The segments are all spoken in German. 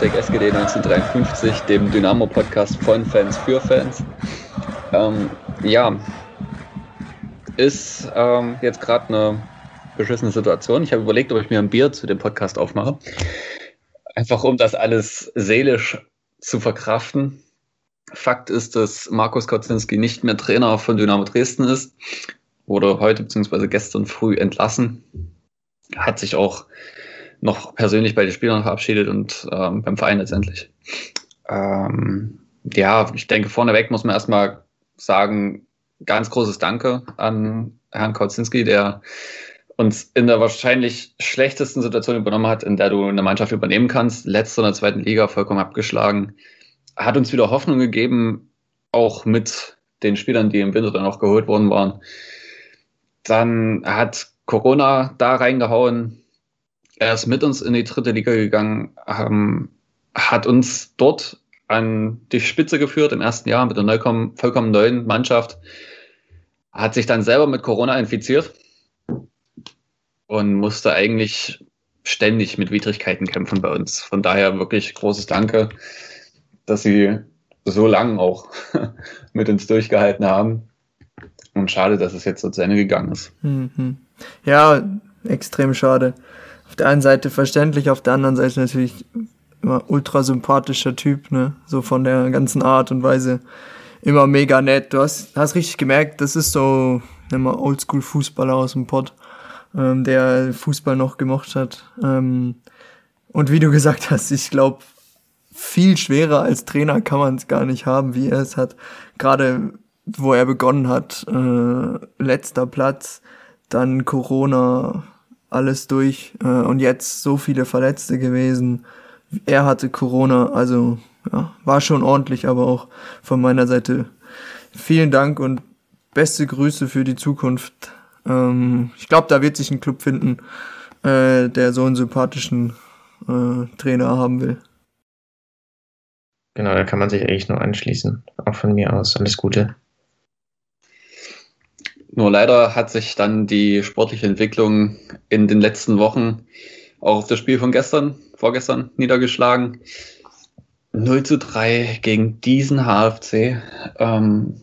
Hashtag SGD1953, dem Dynamo-Podcast von Fans für Fans. Ähm, ja, ist ähm, jetzt gerade eine beschissene Situation. Ich habe überlegt, ob ich mir ein Bier zu dem Podcast aufmache. Einfach um das alles seelisch zu verkraften. Fakt ist, dass Markus Kocinski nicht mehr Trainer von Dynamo Dresden ist. Wurde heute bzw. gestern früh entlassen. Hat sich auch noch persönlich bei den Spielern verabschiedet und ähm, beim Verein letztendlich. Ähm, ja, ich denke, vorneweg muss man erstmal sagen, ganz großes Danke an Herrn Kautzinski, der uns in der wahrscheinlich schlechtesten Situation übernommen hat, in der du eine Mannschaft übernehmen kannst. Letzte in der zweiten Liga vollkommen abgeschlagen. Hat uns wieder Hoffnung gegeben, auch mit den Spielern, die im Winter dann auch geholt worden waren. Dann hat Corona da reingehauen. Er ist mit uns in die dritte Liga gegangen, ähm, hat uns dort an die Spitze geführt im ersten Jahr mit einer vollkommen neuen Mannschaft. Hat sich dann selber mit Corona infiziert und musste eigentlich ständig mit Widrigkeiten kämpfen bei uns. Von daher wirklich großes Danke, dass Sie so lange auch mit uns durchgehalten haben. Und schade, dass es jetzt so zu Ende gegangen ist. Mhm. Ja, extrem schade. Auf der einen Seite verständlich, auf der anderen Seite natürlich immer ultra sympathischer Typ, ne? So von der ganzen Art und Weise. Immer mega nett. Du hast, hast richtig gemerkt, das ist so, nimm mal Oldschool-Fußballer aus dem Pott ähm, der Fußball noch gemocht hat. Ähm, und wie du gesagt hast, ich glaube, viel schwerer als Trainer kann man es gar nicht haben, wie er es hat. Gerade wo er begonnen hat, äh, letzter Platz, dann Corona, alles durch äh, und jetzt so viele Verletzte gewesen. Er hatte Corona, also ja, war schon ordentlich, aber auch von meiner Seite vielen Dank und beste Grüße für die Zukunft ähm, ich glaube, da wird sich ein Club finden, äh, der so einen sympathischen äh, Trainer haben will. Genau, da kann man sich eigentlich nur anschließen. Auch von mir aus. Alles Gute. Nur leider hat sich dann die sportliche Entwicklung in den letzten Wochen auch auf das Spiel von gestern, vorgestern niedergeschlagen. 0 zu 3 gegen diesen HFC. Ähm,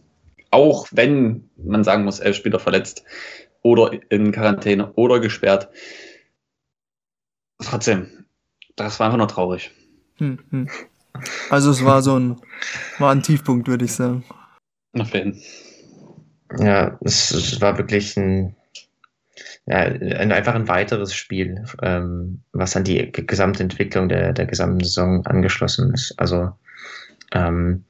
auch wenn man sagen muss, elf Spieler verletzt, oder in Quarantäne oder gesperrt. Trotzdem, das war einfach nur traurig. Hm, hm. Also es war so ein, war ein Tiefpunkt, würde ich sagen. Auf jeden Ja, es, es, war wirklich ein, ja, ein, einfach ein weiteres Spiel, ähm, was an die gesamte Entwicklung der, der gesamten Saison angeschlossen ist. Also ähm,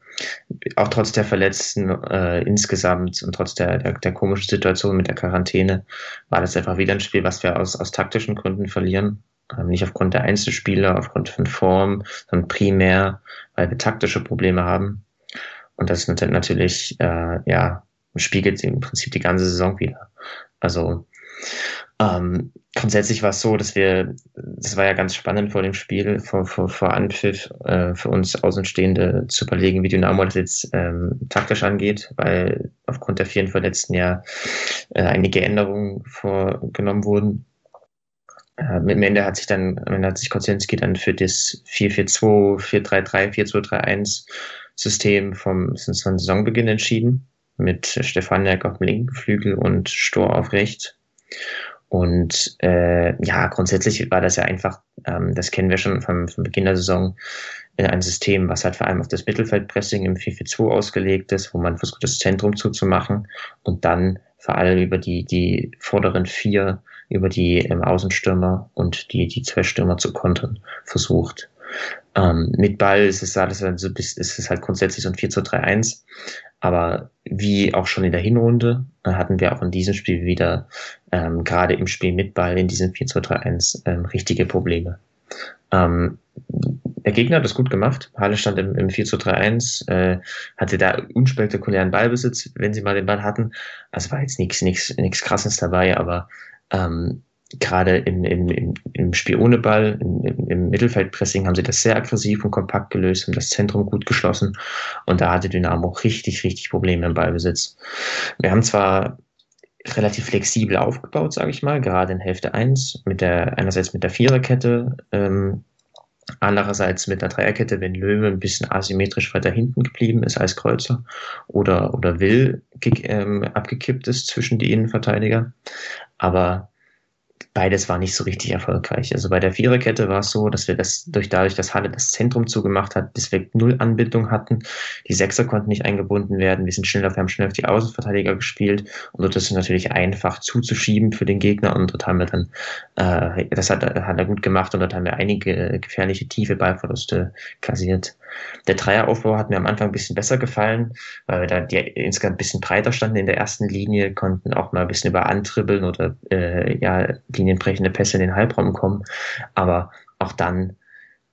auch trotz der Verletzten äh, insgesamt und trotz der, der, der, komischen Situation mit der Quarantäne war das einfach wieder ein Spiel, was wir aus, aus taktischen Gründen verlieren. Ähm, nicht aufgrund der Einzelspieler, aufgrund von Form, sondern primär, weil wir taktische Probleme haben. Und das ist natürlich, äh, ja, spiegelt im Prinzip die ganze Saison wieder. Also ähm, grundsätzlich war es so, dass wir, das war ja ganz spannend vor dem Spiel, vor, vor, vor Anpfiff, äh, für uns Außenstehende zu überlegen, wie Dynamo das jetzt ähm, taktisch angeht, weil aufgrund der vielen Verletzten ja äh, einige Änderungen vorgenommen wurden. Äh, am Ende hat sich dann, am Ende hat sich Kocinski dann für das 4-4-2, 4-3-3, 4-2-3-1 System vom, von Saisonbeginn entschieden, mit Stefaniak auf dem linken Flügel und Stor auf rechts. Und äh, ja, grundsätzlich war das ja einfach, ähm, das kennen wir schon vom, vom Beginn der Saison, äh, ein System, was halt vor allem auf das Mittelfeldpressing im 4-4-2 ausgelegt ist, wo man versucht, das Zentrum zuzumachen und dann vor allem über die, die vorderen vier, über die ähm, Außenstürmer und die, die zwei Stürmer zu kontern versucht. Ähm, mit Ball ist es also ist es halt grundsätzlich so ein 4 zu 3 1. Aber wie auch schon in der Hinrunde äh, hatten wir auch in diesem Spiel wieder, ähm, gerade im Spiel mit Ball in diesem 4 2 3 1, ähm, richtige Probleme. Ähm, der Gegner hat das gut gemacht. Halle stand im, im 4 zu 3 1, äh, hatte da unspektakulären Ballbesitz, wenn sie mal den Ball hatten. Also war jetzt nichts nichts nichts krasses dabei, aber ähm, gerade im, im, im Spiel ohne Ball, im, im Mittelfeldpressing haben sie das sehr aggressiv und kompakt gelöst, haben das Zentrum gut geschlossen und da hatte Dynamo richtig, richtig Probleme im Ballbesitz. Wir haben zwar relativ flexibel aufgebaut, sage ich mal, gerade in Hälfte 1, mit der, einerseits mit der Viererkette, ähm, Andererseits mit einer Dreierkette, wenn Löwe ein bisschen asymmetrisch weiter hinten geblieben ist als Kreuzer oder, oder Will ähm, abgekippt ist zwischen die Innenverteidiger. Aber beides war nicht so richtig erfolgreich. Also bei der Viererkette war es so, dass wir das durch dadurch, dass Halle das Zentrum zugemacht hat, bis wir null Anbindung hatten. Die Sechser konnten nicht eingebunden werden. Wir sind schnell auf, wir haben schnell auf die Außenverteidiger gespielt und dort ist es natürlich einfach zuzuschieben für den Gegner und dort haben wir dann, äh, das hat, hat er gut gemacht und dort haben wir einige gefährliche tiefe Ballverluste kassiert. Der Dreieraufbau hat mir am Anfang ein bisschen besser gefallen, weil wir da die, insgesamt ein bisschen breiter standen in der ersten Linie, konnten auch mal ein bisschen über antribbeln oder äh, ja, linienbrechende Pässe in den Halbraum kommen. Aber auch dann,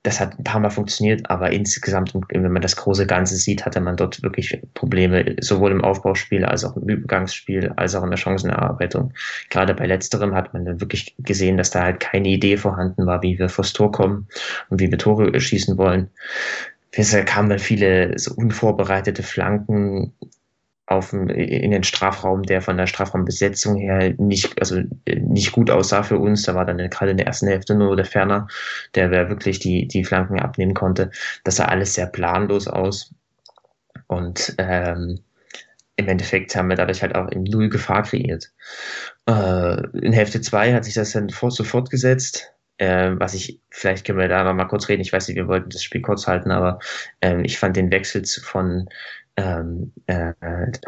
das hat ein paar Mal funktioniert, aber insgesamt, wenn man das große Ganze sieht, hatte man dort wirklich Probleme, sowohl im Aufbauspiel als auch im Übergangsspiel, als auch in der Chancenerarbeitung. Gerade bei letzterem hat man dann wirklich gesehen, dass da halt keine Idee vorhanden war, wie wir vors Tor kommen und wie wir Tore schießen wollen es kamen dann viele so unvorbereitete Flanken auf, in den Strafraum, der von der Strafraumbesetzung her nicht, also nicht gut aussah für uns. Da war dann gerade in der ersten Hälfte nur der Ferner, der wirklich die, die Flanken abnehmen konnte. Das sah alles sehr planlos aus. Und ähm, im Endeffekt haben wir dadurch halt auch in Null Gefahr kreiert. Äh, in Hälfte 2 hat sich das dann fort, so fortgesetzt. Ähm, was ich, vielleicht können wir da noch mal kurz reden. Ich weiß nicht, wir wollten das Spiel kurz halten, aber ähm, ich fand den Wechsel von ähm, äh,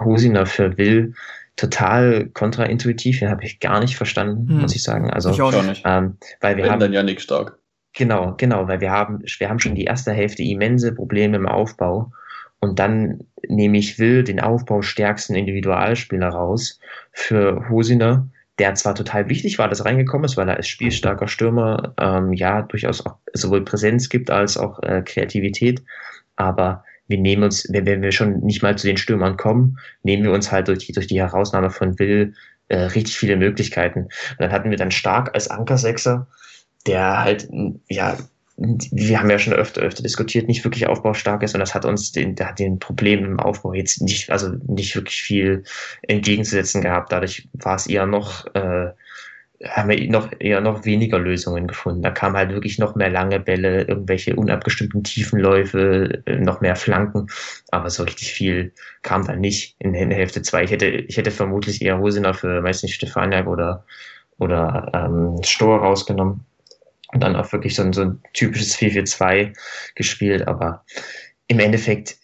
Hosiner für Will total kontraintuitiv. Den habe ich gar nicht verstanden, hm. muss ich sagen. Also, ich auch nicht. Ähm, weil wir Wenn haben dann Janik stark. Genau, genau, weil wir haben, wir haben schon die erste Hälfte immense Probleme im Aufbau. Und dann nehme ich Will den aufbaustärksten Individualspieler raus für Hosiner, der zwar total wichtig war, dass er reingekommen ist, weil er als spielstarker Stürmer ähm, ja durchaus auch sowohl Präsenz gibt als auch äh, Kreativität, aber wir nehmen uns, wenn, wir schon nicht mal zu den Stürmern kommen, nehmen wir uns halt durch die, durch die Herausnahme von Will äh, richtig viele Möglichkeiten. Und dann hatten wir dann Stark als Ankersechser, der halt ja wir haben ja schon öfter, öfter diskutiert, nicht wirklich aufbaustark ist und das hat uns den, der hat den Problem im Aufbau jetzt nicht, also nicht wirklich viel entgegenzusetzen gehabt. Dadurch war es eher noch, äh, haben wir noch eher noch weniger Lösungen gefunden. Da kam halt wirklich noch mehr lange Bälle, irgendwelche unabgestimmten Tiefenläufe, äh, noch mehr Flanken, aber so richtig viel kam da nicht in, der Hälfte zwei. Ich hätte, ich hätte vermutlich eher Hosiner für, weiß nicht, Stefaniak oder, oder ähm, Stor rausgenommen und dann auch wirklich so ein, so ein typisches 4-4-2 gespielt, aber im Endeffekt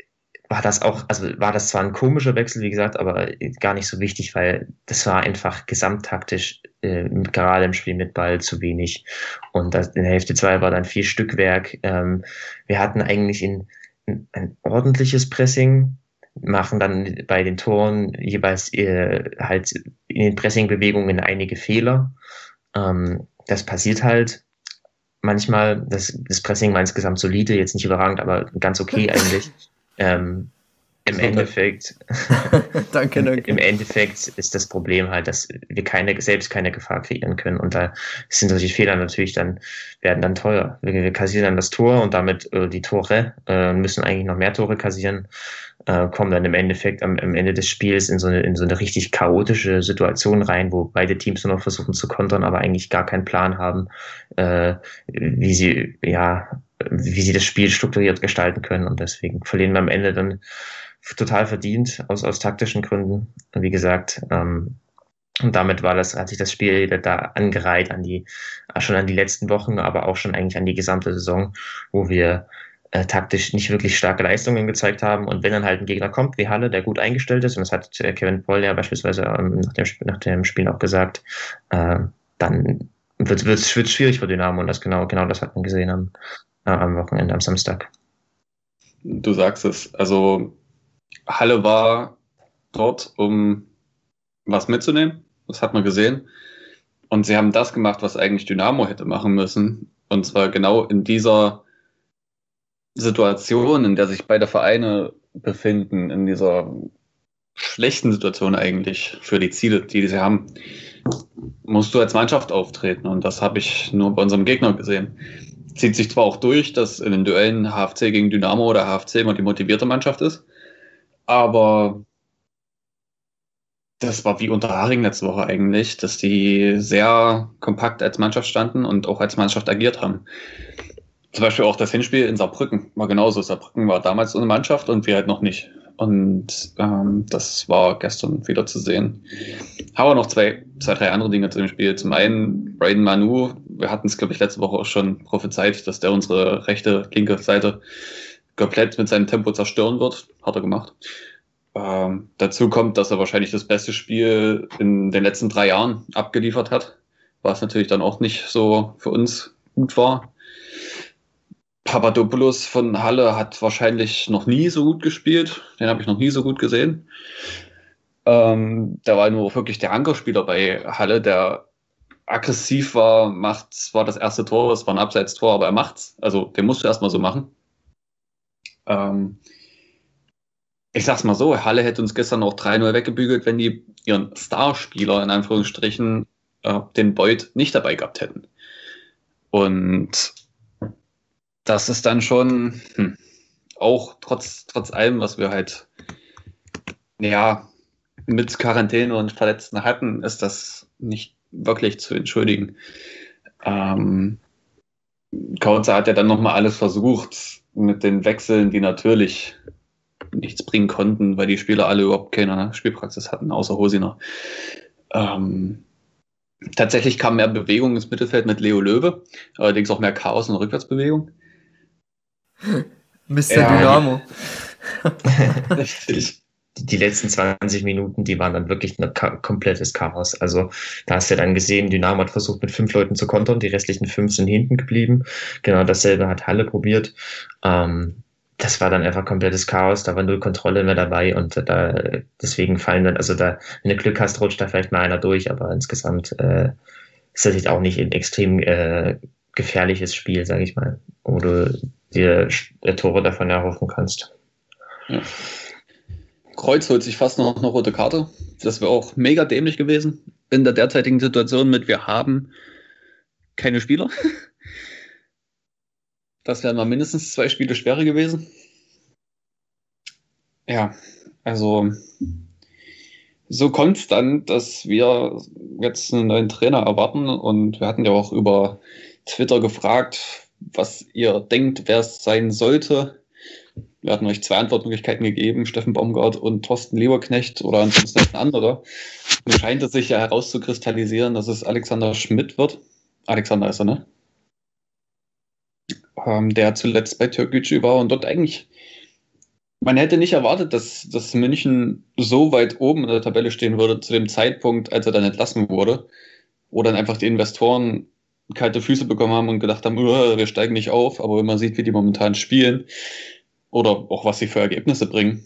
war das auch, also war das zwar ein komischer Wechsel, wie gesagt, aber gar nicht so wichtig, weil das war einfach gesamttaktisch, äh, gerade im Spiel mit Ball zu wenig. Und das, in der Hälfte 2 war dann vier Stückwerk. Ähm, wir hatten eigentlich in, in ein ordentliches Pressing, machen dann bei den Toren jeweils äh, halt in den Pressingbewegungen einige Fehler. Ähm, das passiert halt manchmal, das, das Pressing war insgesamt solide, jetzt nicht überragend, aber ganz okay eigentlich. Ähm, Im Super. Endeffekt, danke, danke. Im Endeffekt ist das Problem halt, dass wir keine, selbst keine Gefahr kreieren können. Und da sind solche Fehler natürlich dann, werden dann teuer. Wir, wir kassieren dann das Tor und damit äh, die Tore, äh, müssen eigentlich noch mehr Tore kassieren äh, kommen dann im Endeffekt am, am, Ende des Spiels in so, eine, in so eine richtig chaotische Situation rein, wo beide Teams nur noch versuchen zu kontern, aber eigentlich gar keinen Plan haben, äh, wie sie, ja, wie sie das Spiel strukturiert gestalten können. Und deswegen verlieren wir am Ende dann total verdient aus, aus taktischen Gründen. Und wie gesagt, ähm, und damit war das, hat sich das Spiel da angereiht an die, schon an die letzten Wochen, aber auch schon eigentlich an die gesamte Saison, wo wir äh, taktisch nicht wirklich starke Leistungen gezeigt haben. Und wenn dann halt ein Gegner kommt wie Halle, der gut eingestellt ist, und das hat äh, Kevin Paul ja beispielsweise ähm, nach, dem, nach dem Spiel auch gesagt, äh, dann wird es schwierig für Dynamo und das genau, genau das hat man gesehen am, äh, am Wochenende, am Samstag. Du sagst es, also Halle war dort, um was mitzunehmen. Das hat man gesehen. Und sie haben das gemacht, was eigentlich Dynamo hätte machen müssen. Und zwar genau in dieser Situation, in der sich beide Vereine befinden, in dieser schlechten Situation eigentlich für die Ziele, die sie haben, musst du als Mannschaft auftreten. Und das habe ich nur bei unserem Gegner gesehen. Zieht sich zwar auch durch, dass in den Duellen HFC gegen Dynamo oder HFC immer die motivierte Mannschaft ist, aber das war wie unter Haring letzte Woche eigentlich, dass die sehr kompakt als Mannschaft standen und auch als Mannschaft agiert haben. zum Beispiel auch das Hinspiel in Saarbrücken war genauso. Saarbrücken war damals eine Mannschaft und wir halt noch nicht. Und ähm, das war gestern wieder zu sehen. Aber noch zwei, zwei, drei andere Dinge zu dem Spiel. Zum einen Braden Manu. Wir hatten es, glaube ich, letzte Woche auch schon prophezeit, dass der unsere rechte, linke Seite komplett mit seinem Tempo zerstören wird. Hat er gemacht. Ähm, dazu kommt, dass er wahrscheinlich das beste Spiel in den letzten drei Jahren abgeliefert hat, was natürlich dann auch nicht so für uns gut war. Papadopoulos von Halle hat wahrscheinlich noch nie so gut gespielt. Den habe ich noch nie so gut gesehen. Ähm, der war nur wirklich der Ankerspieler bei Halle, der aggressiv war, macht zwar das erste Tor, es war ein Abseits-Tor, aber er macht's. Also den musst du erstmal so machen. Ähm, ich sag's mal so, Halle hätte uns gestern auch 3-0 weggebügelt, wenn die ihren Starspieler in Anführungsstrichen äh, den Beut nicht dabei gehabt hätten. Und das ist dann schon hm, auch trotz, trotz allem, was wir halt ja mit Quarantäne und Verletzten hatten, ist das nicht wirklich zu entschuldigen. Ähm, Kautzer hat ja dann nochmal alles versucht mit den Wechseln, die natürlich nichts bringen konnten, weil die Spieler alle überhaupt keine Spielpraxis hatten, außer Hosiner. Ähm, tatsächlich kam mehr Bewegung ins Mittelfeld mit Leo Löwe, allerdings auch mehr Chaos und Rückwärtsbewegung. Mr. Ja. Dynamo. Richtig. Die letzten 20 Minuten, die waren dann wirklich ein komplettes Chaos. Also da hast du dann gesehen, Dynamo hat versucht mit fünf Leuten zu kontern, die restlichen fünf sind hinten geblieben. Genau dasselbe hat Halle probiert. Ähm, das war dann einfach komplettes Chaos, da war null Kontrolle mehr dabei und da deswegen fallen dann, also da, wenn du Glück hast, rutscht da vielleicht mal einer durch, aber insgesamt äh, ist das jetzt auch nicht ein extrem äh, gefährliches Spiel, sage ich mal, wo du dir äh, Tore davon erhoffen kannst. Ja. Kreuz holt sich fast noch eine rote Karte. Das wäre auch mega dämlich gewesen in der derzeitigen Situation mit wir haben keine Spieler. Das wären mal mindestens zwei Spiele schwerer gewesen. Ja, also so konstant, dass wir jetzt einen neuen Trainer erwarten und wir hatten ja auch über Twitter gefragt, was ihr denkt, wer es sein sollte. Wir hatten euch zwei Antwortmöglichkeiten gegeben, Steffen Baumgart und Thorsten Lieberknecht oder ansonsten ein anderer. Nun scheint es sich ja herauszukristallisieren, dass es Alexander Schmidt wird. Alexander ist er, ne? ähm, der zuletzt bei Türkgücü war und dort eigentlich, man hätte nicht erwartet, dass, dass München so weit oben in der Tabelle stehen würde zu dem Zeitpunkt, als er dann entlassen wurde, wo dann einfach die Investoren kalte Füße bekommen haben und gedacht haben, wir steigen nicht auf, aber wenn man sieht, wie die momentan spielen oder auch was sie für Ergebnisse bringen,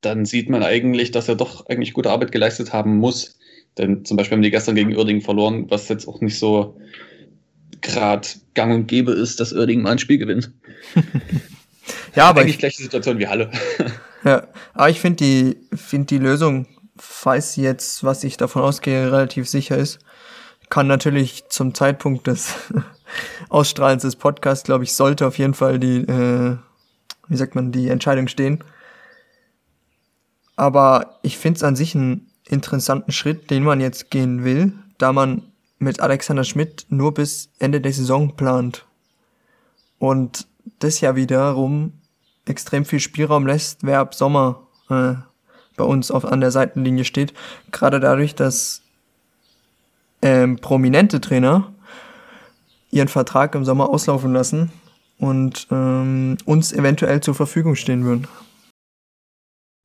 dann sieht man eigentlich, dass er doch eigentlich gute Arbeit geleistet haben muss. Denn zum Beispiel haben die gestern gegen Uerdingen verloren, was jetzt auch nicht so gerade gang und gäbe ist, dass Oerding mal ein Spiel gewinnt. ja, aber eigentlich gleiche Situation wie Halle. ja, aber ich finde die, find die Lösung, falls jetzt, was ich davon ausgehe, relativ sicher ist, kann natürlich zum Zeitpunkt des Ausstrahlens des Podcasts, glaube ich, sollte auf jeden Fall die, äh, wie sagt man, die Entscheidung stehen. Aber ich finde es an sich einen interessanten Schritt, den man jetzt gehen will, da man mit Alexander Schmidt nur bis Ende der Saison plant. Und das ja wiederum extrem viel Spielraum lässt, wer ab Sommer äh, bei uns auf, an der Seitenlinie steht. Gerade dadurch, dass ähm, prominente Trainer ihren Vertrag im Sommer auslaufen lassen und ähm, uns eventuell zur Verfügung stehen würden.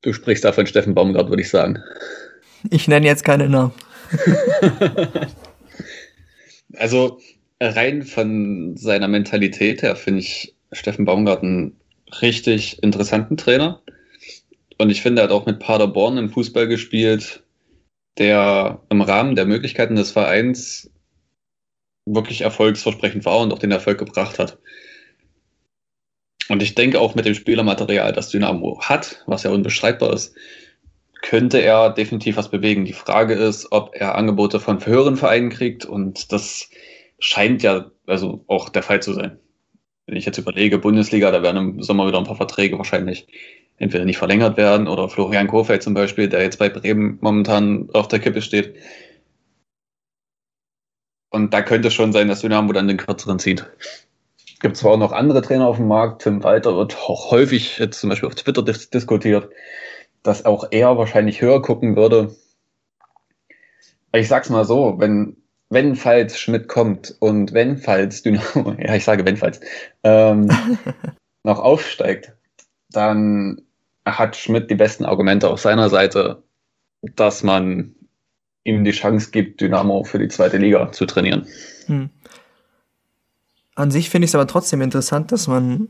Du sprichst da von Steffen Baumgart, würde ich sagen. Ich nenne jetzt keine Namen. Also rein von seiner Mentalität her finde ich Steffen Baumgart einen richtig interessanten Trainer. Und ich finde, er hat auch mit Paderborn einen Fußball gespielt, der im Rahmen der Möglichkeiten des Vereins wirklich erfolgsversprechend war und auch den Erfolg gebracht hat. Und ich denke auch mit dem Spielermaterial, das Dynamo hat, was ja unbestreitbar ist, könnte er definitiv was bewegen. Die Frage ist, ob er Angebote von höheren Vereinen kriegt und das scheint ja also auch der Fall zu sein. Wenn ich jetzt überlege, Bundesliga, da werden im Sommer wieder ein paar Verträge wahrscheinlich entweder nicht verlängert werden oder Florian Kohfeldt zum Beispiel, der jetzt bei Bremen momentan auf der Kippe steht. Und da könnte schon sein, dass Dynamo dann den kürzeren zieht. Gibt zwar auch noch andere Trainer auf dem Markt, Tim Walter wird auch häufig jetzt zum Beispiel auf Twitter dis diskutiert, dass auch er wahrscheinlich höher gucken würde. Ich sag's mal so, wenn, wenn falls Schmidt kommt und wenn falls Dynamo, ja ich sage wenn falls, ähm, noch aufsteigt, dann hat Schmidt die besten Argumente auf seiner Seite, dass man ihm die Chance gibt, Dynamo für die zweite Liga zu trainieren. Hm. An sich finde ich es aber trotzdem interessant, dass man,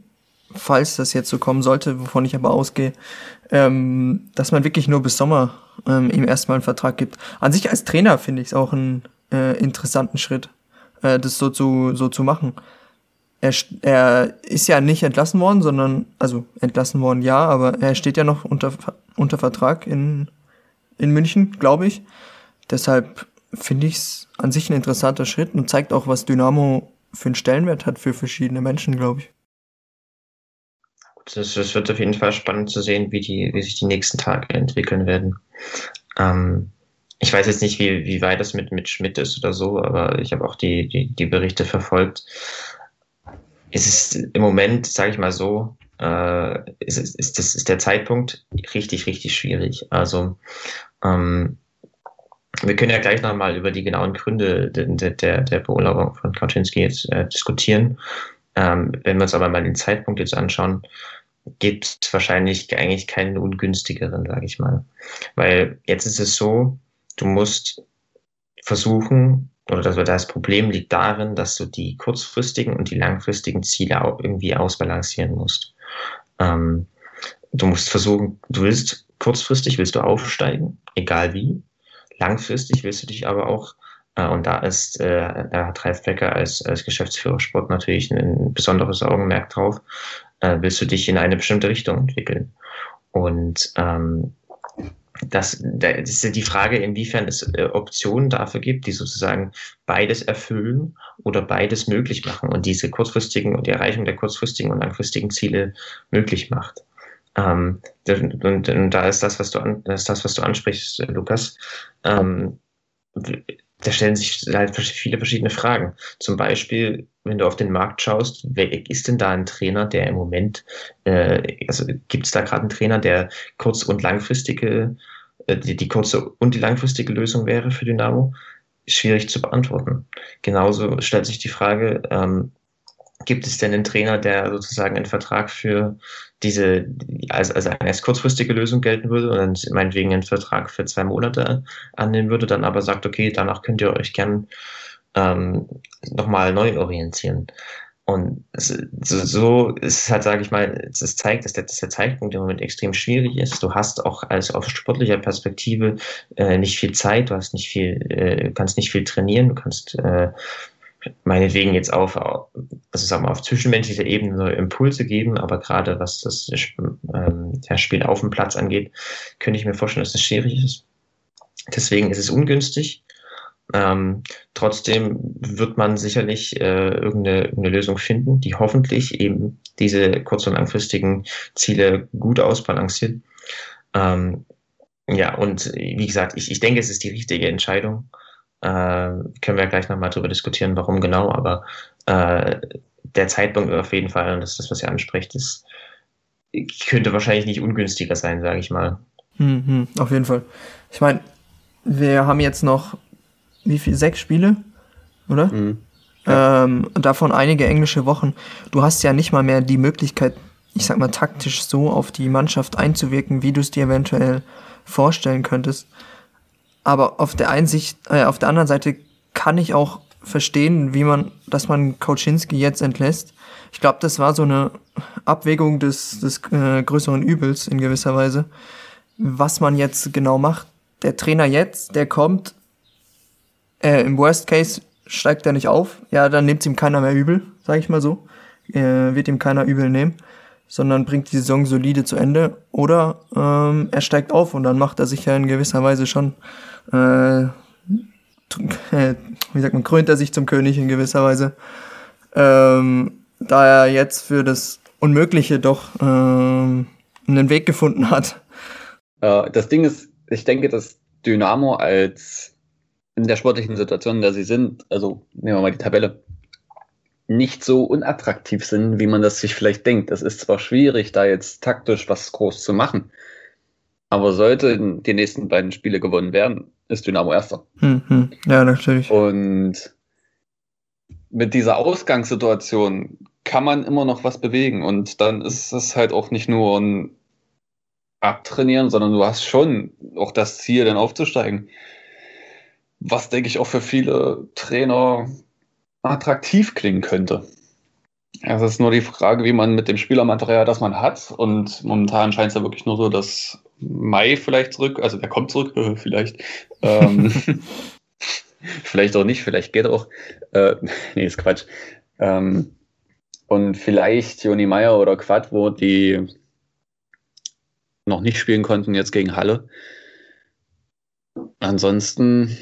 falls das jetzt so kommen sollte, wovon ich aber ausgehe, ähm, dass man wirklich nur bis Sommer ähm, ihm erstmal einen Vertrag gibt. An sich als Trainer finde ich es auch einen äh, interessanten Schritt, äh, das so zu, so zu machen. Er, er ist ja nicht entlassen worden, sondern, also entlassen worden ja, aber er steht ja noch unter, unter Vertrag in, in München, glaube ich. Deshalb finde ich es an sich ein interessanter Schritt und zeigt auch, was Dynamo für einen Stellenwert hat für verschiedene Menschen, glaube ich. Das, wird auf jeden Fall spannend zu sehen, wie, die, wie sich die nächsten Tage entwickeln werden. Ähm, ich weiß jetzt nicht, wie, wie weit das mit, mit Schmidt ist oder so, aber ich habe auch die, die, die Berichte verfolgt. Es ist im Moment, sage ich mal so, äh, ist, ist, das, ist der Zeitpunkt richtig, richtig schwierig. Also ähm, wir können ja gleich nochmal über die genauen Gründe der, der, der Beurlaubung von Kaczynski jetzt äh, diskutieren. Ähm, wenn wir uns aber mal den Zeitpunkt jetzt anschauen, gibt es wahrscheinlich eigentlich keinen ungünstigeren, sage ich mal. Weil jetzt ist es so, du musst versuchen, oder das, das Problem liegt darin, dass du die kurzfristigen und die langfristigen Ziele irgendwie ausbalancieren musst. Ähm, du musst versuchen, du willst kurzfristig, willst du aufsteigen, egal wie. Langfristig willst du dich aber auch, äh, und da ist, äh, da hat Ralf Becker als, als Geschäftsführer Sport natürlich ein, besonderes Augenmerk drauf, äh, willst du dich in eine bestimmte Richtung entwickeln. Und ähm, das, das ist die Frage, inwiefern es äh, Optionen dafür gibt, die sozusagen beides erfüllen oder beides möglich machen und diese kurzfristigen und die Erreichung der kurzfristigen und langfristigen Ziele möglich macht. Ähm, und, und, da ist das, was du an, das das, was du ansprichst, Lukas. Ähm, da stellen sich halt viele verschiedene Fragen. Zum Beispiel, wenn du auf den Markt schaust, wer ist denn da ein Trainer, der im Moment, äh, also gibt es da gerade einen Trainer, der kurz- und langfristige, äh, die, die kurze und die langfristige Lösung wäre für Dynamo? Schwierig zu beantworten. Genauso stellt sich die Frage, ähm, gibt es denn einen Trainer, der sozusagen einen Vertrag für diese, als, als eine als kurzfristige Lösung gelten würde und dann meinetwegen einen Vertrag für zwei Monate annehmen würde, dann aber sagt, okay, danach könnt ihr euch gern ähm, nochmal neu orientieren. Und so, ist es halt, sage ich mal, es zeigt, dass der, dass der Zeitpunkt im Moment extrem schwierig ist. Du hast auch als aus sportlicher Perspektive äh, nicht viel Zeit, du hast nicht viel, äh, kannst nicht viel trainieren, du kannst äh, meinetwegen jetzt auf, also sagen wir, auf zwischenmenschlicher Ebene neue Impulse geben, aber gerade was das ähm, Spiel auf dem Platz angeht, könnte ich mir vorstellen, dass das schwierig ist. Deswegen ist es ungünstig. Ähm, trotzdem wird man sicherlich äh, irgendeine, irgendeine Lösung finden, die hoffentlich eben diese kurz- und langfristigen Ziele gut ausbalanciert. Ähm, ja, und wie gesagt, ich, ich denke, es ist die richtige Entscheidung. Äh, können wir gleich nochmal darüber diskutieren, warum genau, aber äh, der Zeitpunkt auf jeden Fall, und das ist das, was ihr anspricht, ist, könnte wahrscheinlich nicht ungünstiger sein, sage ich mal. Mhm, auf jeden Fall. Ich meine, wir haben jetzt noch, wie viel, sechs Spiele, oder? Mhm. Ja. Ähm, davon einige englische Wochen. Du hast ja nicht mal mehr die Möglichkeit, ich sag mal, taktisch so auf die Mannschaft einzuwirken, wie du es dir eventuell vorstellen könntest. Aber auf der Einsicht, äh, auf der anderen Seite kann ich auch verstehen, wie man, dass man Kauczynski jetzt entlässt. Ich glaube, das war so eine Abwägung des, des äh, größeren Übels in gewisser Weise. Was man jetzt genau macht. Der Trainer jetzt, der kommt, äh, im Worst Case steigt er nicht auf. Ja, dann nimmt ihm keiner mehr übel, sage ich mal so. Äh, wird ihm keiner übel nehmen sondern bringt die Saison solide zu Ende. Oder ähm, er steigt auf und dann macht er sich ja in gewisser Weise schon, äh, wie sagt man, krönt er sich zum König in gewisser Weise. Ähm, da er jetzt für das Unmögliche doch ähm, einen Weg gefunden hat. Äh, das Ding ist, ich denke, dass Dynamo als in der sportlichen Situation, in der sie sind, also nehmen wir mal die Tabelle, nicht so unattraktiv sind, wie man das sich vielleicht denkt. Es ist zwar schwierig, da jetzt taktisch was groß zu machen, aber sollten die nächsten beiden Spiele gewonnen werden, ist Dynamo Erster. Mhm. Ja, natürlich. Und mit dieser Ausgangssituation kann man immer noch was bewegen. Und dann ist es halt auch nicht nur ein Abtrainieren, sondern du hast schon auch das Ziel, dann aufzusteigen. Was, denke ich, auch für viele Trainer attraktiv klingen könnte. Es ist nur die Frage, wie man mit dem Spielermaterial, das man hat, und momentan scheint es ja wirklich nur so, dass Mai vielleicht zurück, also der kommt zurück, vielleicht. Ähm, vielleicht auch nicht, vielleicht geht er auch. Äh, nee, ist Quatsch. Ähm, und vielleicht Joni Meyer oder Quad, wo die noch nicht spielen konnten, jetzt gegen Halle. Ansonsten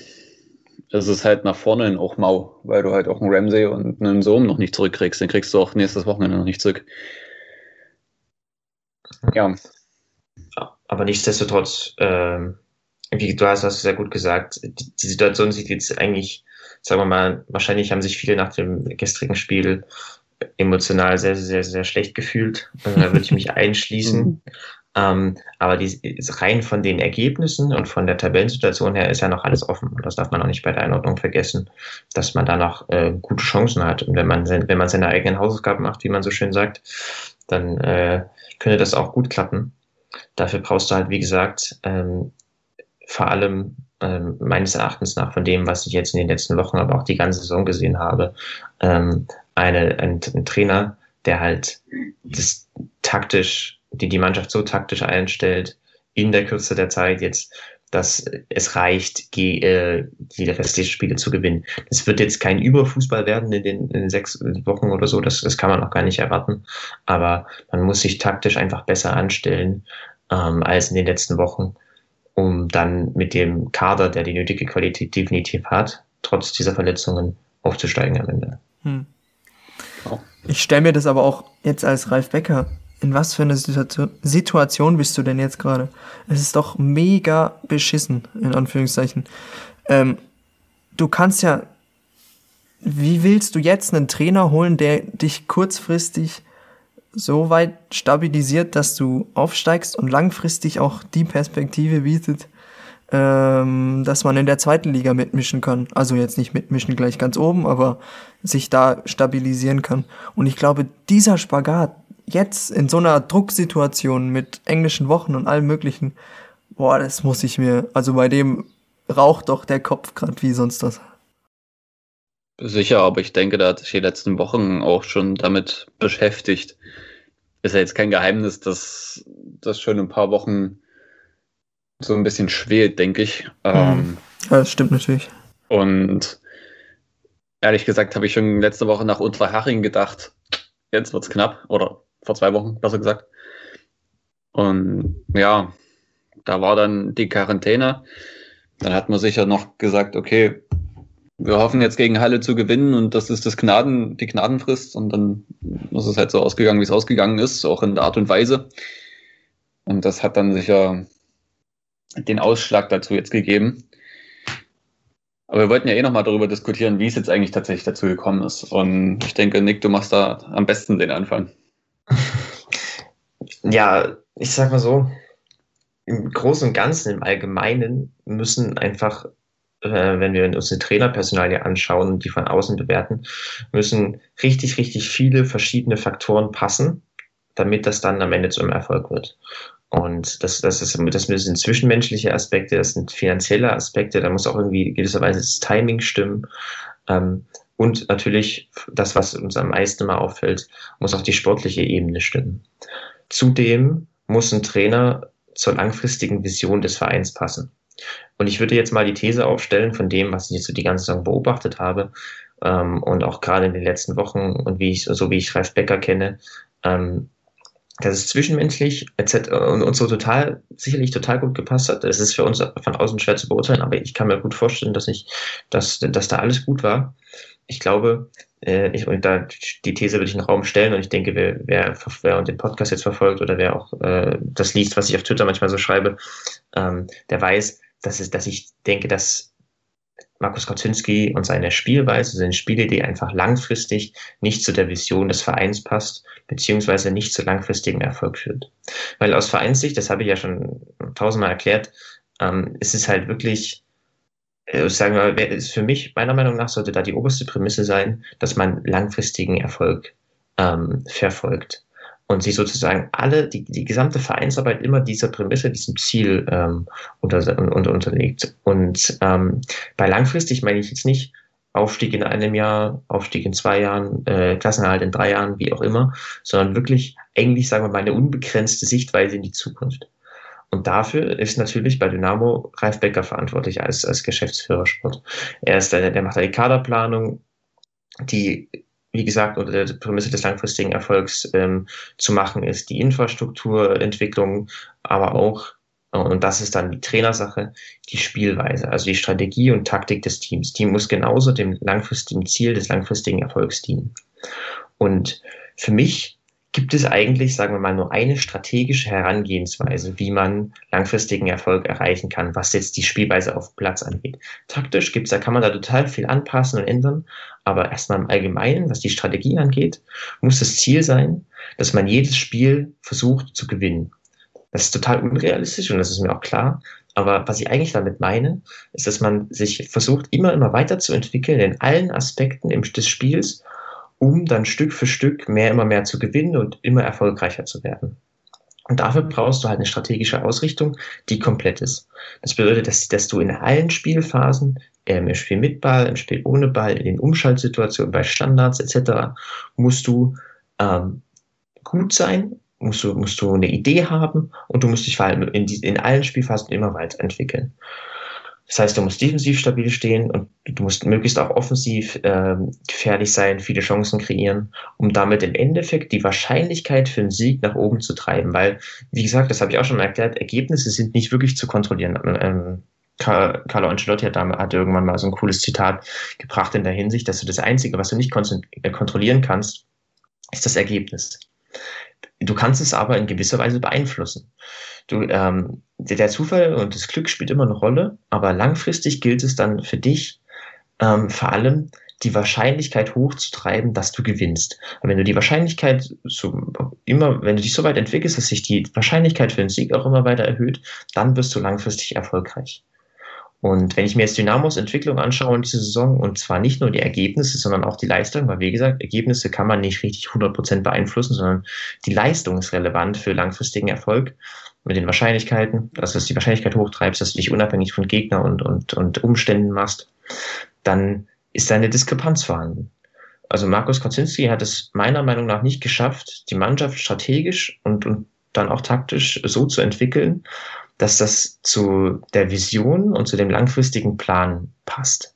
ist es halt nach vorne hin auch mau, weil du halt auch einen Ramsey und einen Sohm noch nicht zurückkriegst. Den kriegst du auch nächstes Wochenende noch nicht zurück. Ja. Aber nichtsdestotrotz, ähm, wie du hast das sehr gut gesagt, die, die, Situation sieht jetzt eigentlich, sagen wir mal, wahrscheinlich haben sich viele nach dem gestrigen Spiel emotional sehr, sehr, sehr schlecht gefühlt. Also da würde ich mich einschließen. Mhm. Ähm, aber die, rein von den Ergebnissen und von der Tabellensituation her ist ja noch alles offen. Und das darf man auch nicht bei der Einordnung vergessen, dass man da noch äh, gute Chancen hat. Und wenn man, wenn man seine eigenen Hausaufgaben macht, wie man so schön sagt, dann äh, könnte das auch gut klappen. Dafür brauchst du halt, wie gesagt, ähm, vor allem ähm, meines Erachtens nach von dem, was ich jetzt in den letzten Wochen, aber auch die ganze Saison gesehen habe, ähm, eine, ein, ein Trainer, der halt das taktisch, die die Mannschaft so taktisch einstellt, in der Kürze der Zeit jetzt, dass es reicht, die, äh, die restlichen Spiele zu gewinnen. Es wird jetzt kein Überfußball werden in den, in den sechs Wochen oder so, das, das kann man auch gar nicht erwarten. Aber man muss sich taktisch einfach besser anstellen ähm, als in den letzten Wochen, um dann mit dem Kader, der die nötige Qualität definitiv hat, trotz dieser Verletzungen aufzusteigen am Ende. Hm. Ich stelle mir das aber auch jetzt als Ralf Becker. In was für eine Situation, Situation bist du denn jetzt gerade? Es ist doch mega beschissen, in Anführungszeichen. Ähm, du kannst ja. Wie willst du jetzt einen Trainer holen, der dich kurzfristig so weit stabilisiert, dass du aufsteigst und langfristig auch die Perspektive bietet, ähm, dass man in der zweiten Liga mitmischen kann. Also jetzt nicht mitmischen gleich ganz oben, aber sich da stabilisieren kann. Und ich glaube, dieser Spagat jetzt in so einer Drucksituation mit englischen Wochen und allem möglichen, boah, das muss ich mir, also bei dem raucht doch der Kopf gerade wie sonst was. Sicher, aber ich denke, da hat sich die letzten Wochen auch schon damit beschäftigt. Ist ja jetzt kein Geheimnis, dass das schon ein paar Wochen so ein bisschen schwelt, denke ich. Ähm, ja, das stimmt natürlich. Und ehrlich gesagt habe ich schon letzte Woche nach Unterhaching gedacht, jetzt wird es knapp. Oder vor zwei Wochen, besser gesagt. Und ja, da war dann die Quarantäne. Dann hat man sicher noch gesagt, okay, wir hoffen jetzt gegen Halle zu gewinnen und das ist das Gnaden, die Gnadenfrist. Und dann ist es halt so ausgegangen, wie es ausgegangen ist, auch in der Art und Weise. Und das hat dann sicher den Ausschlag dazu jetzt gegeben. Aber wir wollten ja eh nochmal darüber diskutieren, wie es jetzt eigentlich tatsächlich dazu gekommen ist. Und ich denke, Nick, du machst da am besten den Anfang. Ja, ich sag mal so, im Großen und Ganzen, im Allgemeinen müssen einfach, äh, wenn wir uns die Trainerpersonal anschauen und die von außen bewerten, müssen richtig, richtig viele verschiedene Faktoren passen, damit das dann am Ende zum Erfolg wird. Und das, das, ist, das sind zwischenmenschliche Aspekte, das sind finanzielle Aspekte, da muss auch irgendwie gewisserweise das Timing stimmen. Ähm, und natürlich, das, was uns am meisten mal auffällt, muss auch die sportliche Ebene stimmen. Zudem muss ein Trainer zur langfristigen Vision des Vereins passen. Und ich würde jetzt mal die These aufstellen von dem, was ich jetzt so die ganze Saison beobachtet habe ähm, und auch gerade in den letzten Wochen und wie ich, so wie ich Ralf Becker kenne, ähm, dass es zwischenmenschlich etc. und uns so total, sicherlich total gut gepasst hat. Es ist für uns von außen schwer zu beurteilen, aber ich kann mir gut vorstellen, dass ich, dass, dass da alles gut war. Ich glaube, äh, ich, und da die These würde ich in den Raum stellen und ich denke, wer, wer, wer den Podcast jetzt verfolgt oder wer auch äh, das liest, was ich auf Twitter manchmal so schreibe, ähm, der weiß, dass, es, dass ich denke, dass Markus Kaczynski und seine Spielweise, seine Spielidee einfach langfristig nicht zu der Vision des Vereins passt, beziehungsweise nicht zu langfristigem Erfolg führt. Weil aus Vereinssicht, das habe ich ja schon tausendmal erklärt, ähm, es ist halt wirklich, sagen wir, ist für mich, meiner Meinung nach, sollte da die oberste Prämisse sein, dass man langfristigen Erfolg ähm, verfolgt und sich sozusagen alle, die, die gesamte Vereinsarbeit immer dieser Prämisse, diesem Ziel ähm, unter, unter, unterlegt. Und ähm, bei langfristig meine ich jetzt nicht Aufstieg in einem Jahr, Aufstieg in zwei Jahren, äh, Klassenerhalt in drei Jahren, wie auch immer, sondern wirklich eigentlich, sagen wir mal, eine unbegrenzte Sichtweise in die Zukunft. Und dafür ist natürlich bei Dynamo Ralf Becker verantwortlich als, als Geschäftsführer Sport. Er ist der, der macht die Kaderplanung, die wie gesagt, unter der Prämisse des langfristigen Erfolgs ähm, zu machen ist, die Infrastrukturentwicklung, aber auch, und das ist dann die Trainersache, die Spielweise, also die Strategie und Taktik des Teams. Die muss genauso dem langfristigen Ziel des langfristigen Erfolgs dienen. Und für mich gibt es eigentlich, sagen wir mal, nur eine strategische Herangehensweise, wie man langfristigen Erfolg erreichen kann, was jetzt die Spielweise auf Platz angeht. Taktisch gibt's, da kann man da total viel anpassen und ändern, aber erstmal im Allgemeinen, was die Strategie angeht, muss das Ziel sein, dass man jedes Spiel versucht zu gewinnen. Das ist total unrealistisch und das ist mir auch klar. Aber was ich eigentlich damit meine, ist, dass man sich versucht, immer, immer weiterzuentwickeln in allen Aspekten des Spiels um dann Stück für Stück mehr, immer mehr zu gewinnen und immer erfolgreicher zu werden. Und dafür brauchst du halt eine strategische Ausrichtung, die komplett ist. Das bedeutet, dass, dass du in allen Spielphasen, ähm, im Spiel mit Ball, im Spiel ohne Ball, in den Umschaltsituationen, bei Standards etc., musst du ähm, gut sein, musst du, musst du eine Idee haben und du musst dich vor allem in, die, in allen Spielphasen immer weiterentwickeln. Das heißt, du musst defensiv stabil stehen und du musst möglichst auch offensiv ähm, gefährlich sein, viele Chancen kreieren, um damit im Endeffekt die Wahrscheinlichkeit für einen Sieg nach oben zu treiben. Weil, wie gesagt, das habe ich auch schon erklärt, Ergebnisse sind nicht wirklich zu kontrollieren. Ähm, Carlo Ancelotti hat, hat irgendwann mal so ein cooles Zitat gebracht in der Hinsicht, dass du das Einzige, was du nicht äh, kontrollieren kannst, ist das Ergebnis. Du kannst es aber in gewisser Weise beeinflussen. Du, ähm, der Zufall und das Glück spielt immer eine Rolle, aber langfristig gilt es dann für dich ähm, vor allem, die Wahrscheinlichkeit hochzutreiben, dass du gewinnst. Und wenn du die Wahrscheinlichkeit so immer, wenn du dich so weit entwickelst, dass sich die Wahrscheinlichkeit für den Sieg auch immer weiter erhöht, dann wirst du langfristig erfolgreich. Und wenn ich mir jetzt Dynamos Entwicklung anschaue in dieser Saison, und zwar nicht nur die Ergebnisse, sondern auch die Leistung, weil wie gesagt, Ergebnisse kann man nicht richtig 100% beeinflussen, sondern die Leistung ist relevant für langfristigen Erfolg mit den Wahrscheinlichkeiten, dass du die Wahrscheinlichkeit hochtreibst, dass du dich unabhängig von Gegner und, und, und Umständen machst, dann ist da eine Diskrepanz vorhanden. Also Markus Kaczynski hat es meiner Meinung nach nicht geschafft, die Mannschaft strategisch und, und dann auch taktisch so zu entwickeln, dass das zu der Vision und zu dem langfristigen Plan passt.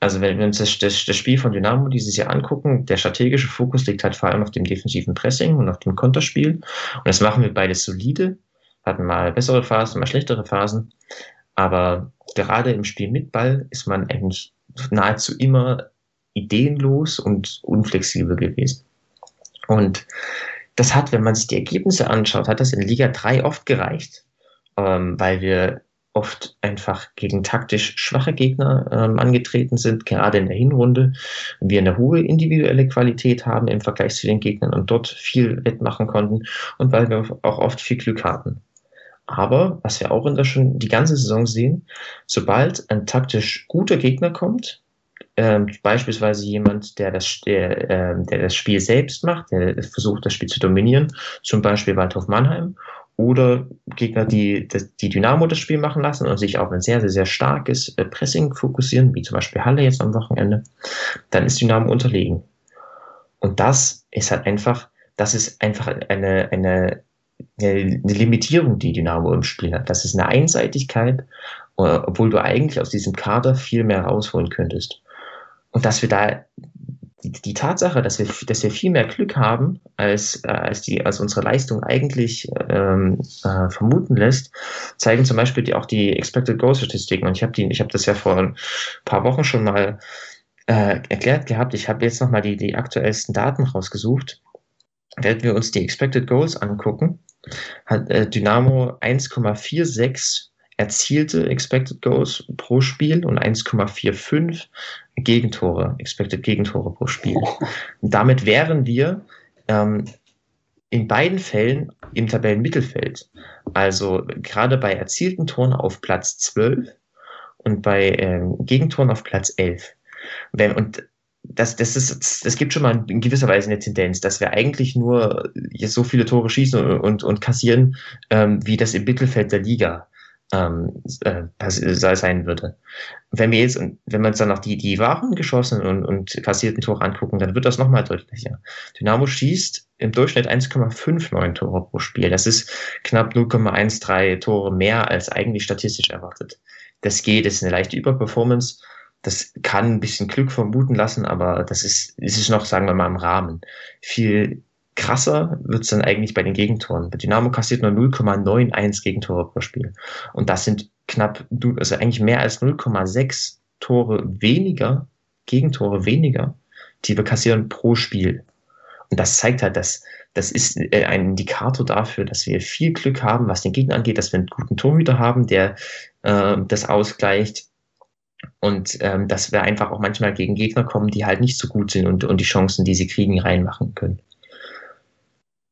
Also wenn wir uns das, das, das, Spiel von Dynamo dieses Jahr angucken, der strategische Fokus liegt halt vor allem auf dem defensiven Pressing und auf dem Konterspiel. Und das machen wir beides solide hatten mal bessere Phasen, mal schlechtere Phasen. Aber gerade im Spiel mit Ball ist man eigentlich nahezu immer ideenlos und unflexibel gewesen. Und das hat, wenn man sich die Ergebnisse anschaut, hat das in Liga 3 oft gereicht, ähm, weil wir oft einfach gegen taktisch schwache Gegner ähm, angetreten sind, gerade in der Hinrunde. Wir eine hohe individuelle Qualität haben im Vergleich zu den Gegnern und dort viel wettmachen konnten und weil wir auch oft viel Glück hatten. Aber, was wir auch in der schon die ganze Saison sehen, sobald ein taktisch guter Gegner kommt, ähm, beispielsweise jemand, der das, der, äh, der das Spiel selbst macht, der versucht, das Spiel zu dominieren, zum Beispiel Waldhof Mannheim, oder Gegner, die die Dynamo das Spiel machen lassen und sich auf ein sehr, sehr, sehr starkes äh, Pressing fokussieren, wie zum Beispiel Halle jetzt am Wochenende, dann ist Dynamo unterlegen. Und das ist halt einfach, das ist einfach eine, eine eine Limitierung, die Dynamo im Spiel hat. Das ist eine Einseitigkeit, äh, obwohl du eigentlich aus diesem Kader viel mehr rausholen könntest. Und dass wir da die, die Tatsache, dass wir, dass wir viel mehr Glück haben, als, äh, als, die, als unsere Leistung eigentlich ähm, äh, vermuten lässt, zeigen zum Beispiel die, auch die Expected Goal Statistiken. Und ich habe hab das ja vor ein paar Wochen schon mal äh, erklärt gehabt. Ich habe jetzt nochmal die, die aktuellsten Daten rausgesucht. Werden wir uns die Expected Goals angucken, hat äh, Dynamo 1,46 erzielte Expected Goals pro Spiel und 1,45 Gegentore, Expected Gegentore pro Spiel. Und damit wären wir ähm, in beiden Fällen im Tabellenmittelfeld. Also gerade bei erzielten Toren auf Platz 12 und bei ähm, Gegentoren auf Platz 11. Wenn, und das, das, ist, das gibt schon mal in gewisser Weise eine Tendenz, dass wir eigentlich nur so viele Tore schießen und, und, und kassieren, ähm, wie das im Mittelfeld der Liga ähm, äh, sein würde. Wenn wir jetzt, wenn wir uns dann noch die, die wahren geschossenen und, und kassierten Tore angucken, dann wird das nochmal deutlicher. Dynamo schießt im Durchschnitt 1,59 Tore pro Spiel. Das ist knapp 0,13 Tore mehr als eigentlich statistisch erwartet. Das geht, das ist eine leichte Überperformance. Das kann ein bisschen Glück vermuten lassen, aber das ist, ist es noch, sagen wir mal, im Rahmen. Viel krasser wird es dann eigentlich bei den Gegentoren. Bei Dynamo kassiert nur 0,91 Gegentore pro Spiel. Und das sind knapp, also eigentlich mehr als 0,6 Tore weniger, Gegentore weniger, die wir kassieren pro Spiel. Und das zeigt halt, dass das ist äh, ein Indikator dafür, dass wir viel Glück haben, was den Gegner angeht, dass wir einen guten Torhüter haben, der äh, das ausgleicht. Und ähm, dass wir einfach auch manchmal gegen Gegner kommen, die halt nicht so gut sind und, und die Chancen, die sie kriegen, reinmachen können.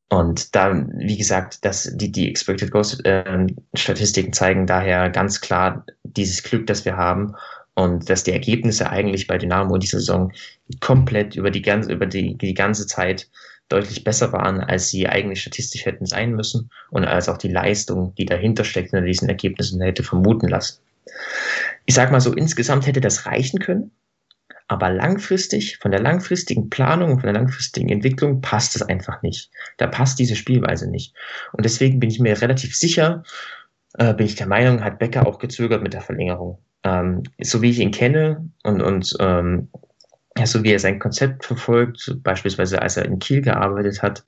Und da, wie gesagt, dass die, die Expected Ghost äh, Statistiken zeigen daher ganz klar dieses Glück, das wir haben und dass die Ergebnisse eigentlich bei Dynamo in dieser Saison komplett über die ganze, über die, die ganze Zeit deutlich besser waren, als sie eigentlich statistisch hätten sein müssen und als auch die Leistung, die dahinter steckt, in diesen Ergebnissen hätte vermuten lassen. Ich sag mal so, insgesamt hätte das reichen können, aber langfristig, von der langfristigen Planung und von der langfristigen Entwicklung passt es einfach nicht. Da passt diese Spielweise nicht. Und deswegen bin ich mir relativ sicher, äh, bin ich der Meinung, hat Becker auch gezögert mit der Verlängerung. Ähm, so wie ich ihn kenne und, und ähm, ja, so wie er sein Konzept verfolgt, beispielsweise als er in Kiel gearbeitet hat,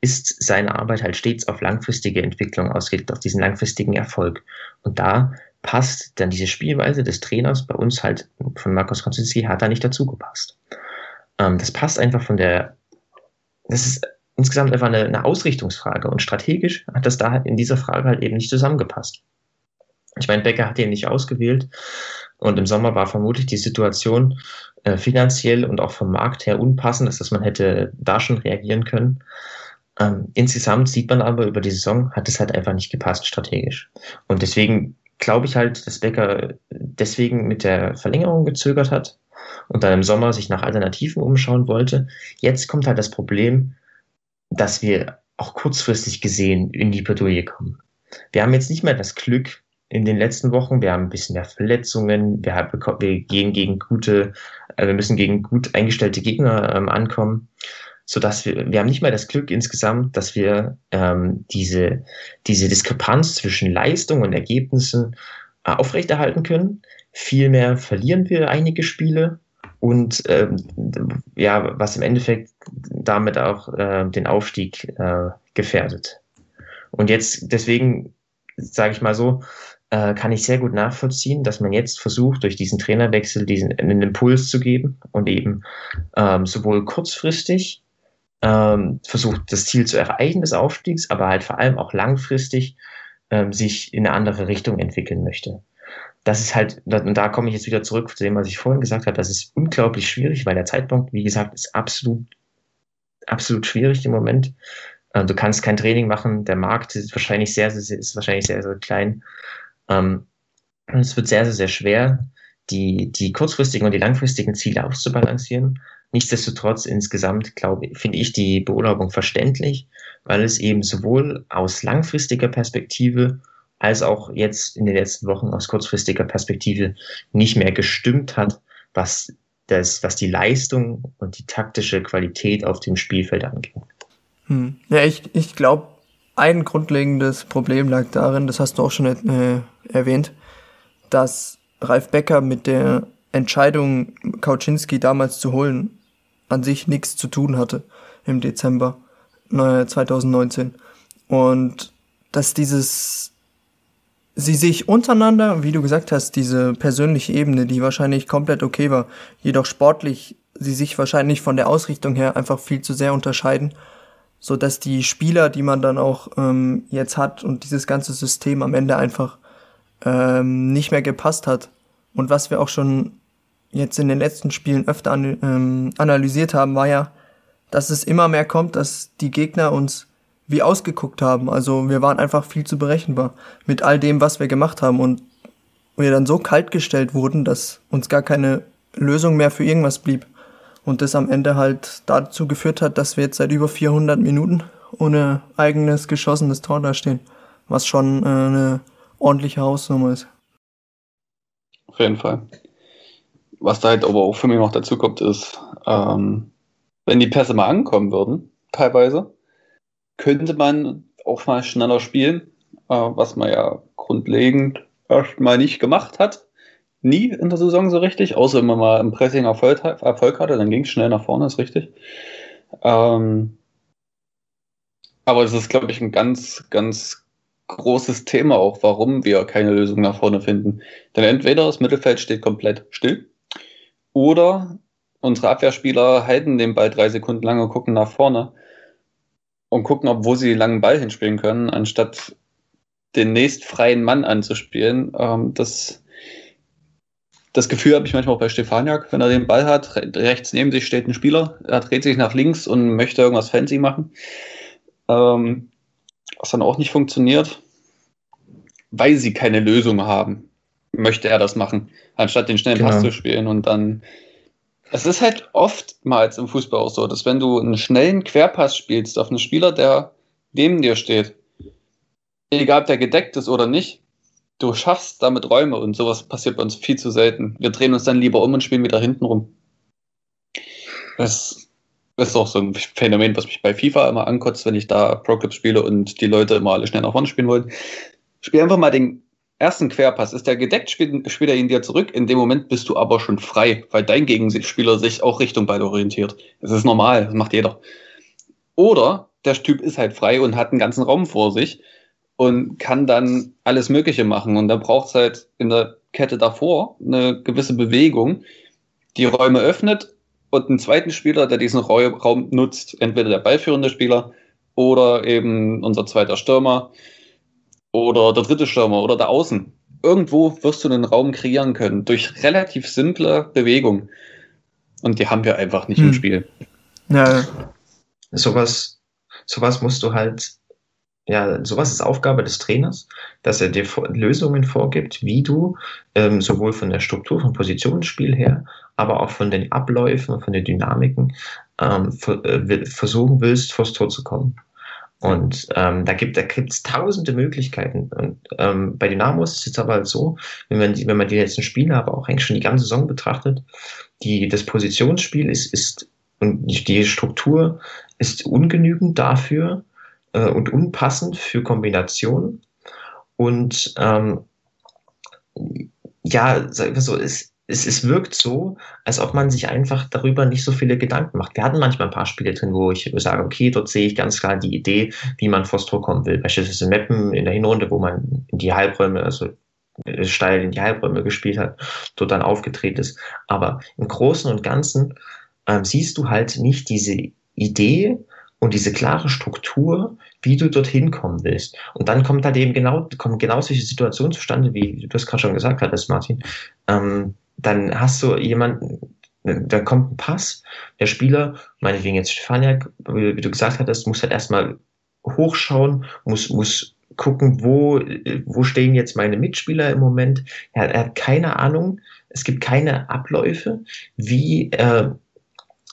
ist seine Arbeit halt stets auf langfristige Entwicklung ausgelegt, auf diesen langfristigen Erfolg. Und da passt dann diese Spielweise des Trainers bei uns halt von Markus Konstanzi hat da nicht dazu gepasst. Ähm, das passt einfach von der, das ist insgesamt einfach eine, eine Ausrichtungsfrage und strategisch hat das da in dieser Frage halt eben nicht zusammengepasst. Ich meine, Becker hat ihn nicht ausgewählt und im Sommer war vermutlich die Situation äh, finanziell und auch vom Markt her unpassend, dass man hätte da schon reagieren können. Ähm, insgesamt sieht man aber über die Saison, hat es halt einfach nicht gepasst strategisch. Und deswegen glaube ich halt, dass Becker deswegen mit der Verlängerung gezögert hat und dann im Sommer sich nach Alternativen umschauen wollte. Jetzt kommt halt das Problem, dass wir auch kurzfristig gesehen in die Bredouille kommen. Wir haben jetzt nicht mehr das Glück in den letzten Wochen, wir haben ein bisschen mehr Verletzungen, wir, haben, wir gehen gegen gute, äh, wir müssen gegen gut eingestellte Gegner ähm, ankommen so dass wir, wir haben nicht mal das Glück insgesamt, dass wir ähm, diese, diese Diskrepanz zwischen Leistung und Ergebnissen äh, aufrechterhalten können. Vielmehr verlieren wir einige Spiele und ähm, ja, was im Endeffekt damit auch äh, den Aufstieg äh, gefährdet. Und jetzt deswegen sage ich mal so, äh, kann ich sehr gut nachvollziehen, dass man jetzt versucht, durch diesen Trainerwechsel diesen einen Impuls zu geben und eben ähm, sowohl kurzfristig ähm, versucht, das Ziel zu erreichen des Aufstiegs, aber halt vor allem auch langfristig ähm, sich in eine andere Richtung entwickeln möchte. Das ist halt, und da komme ich jetzt wieder zurück zu dem, was ich vorhin gesagt habe, das ist unglaublich schwierig, weil der Zeitpunkt, wie gesagt, ist absolut, absolut schwierig im Moment. Ähm, du kannst kein Training machen, der Markt ist wahrscheinlich sehr, sehr, ist wahrscheinlich sehr, sehr klein. Ähm, es wird sehr, sehr, sehr schwer, die, die kurzfristigen und die langfristigen Ziele auszubalancieren. Nichtsdestotrotz insgesamt glaube, finde ich die Beurlaubung verständlich, weil es eben sowohl aus langfristiger Perspektive als auch jetzt in den letzten Wochen aus kurzfristiger Perspektive nicht mehr gestimmt hat, was das, was die Leistung und die taktische Qualität auf dem Spielfeld angeht. Hm. Ja, ich, ich glaube, ein grundlegendes Problem lag darin, das hast du auch schon äh, erwähnt, dass Ralf Becker mit der Entscheidung, Kauczynski damals zu holen, an sich nichts zu tun hatte im Dezember 2019. Und dass dieses, sie sich untereinander, wie du gesagt hast, diese persönliche Ebene, die wahrscheinlich komplett okay war, jedoch sportlich sie sich wahrscheinlich von der Ausrichtung her einfach viel zu sehr unterscheiden, so dass die Spieler, die man dann auch ähm, jetzt hat und dieses ganze System am Ende einfach ähm, nicht mehr gepasst hat. Und was wir auch schon jetzt in den letzten Spielen öfter an, ähm, analysiert haben, war ja, dass es immer mehr kommt, dass die Gegner uns wie ausgeguckt haben. Also wir waren einfach viel zu berechenbar mit all dem, was wir gemacht haben und wir dann so kalt gestellt wurden, dass uns gar keine Lösung mehr für irgendwas blieb. Und das am Ende halt dazu geführt hat, dass wir jetzt seit über 400 Minuten ohne eigenes geschossenes Tor da stehen. Was schon äh, eine ordentliche Hausnummer ist. Auf jeden Fall. Was da halt aber auch für mich noch dazu kommt, ist, ähm, wenn die Pässe mal ankommen würden, teilweise, könnte man auch mal schneller spielen, äh, was man ja grundlegend erstmal nicht gemacht hat. Nie in der Saison so richtig, außer wenn man mal im Pressing Erfolg, Erfolg hatte, dann ging es schnell nach vorne, ist richtig. Ähm, aber es ist, glaube ich, ein ganz, ganz großes Thema auch, warum wir keine Lösung nach vorne finden. Denn entweder das Mittelfeld steht komplett still oder unsere Abwehrspieler halten den Ball drei Sekunden lang und gucken nach vorne und gucken, ob wo sie den langen Ball hinspielen können, anstatt den nächst freien Mann anzuspielen. Ähm, das, das Gefühl habe ich manchmal auch bei Stefaniak, wenn er den Ball hat, rechts neben sich steht ein Spieler, er dreht sich nach links und möchte irgendwas fancy machen. Ähm, was dann auch nicht funktioniert, weil sie keine Lösung haben, möchte er das machen, anstatt den schnellen genau. Pass zu spielen und dann es ist halt oftmals im Fußball auch so, dass wenn du einen schnellen Querpass spielst auf einen Spieler, der neben dir steht, egal ob der gedeckt ist oder nicht, du schaffst damit Räume und sowas passiert bei uns viel zu selten. Wir drehen uns dann lieber um und spielen wieder hinten rum. Das, ist auch so ein Phänomen, was mich bei FIFA immer ankotzt, wenn ich da Pro Club spiele und die Leute immer alle schnell nach vorne spielen wollen. Spiel einfach mal den ersten Querpass ist der gedeckt, spielt, spielt er ihn dir zurück. In dem Moment bist du aber schon frei, weil dein Gegenspieler sich auch Richtung Ball orientiert. Das ist normal, das macht jeder. Oder der Typ ist halt frei und hat einen ganzen Raum vor sich und kann dann alles Mögliche machen. Und da braucht es halt in der Kette davor eine gewisse Bewegung, die Räume öffnet und einen zweiten Spieler, der diesen Raum nutzt. Entweder der ballführende Spieler oder eben unser zweiter Stürmer oder der dritte Stürmer oder der Außen. Irgendwo wirst du einen Raum kreieren können durch relativ simple Bewegung. Und die haben wir einfach nicht hm. im Spiel. Ja. Sowas, sowas musst du halt, ja, sowas ist Aufgabe des Trainers, dass er dir Lösungen vorgibt, wie du ähm, sowohl von der Struktur, vom Positionsspiel her, aber auch von den Abläufen, von den Dynamiken ähm, äh, versuchen willst, vors Tor zu kommen. Und ähm, da gibt gibt's tausende Möglichkeiten. Und ähm, bei Dynamo ist es jetzt aber so, wenn man die, wenn man die letzten Spiele, aber auch eigentlich schon die ganze Saison betrachtet, die das Positionsspiel ist ist und die Struktur ist ungenügend dafür äh, und unpassend für Kombinationen. Und ähm, ja, sag ich so, ist es, es wirkt so, als ob man sich einfach darüber nicht so viele Gedanken macht. Wir hatten manchmal ein paar Spiele drin, wo ich sage, okay, dort sehe ich ganz klar die Idee, wie man vors Tor kommen will. Beispielsweise Meppen in der Hinrunde, wo man in die Halbräume, also äh, steil in die Halbräume gespielt hat, dort dann aufgetreten ist. Aber im Großen und Ganzen ähm, siehst du halt nicht diese Idee und diese klare Struktur, wie du dorthin kommen willst. Und dann kommt halt eben genau, kommen genau solche Situationen zustande, wie du das gerade schon gesagt hattest, Martin. Ähm, dann hast du jemanden, da kommt ein Pass, der Spieler, meinetwegen jetzt Stefaniak, wie, du gesagt hattest, muss halt erstmal hochschauen, muss, muss gucken, wo, wo stehen jetzt meine Mitspieler im Moment. Er, er hat keine Ahnung, es gibt keine Abläufe, wie, äh,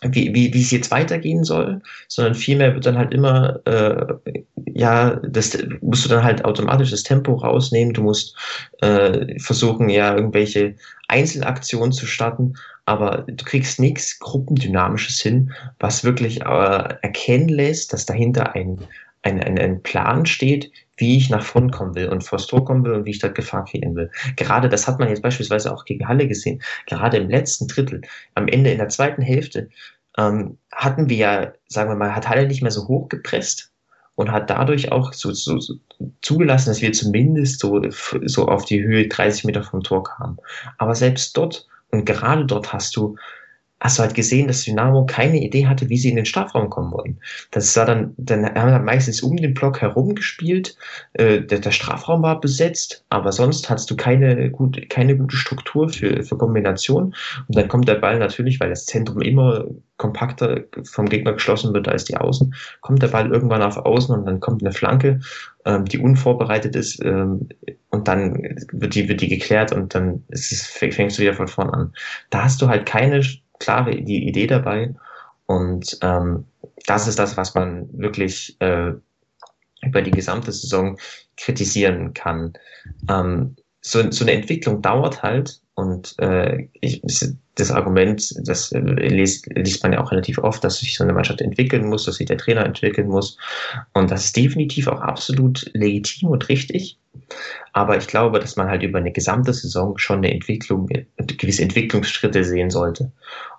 wie, wie, wie es jetzt weitergehen soll, sondern vielmehr wird dann halt immer, äh, ja, das musst du dann halt automatisch das Tempo rausnehmen, du musst äh, versuchen, ja, irgendwelche Einzelaktionen zu starten, aber du kriegst nichts Gruppendynamisches hin, was wirklich äh, erkennen lässt, dass dahinter ein, ein, ein, ein Plan steht, wie ich nach vorn kommen will und vors Tor kommen will und wie ich da Gefahr kreieren will. Gerade das hat man jetzt beispielsweise auch gegen Halle gesehen. Gerade im letzten Drittel, am Ende in der zweiten Hälfte, ähm, hatten wir ja, sagen wir mal, hat Halle nicht mehr so hoch gepresst und hat dadurch auch so, so, so zugelassen, dass wir zumindest so, so auf die Höhe 30 Meter vom Tor kamen. Aber selbst dort und gerade dort hast du hast du halt gesehen, dass Dynamo keine Idee hatte, wie sie in den Strafraum kommen wollen. Das war dann, dann haben wir meistens um den Block herum gespielt, äh, der, der, Strafraum war besetzt, aber sonst hattest du keine, gut, keine gute Struktur für, für Kombination. Und dann kommt der Ball natürlich, weil das Zentrum immer kompakter vom Gegner geschlossen wird als die Außen, kommt der Ball irgendwann auf Außen und dann kommt eine Flanke, ähm, die unvorbereitet ist ähm, und dann wird die, wird die geklärt und dann ist es, fängst du wieder von vorn an. Da hast du halt keine klare die Idee dabei. Und ähm, das ist das, was man wirklich äh, über die gesamte Saison kritisieren kann. Ähm, so, so eine Entwicklung dauert halt und äh, ich, das Argument, das äh, liest, liest man ja auch relativ oft, dass sich so eine Mannschaft entwickeln muss, dass sich der Trainer entwickeln muss. Und das ist definitiv auch absolut legitim und richtig. Aber ich glaube, dass man halt über eine gesamte Saison schon eine Entwicklung, gewisse Entwicklungsschritte sehen sollte.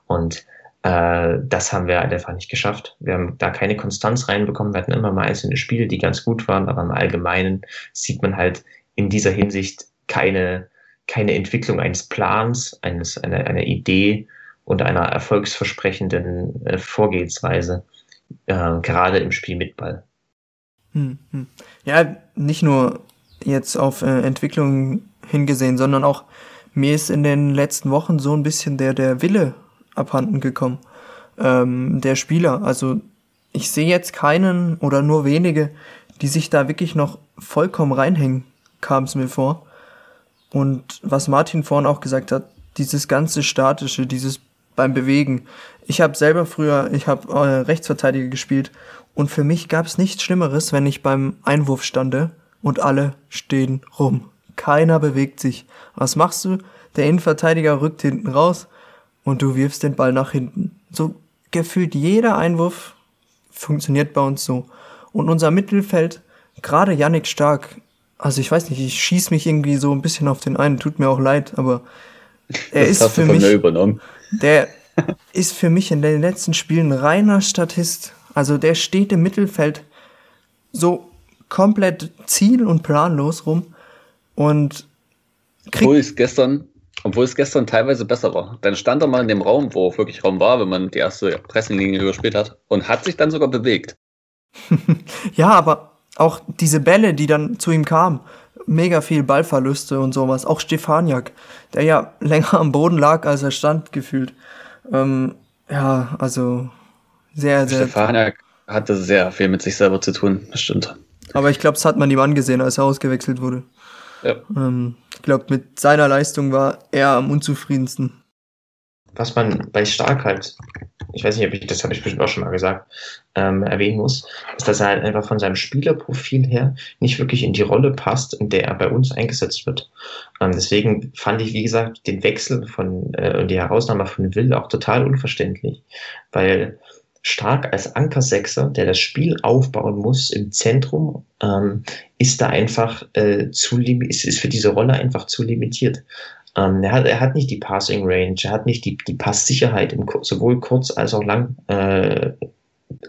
Und äh, das haben wir halt einfach nicht geschafft. Wir haben da keine Konstanz reinbekommen. Wir hatten immer mal einzelne Spiele, die ganz gut waren, aber im Allgemeinen sieht man halt in dieser Hinsicht keine, keine Entwicklung eines Plans, eines, einer, einer Idee und einer erfolgsversprechenden äh, Vorgehensweise, äh, gerade im Spiel mit Ball. Hm, hm. Ja, nicht nur jetzt auf äh, Entwicklung hingesehen, sondern auch mir ist in den letzten Wochen so ein bisschen der, der Wille abhanden gekommen. Ähm, der Spieler. Also ich sehe jetzt keinen oder nur wenige, die sich da wirklich noch vollkommen reinhängen, kam es mir vor. Und was Martin vorhin auch gesagt hat, dieses ganze Statische, dieses beim Bewegen. Ich habe selber früher, ich habe äh, Rechtsverteidiger gespielt und für mich gab es nichts Schlimmeres, wenn ich beim Einwurf stande und alle stehen rum. Keiner bewegt sich. Was machst du? Der Innenverteidiger rückt hinten raus, und du wirfst den Ball nach hinten. So gefühlt jeder Einwurf funktioniert bei uns so. Und unser Mittelfeld, gerade Yannick Stark, also ich weiß nicht, ich schieß mich irgendwie so ein bisschen auf den einen, tut mir auch leid, aber er das ist für mich, der ist für mich in den letzten Spielen reiner Statist. Also der steht im Mittelfeld so komplett ziel- und planlos rum und. Obwohl ich gestern obwohl es gestern teilweise besser war. Dann stand er mal in dem Raum, wo wirklich Raum war, wenn man die erste Pressinglinie überspielt hat und hat sich dann sogar bewegt. ja, aber auch diese Bälle, die dann zu ihm kamen, mega viel Ballverluste und sowas. Auch Stefaniak, der ja länger am Boden lag, als er stand, gefühlt. Ähm, ja, also sehr, sehr. Stefaniak hatte sehr viel mit sich selber zu tun, das stimmt. Aber ich glaube, das hat man ihm angesehen, als er ausgewechselt wurde. Ja. Ähm, ich glaube, mit seiner Leistung war er am unzufriedensten. Was man bei Stark halt, ich weiß nicht, ob ich das habe ich bestimmt auch schon mal gesagt, ähm, erwähnen muss, ist, dass er halt einfach von seinem Spielerprofil her nicht wirklich in die Rolle passt, in der er bei uns eingesetzt wird. Ähm, deswegen fand ich, wie gesagt, den Wechsel von äh, die Herausnahme von Will auch total unverständlich, weil stark als Ankersechser, der das Spiel aufbauen muss im Zentrum, ähm, ist da einfach äh, zu ist, ist für diese Rolle einfach zu limitiert. Ähm, er, hat, er hat nicht die Passing Range, er hat nicht die, die Passsicherheit im, sowohl kurz als auch lang, äh,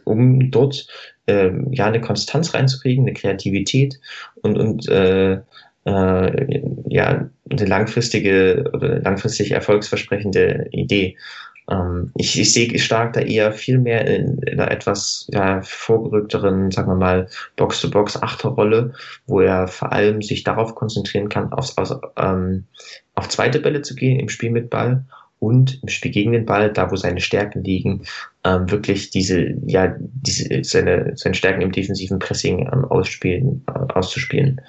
um dort äh, ja eine Konstanz reinzukriegen, eine Kreativität und, und äh, äh, ja eine langfristige oder langfristig erfolgsversprechende Idee. Ähm, ich, ich sehe stark da eher viel mehr in, in einer etwas ja, vorgerückteren, sagen wir mal, Box-to-Box-Achterrolle, wo er vor allem sich darauf konzentrieren kann, aufs, aus, ähm, auf zweite Bälle zu gehen im Spiel mit Ball und im Spiel gegen den Ball, da wo seine Stärken liegen, ähm, wirklich diese, ja, diese, seine, seine Stärken im defensiven Pressing ähm, ausspielen, äh, auszuspielen.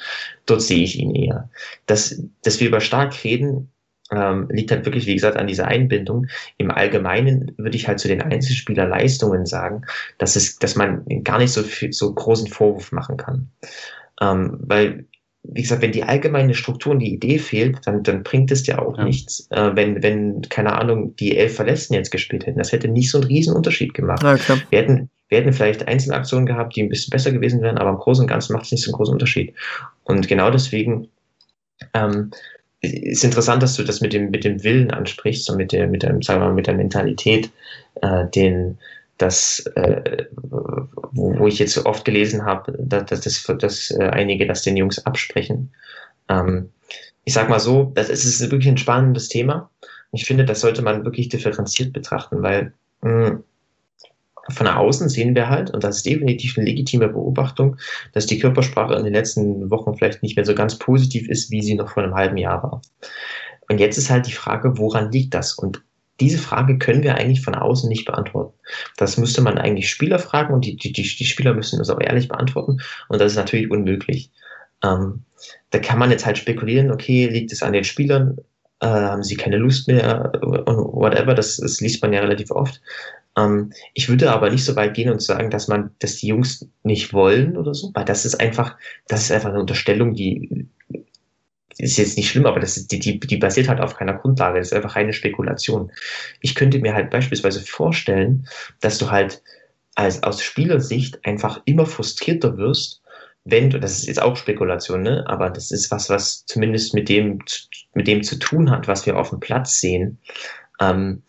Dort sehe ich ihn eher. Dass, dass wir über stark reden, ähm, liegt halt wirklich, wie gesagt, an dieser Einbindung. Im Allgemeinen würde ich halt zu den Einzelspielerleistungen sagen, dass es, dass man gar nicht so viel, so großen Vorwurf machen kann. Ähm, weil, wie gesagt, wenn die allgemeine Struktur und die Idee fehlt, dann, dann bringt es ja auch ja. nichts, äh, wenn, wenn, keine Ahnung, die elf Verletzten jetzt gespielt hätten. Das hätte nicht so einen riesen Unterschied gemacht. Ja, wir hätten, wir hätten vielleicht Einzelaktionen gehabt, die ein bisschen besser gewesen wären, aber im Großen und Ganzen macht es nicht so einen großen Unterschied. Und genau deswegen ähm, ist interessant, dass du das mit dem, mit dem Willen ansprichst und mit der, mit der, sagen wir mal, mit der Mentalität, äh, den, das, äh, wo, wo ich jetzt so oft gelesen habe, dass, dass, dass, äh, einige das den Jungs absprechen. Ähm, ich sag mal so, das ist, ist wirklich ein spannendes Thema, ich finde, das sollte man wirklich differenziert betrachten, weil mh, hm, von außen sehen wir halt, und das ist definitiv eine legitime Beobachtung, dass die Körpersprache in den letzten Wochen vielleicht nicht mehr so ganz positiv ist, wie sie noch vor einem halben Jahr war. Und jetzt ist halt die Frage, woran liegt das? Und diese Frage können wir eigentlich von außen nicht beantworten. Das müsste man eigentlich Spieler fragen und die, die, die Spieler müssen das auch ehrlich beantworten. Und das ist natürlich unmöglich. Ähm, da kann man jetzt halt spekulieren, okay, liegt es an den Spielern? Äh, haben sie keine Lust mehr? Whatever, das, das liest man ja relativ oft. Ähm, ich würde aber nicht so weit gehen und sagen, dass man, dass die Jungs nicht wollen oder so, weil das ist einfach, das ist einfach eine Unterstellung, die ist jetzt nicht schlimm, aber das ist, die, die, die basiert halt auf keiner Grundlage. Das ist einfach reine Spekulation. Ich könnte mir halt beispielsweise vorstellen, dass du halt als aus Spielersicht einfach immer frustrierter wirst, wenn du, das ist jetzt auch Spekulation, ne? aber das ist was, was zumindest mit dem, mit dem zu tun hat, was wir auf dem Platz sehen. Ähm,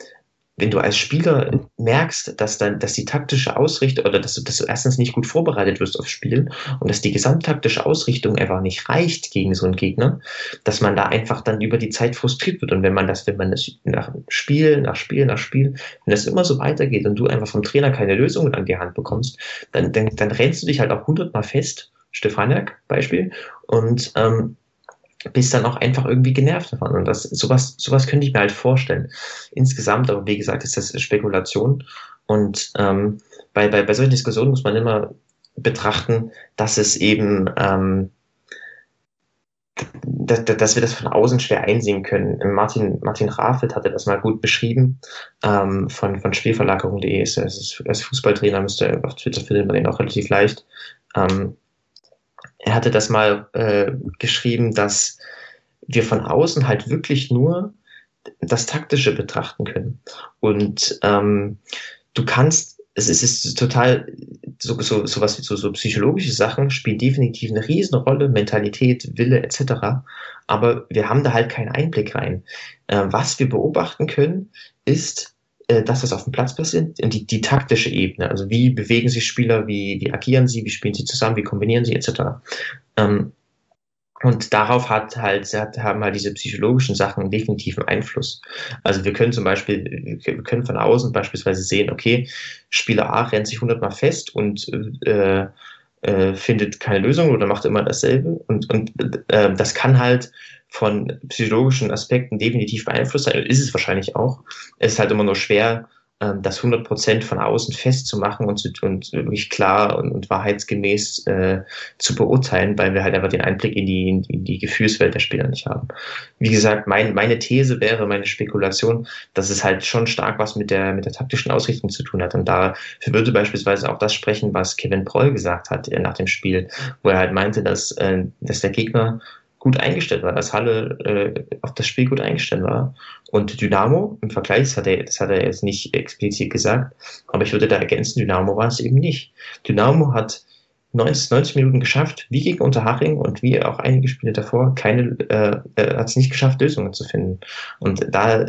wenn du als Spieler merkst, dass dann, dass die taktische Ausrichtung oder dass du, dass du erstens nicht gut vorbereitet wirst aufs Spiel und dass die gesamttaktische Ausrichtung einfach nicht reicht gegen so einen Gegner, dass man da einfach dann über die Zeit frustriert wird. Und wenn man das, wenn man das nach Spiel, nach Spiel, nach Spiel, wenn das immer so weitergeht und du einfach vom Trainer keine Lösungen an die Hand bekommst, dann, dann, dann rennst du dich halt auch hundertmal fest, Stefaniak Beispiel, und ähm, bist dann auch einfach irgendwie genervt davon. Und das, sowas, sowas könnte ich mir halt vorstellen. Insgesamt, aber wie gesagt, ist das Spekulation. Und ähm, bei, bei, bei solchen Diskussionen muss man immer betrachten, dass es eben, ähm, dass, dass wir das von außen schwer einsehen können. Martin, Martin Rafelt hatte das mal gut beschrieben, ähm, von, von Spielverlagerung.de, als Fußballtrainer müsste auf Twitter findet man den auch relativ leicht. Ähm, er hatte das mal äh, geschrieben, dass wir von außen halt wirklich nur das Taktische betrachten können. Und ähm, du kannst, es ist, es ist total, so, so, so was wie so, so psychologische Sachen spielen definitiv eine Riesenrolle, Mentalität, Wille etc. Aber wir haben da halt keinen Einblick rein. Äh, was wir beobachten können, ist, äh, das, was auf dem Platz passiert, die, die taktische Ebene. Also wie bewegen sich Spieler, wie, wie agieren sie, wie spielen sie zusammen, wie kombinieren sie, etc. Ähm, und darauf hat halt, haben halt diese psychologischen Sachen definitiven Einfluss. Also wir können zum Beispiel, wir können von außen beispielsweise sehen, okay, Spieler A rennt sich hundertmal fest und äh, äh, findet keine Lösung oder macht immer dasselbe. Und, und äh, das kann halt von psychologischen Aspekten definitiv beeinflusst sein, ist es wahrscheinlich auch. Es ist halt immer nur schwer, ähm, das 100% von außen festzumachen und, zu, und wirklich klar und, und wahrheitsgemäß äh, zu beurteilen, weil wir halt einfach den Einblick in die, in die Gefühlswelt der Spieler nicht haben. Wie gesagt, mein, meine These wäre, meine Spekulation, dass es halt schon stark was mit der, mit der taktischen Ausrichtung zu tun hat. Und dafür würde beispielsweise auch das sprechen, was Kevin Proll gesagt hat äh, nach dem Spiel, wo er halt meinte, dass, äh, dass der Gegner gut eingestellt war, dass Halle äh, auf das Spiel gut eingestellt war. Und Dynamo im Vergleich, das hat, er, das hat er jetzt nicht explizit gesagt, aber ich würde da ergänzen, Dynamo war es eben nicht. Dynamo hat 90, 90 Minuten geschafft, wie gegen Unterhaching und wie auch einige Spiele davor, keine, äh, äh, hat es nicht geschafft, Lösungen zu finden. Und da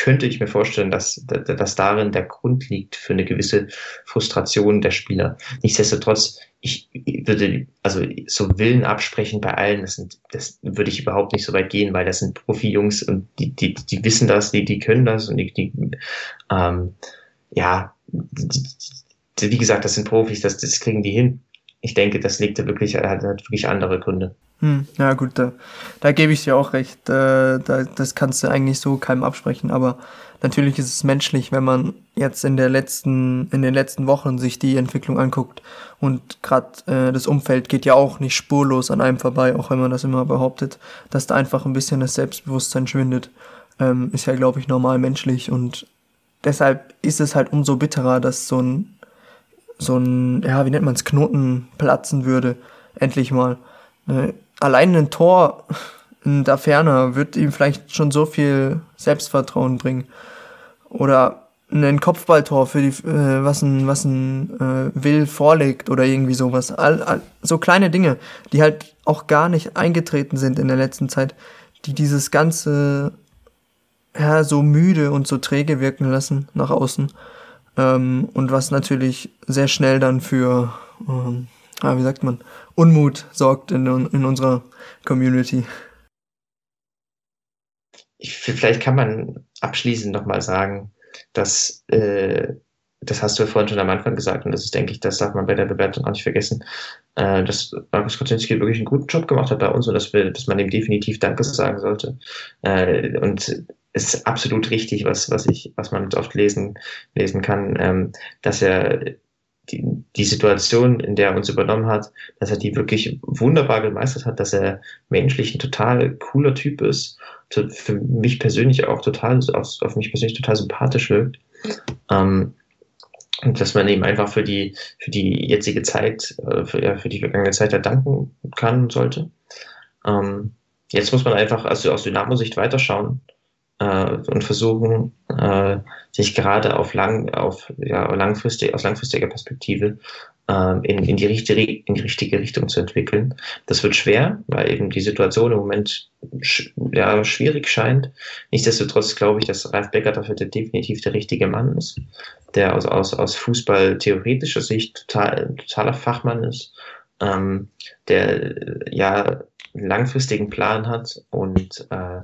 könnte ich mir vorstellen, dass, dass darin der Grund liegt für eine gewisse Frustration der Spieler. Nichtsdestotrotz, ich würde also so Willen absprechen bei allen, das, sind, das würde ich überhaupt nicht so weit gehen, weil das sind Profi-Jungs und die, die, die wissen das, die, die können das und die, die ähm, ja, wie gesagt, das sind Profis, das, das kriegen die hin. Ich denke, das liegt da wirklich, hat wirklich andere Gründe. Hm, ja, gut, da, da gebe ich dir auch recht. Äh, da, das kannst du eigentlich so keinem absprechen. Aber natürlich ist es menschlich, wenn man jetzt in der letzten, in den letzten Wochen sich die Entwicklung anguckt. Und gerade äh, das Umfeld geht ja auch nicht spurlos an einem vorbei, auch wenn man das immer behauptet, dass da einfach ein bisschen das Selbstbewusstsein schwindet. Ähm, ist ja, glaube ich, normal menschlich. Und deshalb ist es halt umso bitterer, dass so ein, so ein, ja, wie nennt man es, Knoten platzen würde. Endlich mal. Äh, allein ein Tor in der Ferne wird ihm vielleicht schon so viel Selbstvertrauen bringen. Oder ein Kopfballtor für die, äh, was ein, was ein äh, Will vorlegt oder irgendwie sowas. All, all, so kleine Dinge, die halt auch gar nicht eingetreten sind in der letzten Zeit, die dieses ganze ja, so müde und so träge wirken lassen nach außen. Ähm, und was natürlich sehr schnell dann für ähm, ah, wie sagt man, Unmut sorgt in, in unserer Community. ich, vielleicht kann man abschließend nochmal sagen, dass äh, das hast du ja vorhin schon am Anfang gesagt und das ist, denke ich, das darf man bei der Bewertung auch nicht vergessen, äh, dass Markus Kocinski wirklich einen guten Job gemacht hat bei uns und dass, wir, dass man ihm definitiv Danke sagen sollte. Äh, und es ist absolut richtig, was, was ich, was man oft lesen, lesen kann, ähm, dass er die, die Situation, in der er uns übernommen hat, dass er die wirklich wunderbar gemeistert hat, dass er menschlich ein total cooler Typ ist, für mich persönlich auch total, auf, auf mich persönlich total sympathisch wirkt. Ähm, und dass man ihm einfach für die, für die jetzige Zeit, äh, für, ja, für die vergangene Zeit danken kann und sollte. Ähm, jetzt muss man einfach also aus Dynamo-Sicht weiterschauen äh, und versuchen, äh, sich gerade auf lang, auf ja, langfristig, aus langfristiger Perspektive äh, in, in, die richtige, in die richtige Richtung zu entwickeln. Das wird schwer, weil eben die Situation im Moment sch ja, schwierig scheint. Nichtsdestotrotz glaube ich, dass Ralf Becker dafür definitiv der richtige Mann ist, der aus, aus, aus Fußball theoretischer Sicht total, totaler Fachmann ist, ähm, der ja einen langfristigen Plan hat und äh,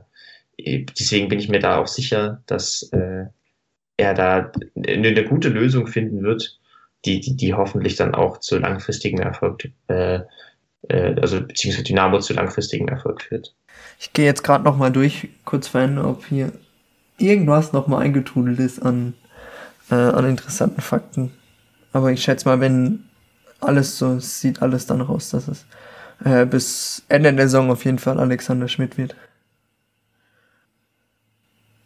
deswegen bin ich mir da auch sicher, dass äh, er da eine, eine, gute Lösung finden wird, die, die, die hoffentlich dann auch zu langfristigem Erfolg, äh, äh, also beziehungsweise Dynamo zu langfristigem Erfolg führt. Ich gehe jetzt gerade nochmal durch, kurz verändern, ob hier irgendwas nochmal eingetrudelt ist an, äh, an interessanten Fakten. Aber ich schätze mal, wenn alles so sieht alles dann raus, dass es äh, bis Ende der Saison auf jeden Fall Alexander Schmidt wird.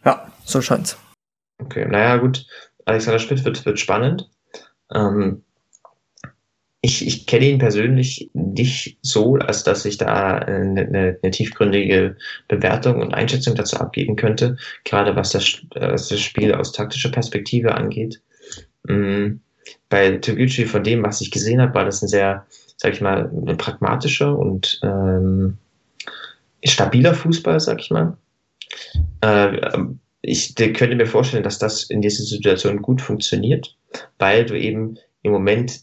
Ja, so scheint's. Okay, naja, gut. Alexander Schmidt wird, wird spannend. Ähm, ich, ich kenne ihn persönlich nicht so, als dass ich da eine, eine, eine, tiefgründige Bewertung und Einschätzung dazu abgeben könnte, gerade was das, was das Spiel aus taktischer Perspektive angeht. Ähm, bei Toguchi, von dem, was ich gesehen habe, war das ein sehr, sag ich mal, pragmatischer und ähm, stabiler Fußball, sag ich mal. Äh, ich könnte mir vorstellen, dass das in dieser Situation gut funktioniert, weil du eben im Moment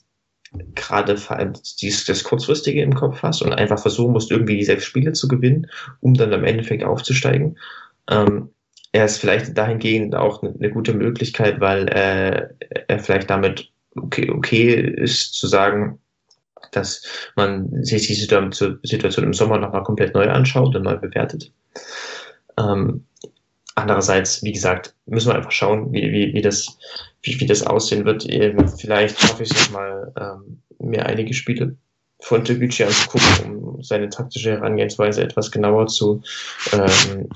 gerade vor allem das Kurzfristige im Kopf hast und einfach versuchen musst, irgendwie die sechs Spiele zu gewinnen, um dann am Endeffekt aufzusteigen. Ähm, er ist vielleicht dahingehend auch eine, eine gute Möglichkeit, weil äh, er vielleicht damit okay, okay ist zu sagen, dass man sich die Situation im Sommer nochmal komplett neu anschaut und neu bewertet. Ähm, andererseits, wie gesagt, müssen wir einfach schauen, wie, wie, wie, das, wie, wie das aussehen wird. Eben, vielleicht schaffe ich es mal, ähm, mir einige Spiele von Toguchi anzugucken, um seine taktische Herangehensweise etwas genauer zu, ähm,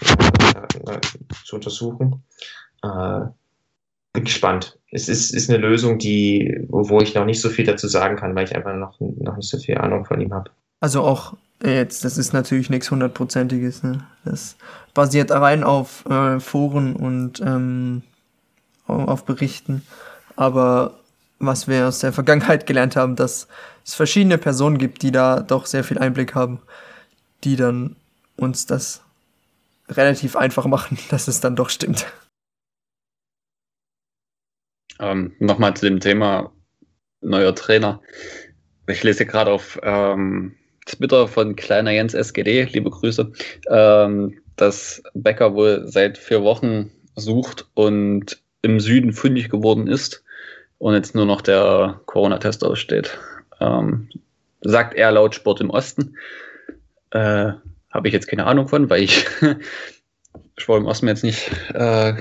äh, zu untersuchen. Äh, bin gespannt. Es ist, ist eine Lösung, die, wo ich noch nicht so viel dazu sagen kann, weil ich einfach noch, noch nicht so viel Ahnung von ihm habe. Also auch Jetzt, das ist natürlich nichts hundertprozentiges. Ne? Das basiert rein auf äh, Foren und ähm, auf Berichten. Aber was wir aus der Vergangenheit gelernt haben, dass es verschiedene Personen gibt, die da doch sehr viel Einblick haben, die dann uns das relativ einfach machen, dass es dann doch stimmt. Ähm, Nochmal zu dem Thema neuer Trainer. Ich lese gerade auf ähm, Twitter von kleiner Jens SGD, liebe Grüße, ähm, dass Becker wohl seit vier Wochen sucht und im Süden fündig geworden ist und jetzt nur noch der Corona-Test aussteht. Ähm, sagt er laut Sport im Osten. Äh, Habe ich jetzt keine Ahnung von, weil ich Sport im Osten jetzt nicht äh,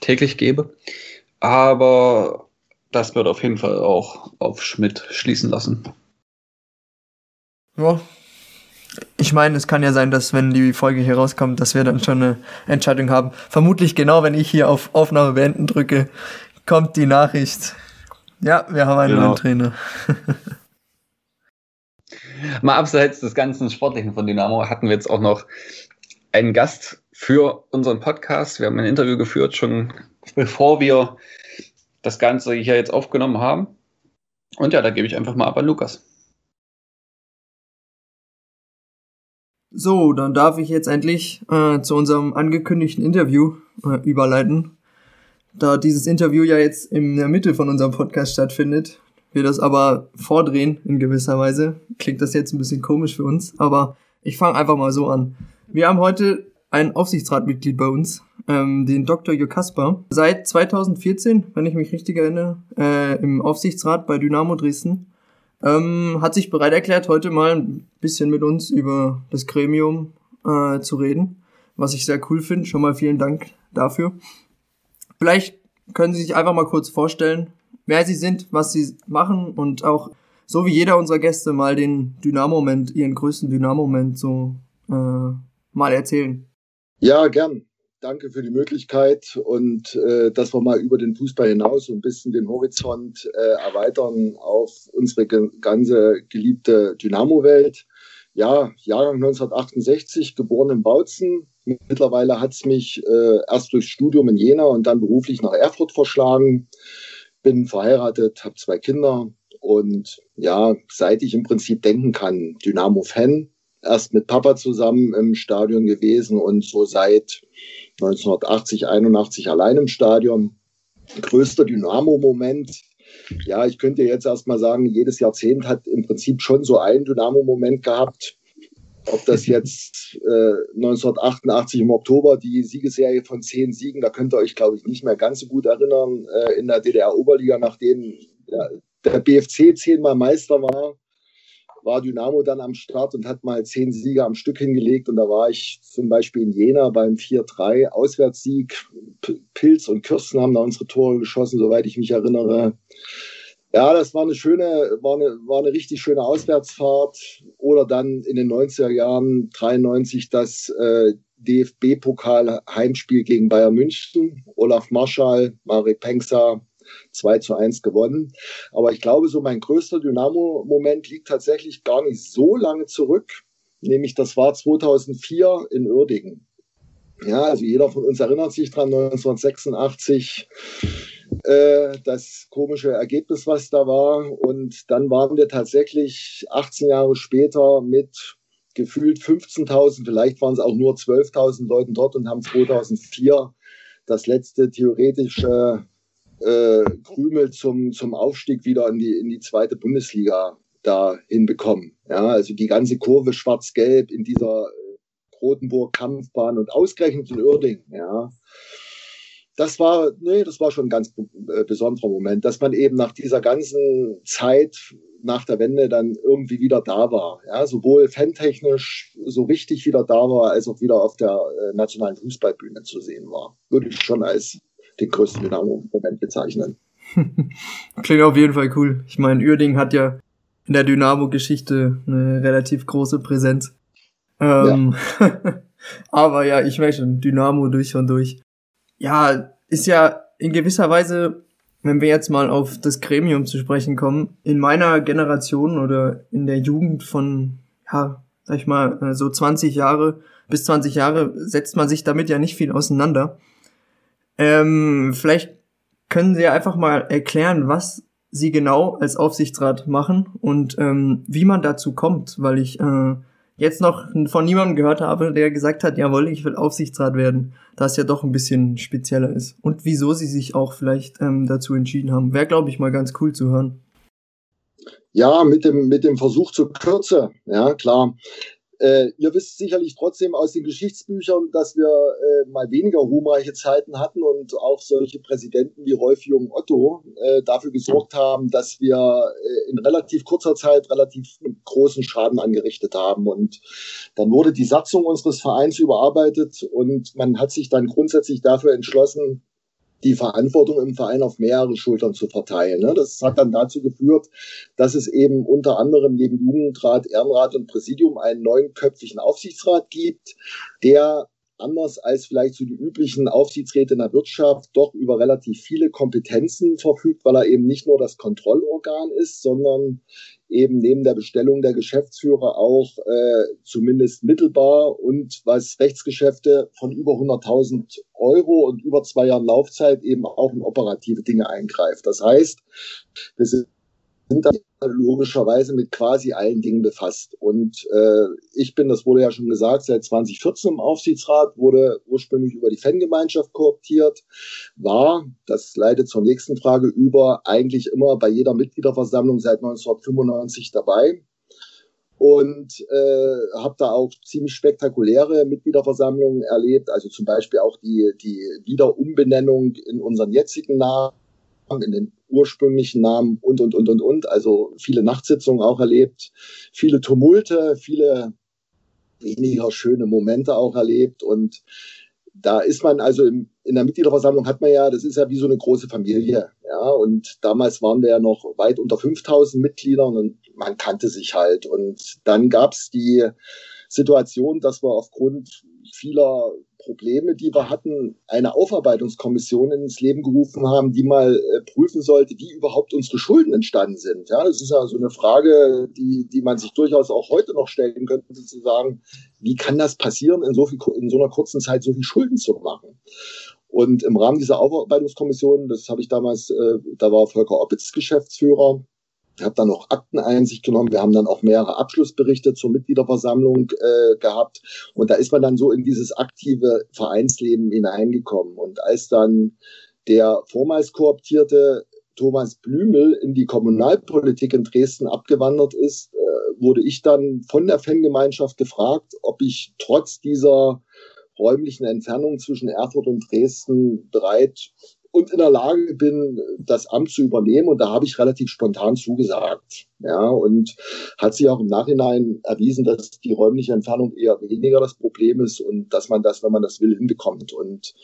täglich gebe. Aber das wird auf jeden Fall auch auf Schmidt schließen lassen. Ja. Ich meine, es kann ja sein, dass wenn die Folge hier rauskommt, dass wir dann schon eine Entscheidung haben. Vermutlich genau, wenn ich hier auf Aufnahme beenden drücke, kommt die Nachricht. Ja, wir haben einen genau. neuen Trainer. Mal abseits des ganzen Sportlichen von Dynamo hatten wir jetzt auch noch einen Gast für unseren Podcast. Wir haben ein Interview geführt, schon bevor wir das Ganze hier jetzt aufgenommen haben. Und ja, da gebe ich einfach mal ab an Lukas. So, dann darf ich jetzt endlich äh, zu unserem angekündigten Interview äh, überleiten. Da dieses Interview ja jetzt in der Mitte von unserem Podcast stattfindet, wir das aber vordrehen in gewisser Weise, klingt das jetzt ein bisschen komisch für uns, aber ich fange einfach mal so an. Wir haben heute ein Aufsichtsratmitglied bei uns, ähm, den Dr. Jokasper. Seit 2014, wenn ich mich richtig erinnere, äh, im Aufsichtsrat bei Dynamo Dresden. Ähm, hat sich bereit erklärt, heute mal ein bisschen mit uns über das Gremium äh, zu reden, was ich sehr cool finde. Schon mal vielen Dank dafür. Vielleicht können Sie sich einfach mal kurz vorstellen, wer Sie sind, was Sie machen und auch so wie jeder unserer Gäste mal den Dynamo-Moment, ihren größten Dynamo-Moment so äh, mal erzählen. Ja, gern. Danke für die Möglichkeit und äh, dass wir mal über den Fußball hinaus so ein bisschen den Horizont äh, erweitern auf unsere ge ganze geliebte Dynamo-Welt. Ja, Jahrgang 1968, geboren in Bautzen. Mittlerweile hat es mich äh, erst durchs Studium in Jena und dann beruflich nach Erfurt verschlagen. Bin verheiratet, habe zwei Kinder, und ja, seit ich im Prinzip denken kann, Dynamo-Fan, erst mit Papa zusammen im Stadion gewesen und so seit 1980, 81 allein im Stadion. Größter Dynamo-Moment. Ja, ich könnte jetzt erstmal sagen, jedes Jahrzehnt hat im Prinzip schon so einen Dynamo-Moment gehabt. Ob das jetzt äh, 1988 im Oktober die Siegesserie von zehn Siegen, da könnt ihr euch, glaube ich, nicht mehr ganz so gut erinnern, äh, in der DDR-Oberliga, nachdem ja, der BFC zehnmal Meister war, war Dynamo dann am Start und hat mal zehn Siege am Stück hingelegt. Und da war ich zum Beispiel in Jena beim 4-3 Auswärtssieg. Pilz und Kürsten haben da unsere Tore geschossen, soweit ich mich erinnere. Ja, das war eine schöne, war eine, war eine richtig schöne Auswärtsfahrt. Oder dann in den 90er Jahren 93 das äh, DFB-Pokal-Heimspiel gegen Bayern München. Olaf Marschall, Mari Pengsa, 2 zu 1 gewonnen. Aber ich glaube, so mein größter Dynamo-Moment liegt tatsächlich gar nicht so lange zurück. Nämlich das war 2004 in Uerdingen. Ja, also jeder von uns erinnert sich dran, 1986 äh, das komische Ergebnis, was da war. Und dann waren wir tatsächlich 18 Jahre später mit gefühlt 15.000, vielleicht waren es auch nur 12.000 Leuten dort und haben 2004 das letzte theoretische äh, Krümel zum, zum Aufstieg wieder in die, in die zweite Bundesliga da hinbekommen. Ja, also die ganze Kurve schwarz-gelb in dieser äh, Rotenburg-Kampfbahn und ausgerechnet in Uerding, ja. Das war, nee, das war schon ein ganz äh, besonderer Moment, dass man eben nach dieser ganzen Zeit nach der Wende dann irgendwie wieder da war. Ja, sowohl fantechnisch so richtig wieder da war, als auch wieder auf der äh, nationalen Fußballbühne zu sehen war. Würde ich schon als den größten Dynamo-Moment bezeichnen. Klingt auf jeden Fall cool. Ich meine, Uerding hat ja in der Dynamo-Geschichte eine relativ große Präsenz. Ähm, ja. aber ja, ich merke schon, Dynamo durch und durch. Ja, ist ja in gewisser Weise, wenn wir jetzt mal auf das Gremium zu sprechen kommen, in meiner Generation oder in der Jugend von, ja, sag ich mal, äh, so 20 Jahre bis 20 Jahre setzt man sich damit ja nicht viel auseinander. Ähm, vielleicht können Sie ja einfach mal erklären, was Sie genau als Aufsichtsrat machen und ähm, wie man dazu kommt, weil ich äh, jetzt noch von niemandem gehört habe, der gesagt hat, jawohl, ich will Aufsichtsrat werden, da es ja doch ein bisschen spezieller ist. Und wieso Sie sich auch vielleicht ähm, dazu entschieden haben. Wäre, glaube ich, mal ganz cool zu hören. Ja, mit dem, mit dem Versuch zur Kürze, ja, klar. Äh, ihr wisst sicherlich trotzdem aus den Geschichtsbüchern, dass wir äh, mal weniger ruhmreiche Zeiten hatten und auch solche Präsidenten wie Rolf Jung Otto äh, dafür gesorgt haben, dass wir äh, in relativ kurzer Zeit relativ großen Schaden angerichtet haben. Und dann wurde die Satzung unseres Vereins überarbeitet und man hat sich dann grundsätzlich dafür entschlossen, die Verantwortung im Verein auf mehrere Schultern zu verteilen. Ne? Das hat dann dazu geführt, dass es eben unter anderem neben Jugendrat, Ehrenrat und Präsidium einen neunköpfigen Aufsichtsrat gibt, der anders als vielleicht so die üblichen Aufsichtsräte in der Wirtschaft doch über relativ viele Kompetenzen verfügt, weil er eben nicht nur das Kontrollorgan ist, sondern eben neben der Bestellung der Geschäftsführer auch äh, zumindest mittelbar und was Rechtsgeschäfte von über 100.000 Euro und über zwei Jahren Laufzeit eben auch in operative Dinge eingreift. Das heißt, wir sind sind dann logischerweise mit quasi allen Dingen befasst. Und äh, ich bin, das wurde ja schon gesagt, seit 2014 im Aufsichtsrat, wurde ursprünglich über die Fangemeinschaft kooptiert, war, das leitet zur nächsten Frage über, eigentlich immer bei jeder Mitgliederversammlung seit 1995 dabei und äh, habe da auch ziemlich spektakuläre Mitgliederversammlungen erlebt, also zum Beispiel auch die, die Wiederumbenennung in unseren jetzigen Namen, in den ursprünglichen Namen und, und, und, und, und. Also viele Nachtsitzungen auch erlebt, viele Tumulte, viele weniger schöne Momente auch erlebt. Und da ist man also im, in der Mitgliederversammlung hat man ja, das ist ja wie so eine große Familie, ja, und damals waren wir ja noch weit unter 5000 Mitgliedern und man kannte sich halt. Und dann gab es die Situation, dass wir aufgrund vieler Probleme, die wir hatten, eine Aufarbeitungskommission ins Leben gerufen haben, die mal äh, prüfen sollte, wie überhaupt unsere Schulden entstanden sind. Ja, das ist ja so eine Frage, die, die man sich durchaus auch heute noch stellen könnte, zu sagen, wie kann das passieren, in so, viel, in so einer kurzen Zeit so viel Schulden zu machen? Und im Rahmen dieser Aufarbeitungskommission, das habe ich damals, äh, da war Volker Oppitz Geschäftsführer, habe dann noch Akteneinsicht genommen. Wir haben dann auch mehrere Abschlussberichte zur Mitgliederversammlung äh, gehabt. Und da ist man dann so in dieses aktive Vereinsleben hineingekommen. Und als dann der vormals kooptierte Thomas Blümel in die Kommunalpolitik in Dresden abgewandert ist, äh, wurde ich dann von der Fangemeinschaft gefragt, ob ich trotz dieser räumlichen Entfernung zwischen Erfurt und Dresden bereit und in der Lage bin, das Amt zu übernehmen. Und da habe ich relativ spontan zugesagt. Ja, und hat sich auch im Nachhinein erwiesen, dass die räumliche Entfernung eher weniger das Problem ist und dass man das, wenn man das will, hinbekommt. Und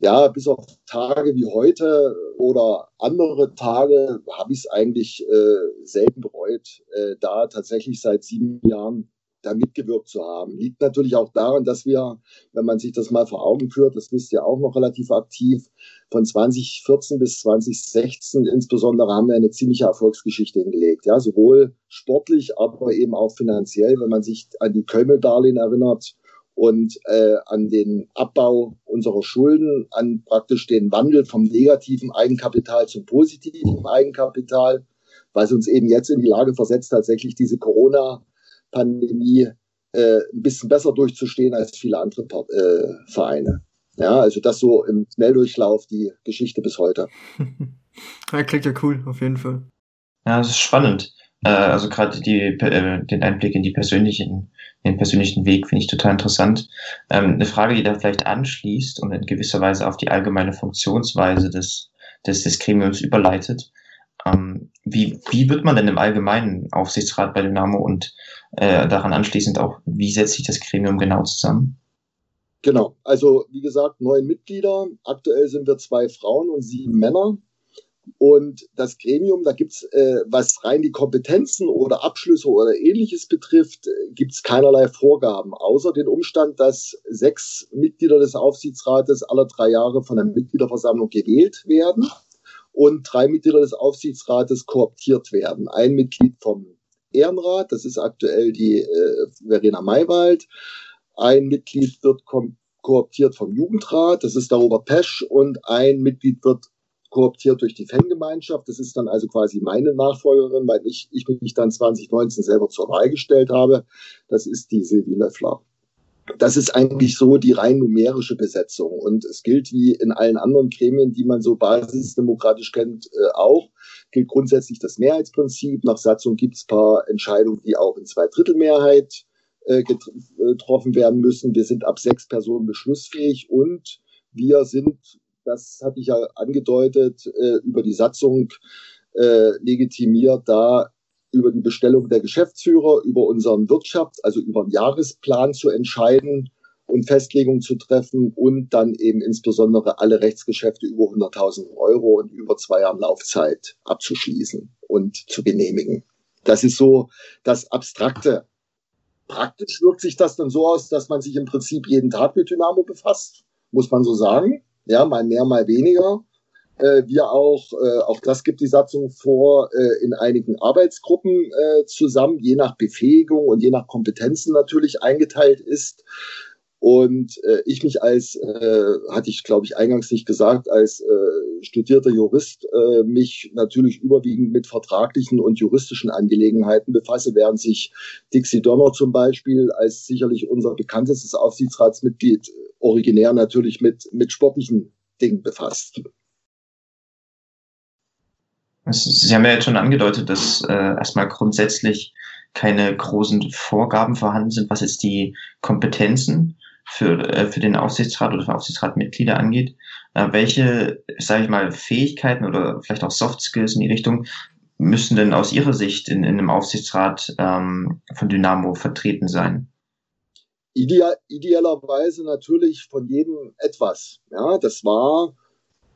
ja, bis auf Tage wie heute oder andere Tage habe ich es eigentlich äh, selten bereut, äh, da tatsächlich seit sieben Jahren da mitgewirkt zu haben. Liegt natürlich auch daran, dass wir, wenn man sich das mal vor Augen führt, das wisst ihr auch noch relativ aktiv, von 2014 bis 2016 insbesondere haben wir eine ziemliche Erfolgsgeschichte hingelegt. Ja, sowohl sportlich, aber eben auch finanziell, wenn man sich an die Kölmel-Darlehen erinnert und äh, an den Abbau unserer Schulden, an praktisch den Wandel vom negativen Eigenkapital zum positiven Eigenkapital, was uns eben jetzt in die Lage versetzt, tatsächlich diese Corona Pandemie äh, ein bisschen besser durchzustehen als viele andere äh, Vereine. Ja, also das so im Schnelldurchlauf die Geschichte bis heute. ja, klingt ja cool, auf jeden Fall. Ja, das ist spannend. Äh, also gerade die, äh, den Einblick in die persönlichen, den persönlichen Weg finde ich total interessant. Ähm, eine Frage, die da vielleicht anschließt und in gewisser Weise auf die allgemeine Funktionsweise des, des, des Gremiums überleitet. Ähm, wie, wie wird man denn im Allgemeinen Aufsichtsrat bei Dynamo und äh, daran anschließend auch, wie setzt sich das Gremium genau zusammen? Genau, also wie gesagt, neun Mitglieder. Aktuell sind wir zwei Frauen und sieben Männer. Und das Gremium, da gibt's, äh, was rein die Kompetenzen oder Abschlüsse oder ähnliches betrifft, gibt's keinerlei Vorgaben, außer den Umstand, dass sechs Mitglieder des Aufsichtsrates alle drei Jahre von der Mitgliederversammlung gewählt werden und drei Mitglieder des Aufsichtsrates kooptiert werden. Ein Mitglied vom Ehrenrat, das ist aktuell die äh, Verena Maywald. Ein Mitglied wird kooptiert vom Jugendrat, das ist der Robert Pesch, und ein Mitglied wird kooptiert durch die Fangemeinschaft. Das ist dann also quasi meine Nachfolgerin, weil ich, ich mich dann 2019 selber zur Wahl gestellt habe. Das ist die Silvi Löffler das ist eigentlich so die rein numerische Besetzung. Und es gilt wie in allen anderen Gremien, die man so basisdemokratisch kennt, äh, auch, gilt grundsätzlich das Mehrheitsprinzip. Nach Satzung gibt es paar Entscheidungen, die auch in Zweidrittelmehrheit äh, getroffen werden müssen. Wir sind ab sechs Personen beschlussfähig und wir sind, das hatte ich ja angedeutet, äh, über die Satzung äh, legitimiert, da über die Bestellung der Geschäftsführer, über unseren Wirtschafts-, also über den Jahresplan zu entscheiden und Festlegungen zu treffen und dann eben insbesondere alle Rechtsgeschäfte über 100.000 Euro und über zwei Jahren Laufzeit abzuschließen und zu genehmigen. Das ist so das Abstrakte. Praktisch wirkt sich das dann so aus, dass man sich im Prinzip jeden Tag mit Dynamo befasst, muss man so sagen. Ja, mal mehr, mal weniger äh, wir auch, äh, auch das gibt die Satzung vor, äh, in einigen Arbeitsgruppen äh, zusammen, je nach Befähigung und je nach Kompetenzen natürlich eingeteilt ist. Und äh, ich mich als, äh, hatte ich glaube ich eingangs nicht gesagt, als äh, studierter Jurist äh, mich natürlich überwiegend mit vertraglichen und juristischen Angelegenheiten befasse, während sich Dixie Donner zum Beispiel als sicherlich unser bekanntestes Aufsichtsratsmitglied originär natürlich mit, mit sportlichen Dingen befasst. Sie haben ja jetzt schon angedeutet, dass äh, erstmal grundsätzlich keine großen Vorgaben vorhanden sind, was jetzt die Kompetenzen für, äh, für den Aufsichtsrat oder für Aufsichtsratmitglieder angeht. Äh, welche, sage ich mal, Fähigkeiten oder vielleicht auch Soft Skills in die Richtung müssen denn aus Ihrer Sicht in, in einem Aufsichtsrat ähm, von Dynamo vertreten sein? Ideal, idealerweise natürlich von jedem etwas. Ja, das war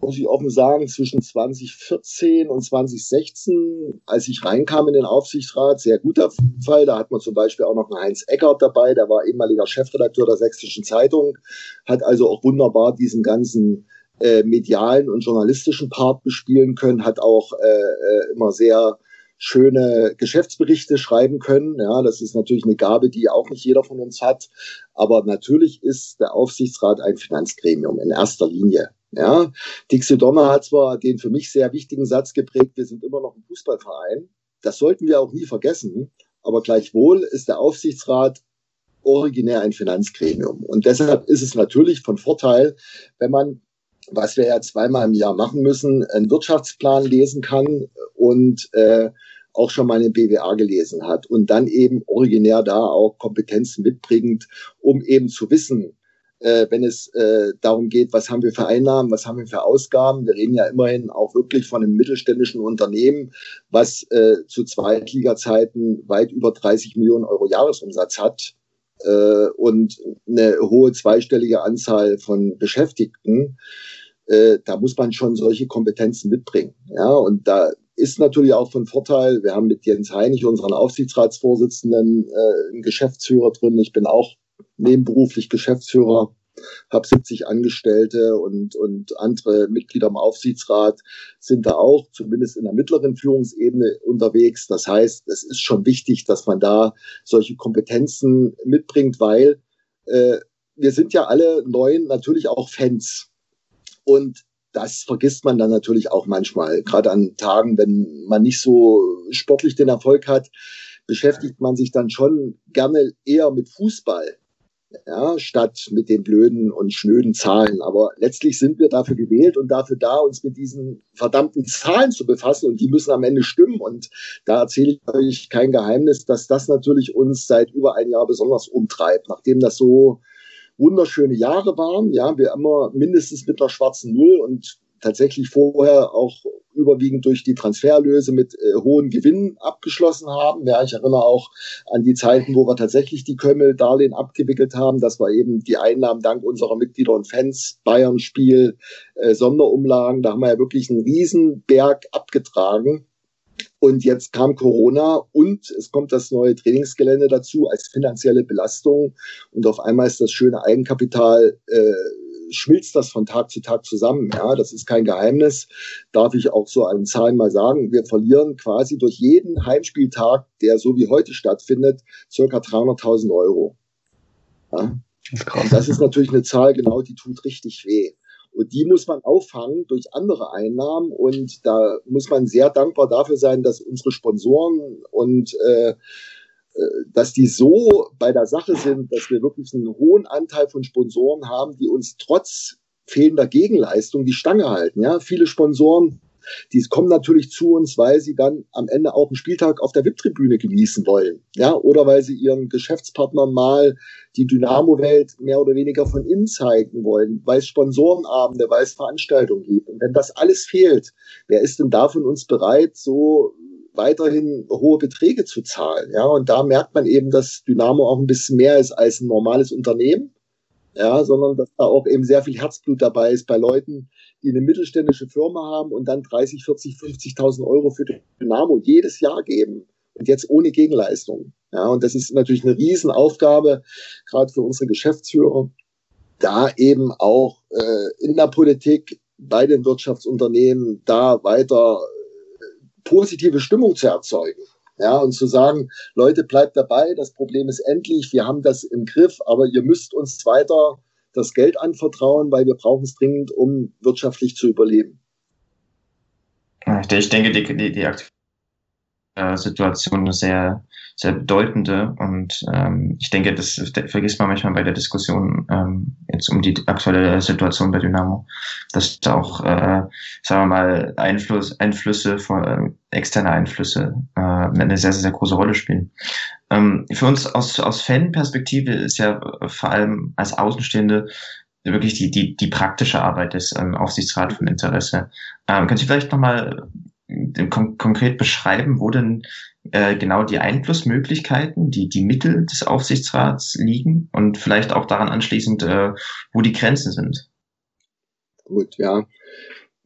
muss ich offen sagen, zwischen 2014 und 2016, als ich reinkam in den Aufsichtsrat, sehr guter Fall. Da hat man zum Beispiel auch noch einen Heinz Eckert dabei, der war ehemaliger Chefredakteur der Sächsischen Zeitung, hat also auch wunderbar diesen ganzen äh, medialen und journalistischen Part bespielen können, hat auch äh, äh immer sehr schöne Geschäftsberichte schreiben können. Ja, das ist natürlich eine Gabe, die auch nicht jeder von uns hat. Aber natürlich ist der Aufsichtsrat ein Finanzgremium in erster Linie. Ja, Dixie Donner hat zwar den für mich sehr wichtigen Satz geprägt, wir sind immer noch ein Fußballverein. Das sollten wir auch nie vergessen. Aber gleichwohl ist der Aufsichtsrat originär ein Finanzgremium. Und deshalb ist es natürlich von Vorteil, wenn man, was wir ja zweimal im Jahr machen müssen, einen Wirtschaftsplan lesen kann und äh, auch schon mal eine BWA gelesen hat und dann eben originär da auch Kompetenzen mitbringt, um eben zu wissen, äh, wenn es äh, darum geht, was haben wir für Einnahmen, was haben wir für Ausgaben. Wir reden ja immerhin auch wirklich von einem mittelständischen Unternehmen, was äh, zu Zweitliga-Zeiten weit über 30 Millionen Euro Jahresumsatz hat äh, und eine hohe zweistellige Anzahl von Beschäftigten. Äh, da muss man schon solche Kompetenzen mitbringen. Ja, und da ist natürlich auch von Vorteil. Wir haben mit Jens Heinig, unseren Aufsichtsratsvorsitzenden, äh, einen Geschäftsführer drin. Ich bin auch nebenberuflich Geschäftsführer, habe 70 Angestellte und, und andere Mitglieder im Aufsichtsrat sind da auch zumindest in der mittleren Führungsebene unterwegs. Das heißt, es ist schon wichtig, dass man da solche Kompetenzen mitbringt, weil äh, wir sind ja alle neuen natürlich auch Fans. Und das vergisst man dann natürlich auch manchmal. Gerade an Tagen, wenn man nicht so sportlich den Erfolg hat, beschäftigt man sich dann schon gerne eher mit Fußball ja, statt mit den blöden und schnöden Zahlen. Aber letztlich sind wir dafür gewählt und dafür da, uns mit diesen verdammten Zahlen zu befassen und die müssen am Ende stimmen. Und da erzähle ich euch kein Geheimnis, dass das natürlich uns seit über ein Jahr besonders umtreibt, nachdem das so wunderschöne Jahre waren. Ja, wir immer mindestens mit einer schwarzen Null und tatsächlich vorher auch überwiegend durch die Transferlöse mit äh, hohen Gewinnen abgeschlossen haben. Ja, ich erinnere auch an die Zeiten, wo wir tatsächlich die Kömmel-Darlehen abgewickelt haben. Das war eben die Einnahmen dank unserer Mitglieder und Fans, Bayern-Spiel, äh, Sonderumlagen. Da haben wir ja wirklich einen Riesenberg abgetragen. Und jetzt kam Corona und es kommt das neue Trainingsgelände dazu als finanzielle Belastung. Und auf einmal ist das schöne Eigenkapital äh, schmilzt das von Tag zu Tag zusammen. Ja, das ist kein Geheimnis. Darf ich auch so an Zahlen mal sagen. Wir verlieren quasi durch jeden Heimspieltag, der so wie heute stattfindet, circa 300.000 Euro. Ja? Das, das ist natürlich eine Zahl, genau, die tut richtig weh. Und die muss man auffangen durch andere Einnahmen. Und da muss man sehr dankbar dafür sein, dass unsere Sponsoren und äh, dass die so bei der Sache sind, dass wir wirklich einen hohen Anteil von Sponsoren haben, die uns trotz fehlender Gegenleistung die Stange halten. Ja, viele Sponsoren, die kommen natürlich zu uns, weil sie dann am Ende auch einen Spieltag auf der VIP-Tribüne genießen wollen. Ja, oder weil sie ihren Geschäftspartnern mal die Dynamo-Welt mehr oder weniger von innen zeigen wollen, weil es Sponsorenabende, weil es Veranstaltungen gibt. Und wenn das alles fehlt, wer ist denn da von uns bereit, so weiterhin hohe Beträge zu zahlen. Ja, und da merkt man eben, dass Dynamo auch ein bisschen mehr ist als ein normales Unternehmen. Ja, sondern dass da auch eben sehr viel Herzblut dabei ist bei Leuten, die eine mittelständische Firma haben und dann 30, 40, 50.000 Euro für Dynamo jedes Jahr geben und jetzt ohne Gegenleistung. Ja, und das ist natürlich eine Riesenaufgabe, gerade für unsere Geschäftsführer, da eben auch äh, in der Politik, bei den Wirtschaftsunternehmen, da weiter positive Stimmung zu erzeugen. Ja, und zu sagen, Leute, bleibt dabei, das Problem ist endlich, wir haben das im Griff, aber ihr müsst uns weiter das Geld anvertrauen, weil wir brauchen es dringend, um wirtschaftlich zu überleben. Ich denke, die, die, die äh, Situation ist sehr, sehr bedeutende und ähm, ich denke, das vergisst man manchmal bei der Diskussion ähm, jetzt um die aktuelle Situation bei Dynamo, dass da auch, äh, sagen wir mal, Einfluss, Einflüsse von äh, externe Einflüsse äh, eine sehr, sehr, große Rolle spielen. Ähm, für uns aus, aus Fanperspektive ist ja vor allem als Außenstehende wirklich die, die, die praktische Arbeit des ähm, Aufsichtsrats von Interesse. Ähm, können Sie vielleicht nochmal äh, kon konkret beschreiben, wo denn äh, genau die Einflussmöglichkeiten, die, die Mittel des Aufsichtsrats liegen und vielleicht auch daran anschließend, äh, wo die Grenzen sind? Gut, ja.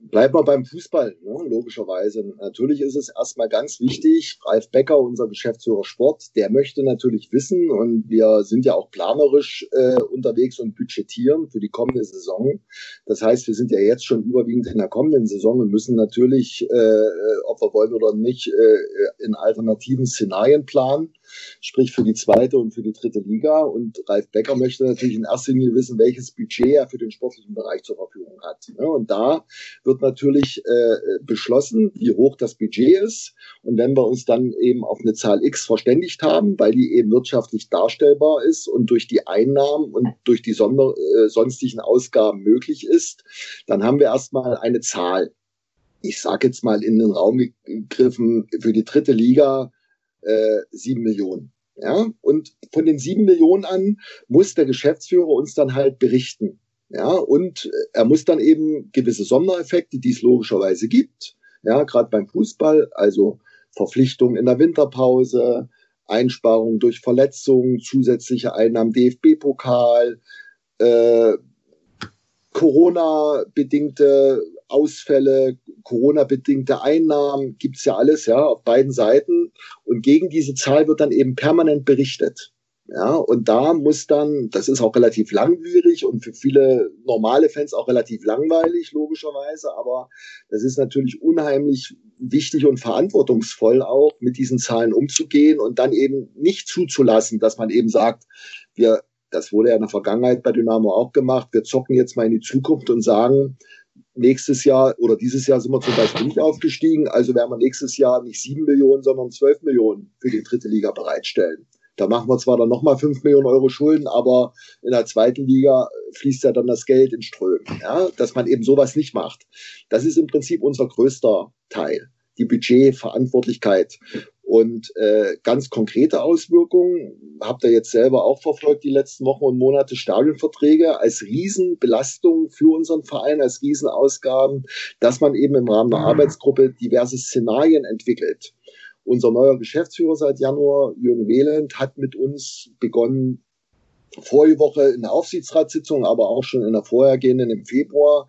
Bleiben wir beim Fußball, ne? logischerweise. Natürlich ist es erstmal ganz wichtig, Ralf Becker, unser Geschäftsführer Sport, der möchte natürlich wissen und wir sind ja auch planerisch äh, unterwegs und budgetieren für die kommende Saison. Das heißt, wir sind ja jetzt schon überwiegend in der kommenden Saison und müssen natürlich, äh, ob wir wollen oder nicht, äh, in alternativen Szenarien planen sprich für die zweite und für die dritte Liga. Und Ralf Becker möchte natürlich in erster Linie wissen, welches Budget er für den sportlichen Bereich zur Verfügung hat. Und da wird natürlich äh, beschlossen, wie hoch das Budget ist. Und wenn wir uns dann eben auf eine Zahl X verständigt haben, weil die eben wirtschaftlich darstellbar ist und durch die Einnahmen und durch die sonder, äh, sonstigen Ausgaben möglich ist, dann haben wir erstmal eine Zahl ich sage jetzt mal in den Raum gegriffen, für die dritte Liga äh, sieben Millionen. Ja, und von den sieben Millionen an muss der Geschäftsführer uns dann halt berichten. Ja, und er muss dann eben gewisse Sondereffekte, die es logischerweise gibt, ja, gerade beim Fußball, also Verpflichtungen in der Winterpause, Einsparungen durch Verletzungen, zusätzliche Einnahmen DFB-Pokal, äh, Corona-bedingte Ausfälle, Corona-bedingte Einnahmen, gibt's ja alles, ja, auf beiden Seiten. Und gegen diese Zahl wird dann eben permanent berichtet. Ja, und da muss dann, das ist auch relativ langwierig und für viele normale Fans auch relativ langweilig, logischerweise, aber das ist natürlich unheimlich wichtig und verantwortungsvoll auch, mit diesen Zahlen umzugehen und dann eben nicht zuzulassen, dass man eben sagt, wir, das wurde ja in der Vergangenheit bei Dynamo auch gemacht, wir zocken jetzt mal in die Zukunft und sagen, nächstes Jahr oder dieses Jahr sind wir zum Beispiel nicht aufgestiegen, also werden wir nächstes Jahr nicht sieben Millionen, sondern zwölf Millionen für die dritte Liga bereitstellen. Da machen wir zwar dann nochmal fünf Millionen Euro Schulden, aber in der zweiten Liga fließt ja dann das Geld in Strömen, ja, dass man eben sowas nicht macht. Das ist im Prinzip unser größter Teil, die Budgetverantwortlichkeit. Und äh, ganz konkrete Auswirkungen habt ihr jetzt selber auch verfolgt die letzten Wochen und Monate. Stadionverträge als Riesenbelastung für unseren Verein, als Riesenausgaben, dass man eben im Rahmen der Arbeitsgruppe diverse Szenarien entwickelt. Unser neuer Geschäftsführer seit Januar, Jürgen Wehland, hat mit uns begonnen, vorige Woche in der Aufsichtsratssitzung, aber auch schon in der vorhergehenden im Februar,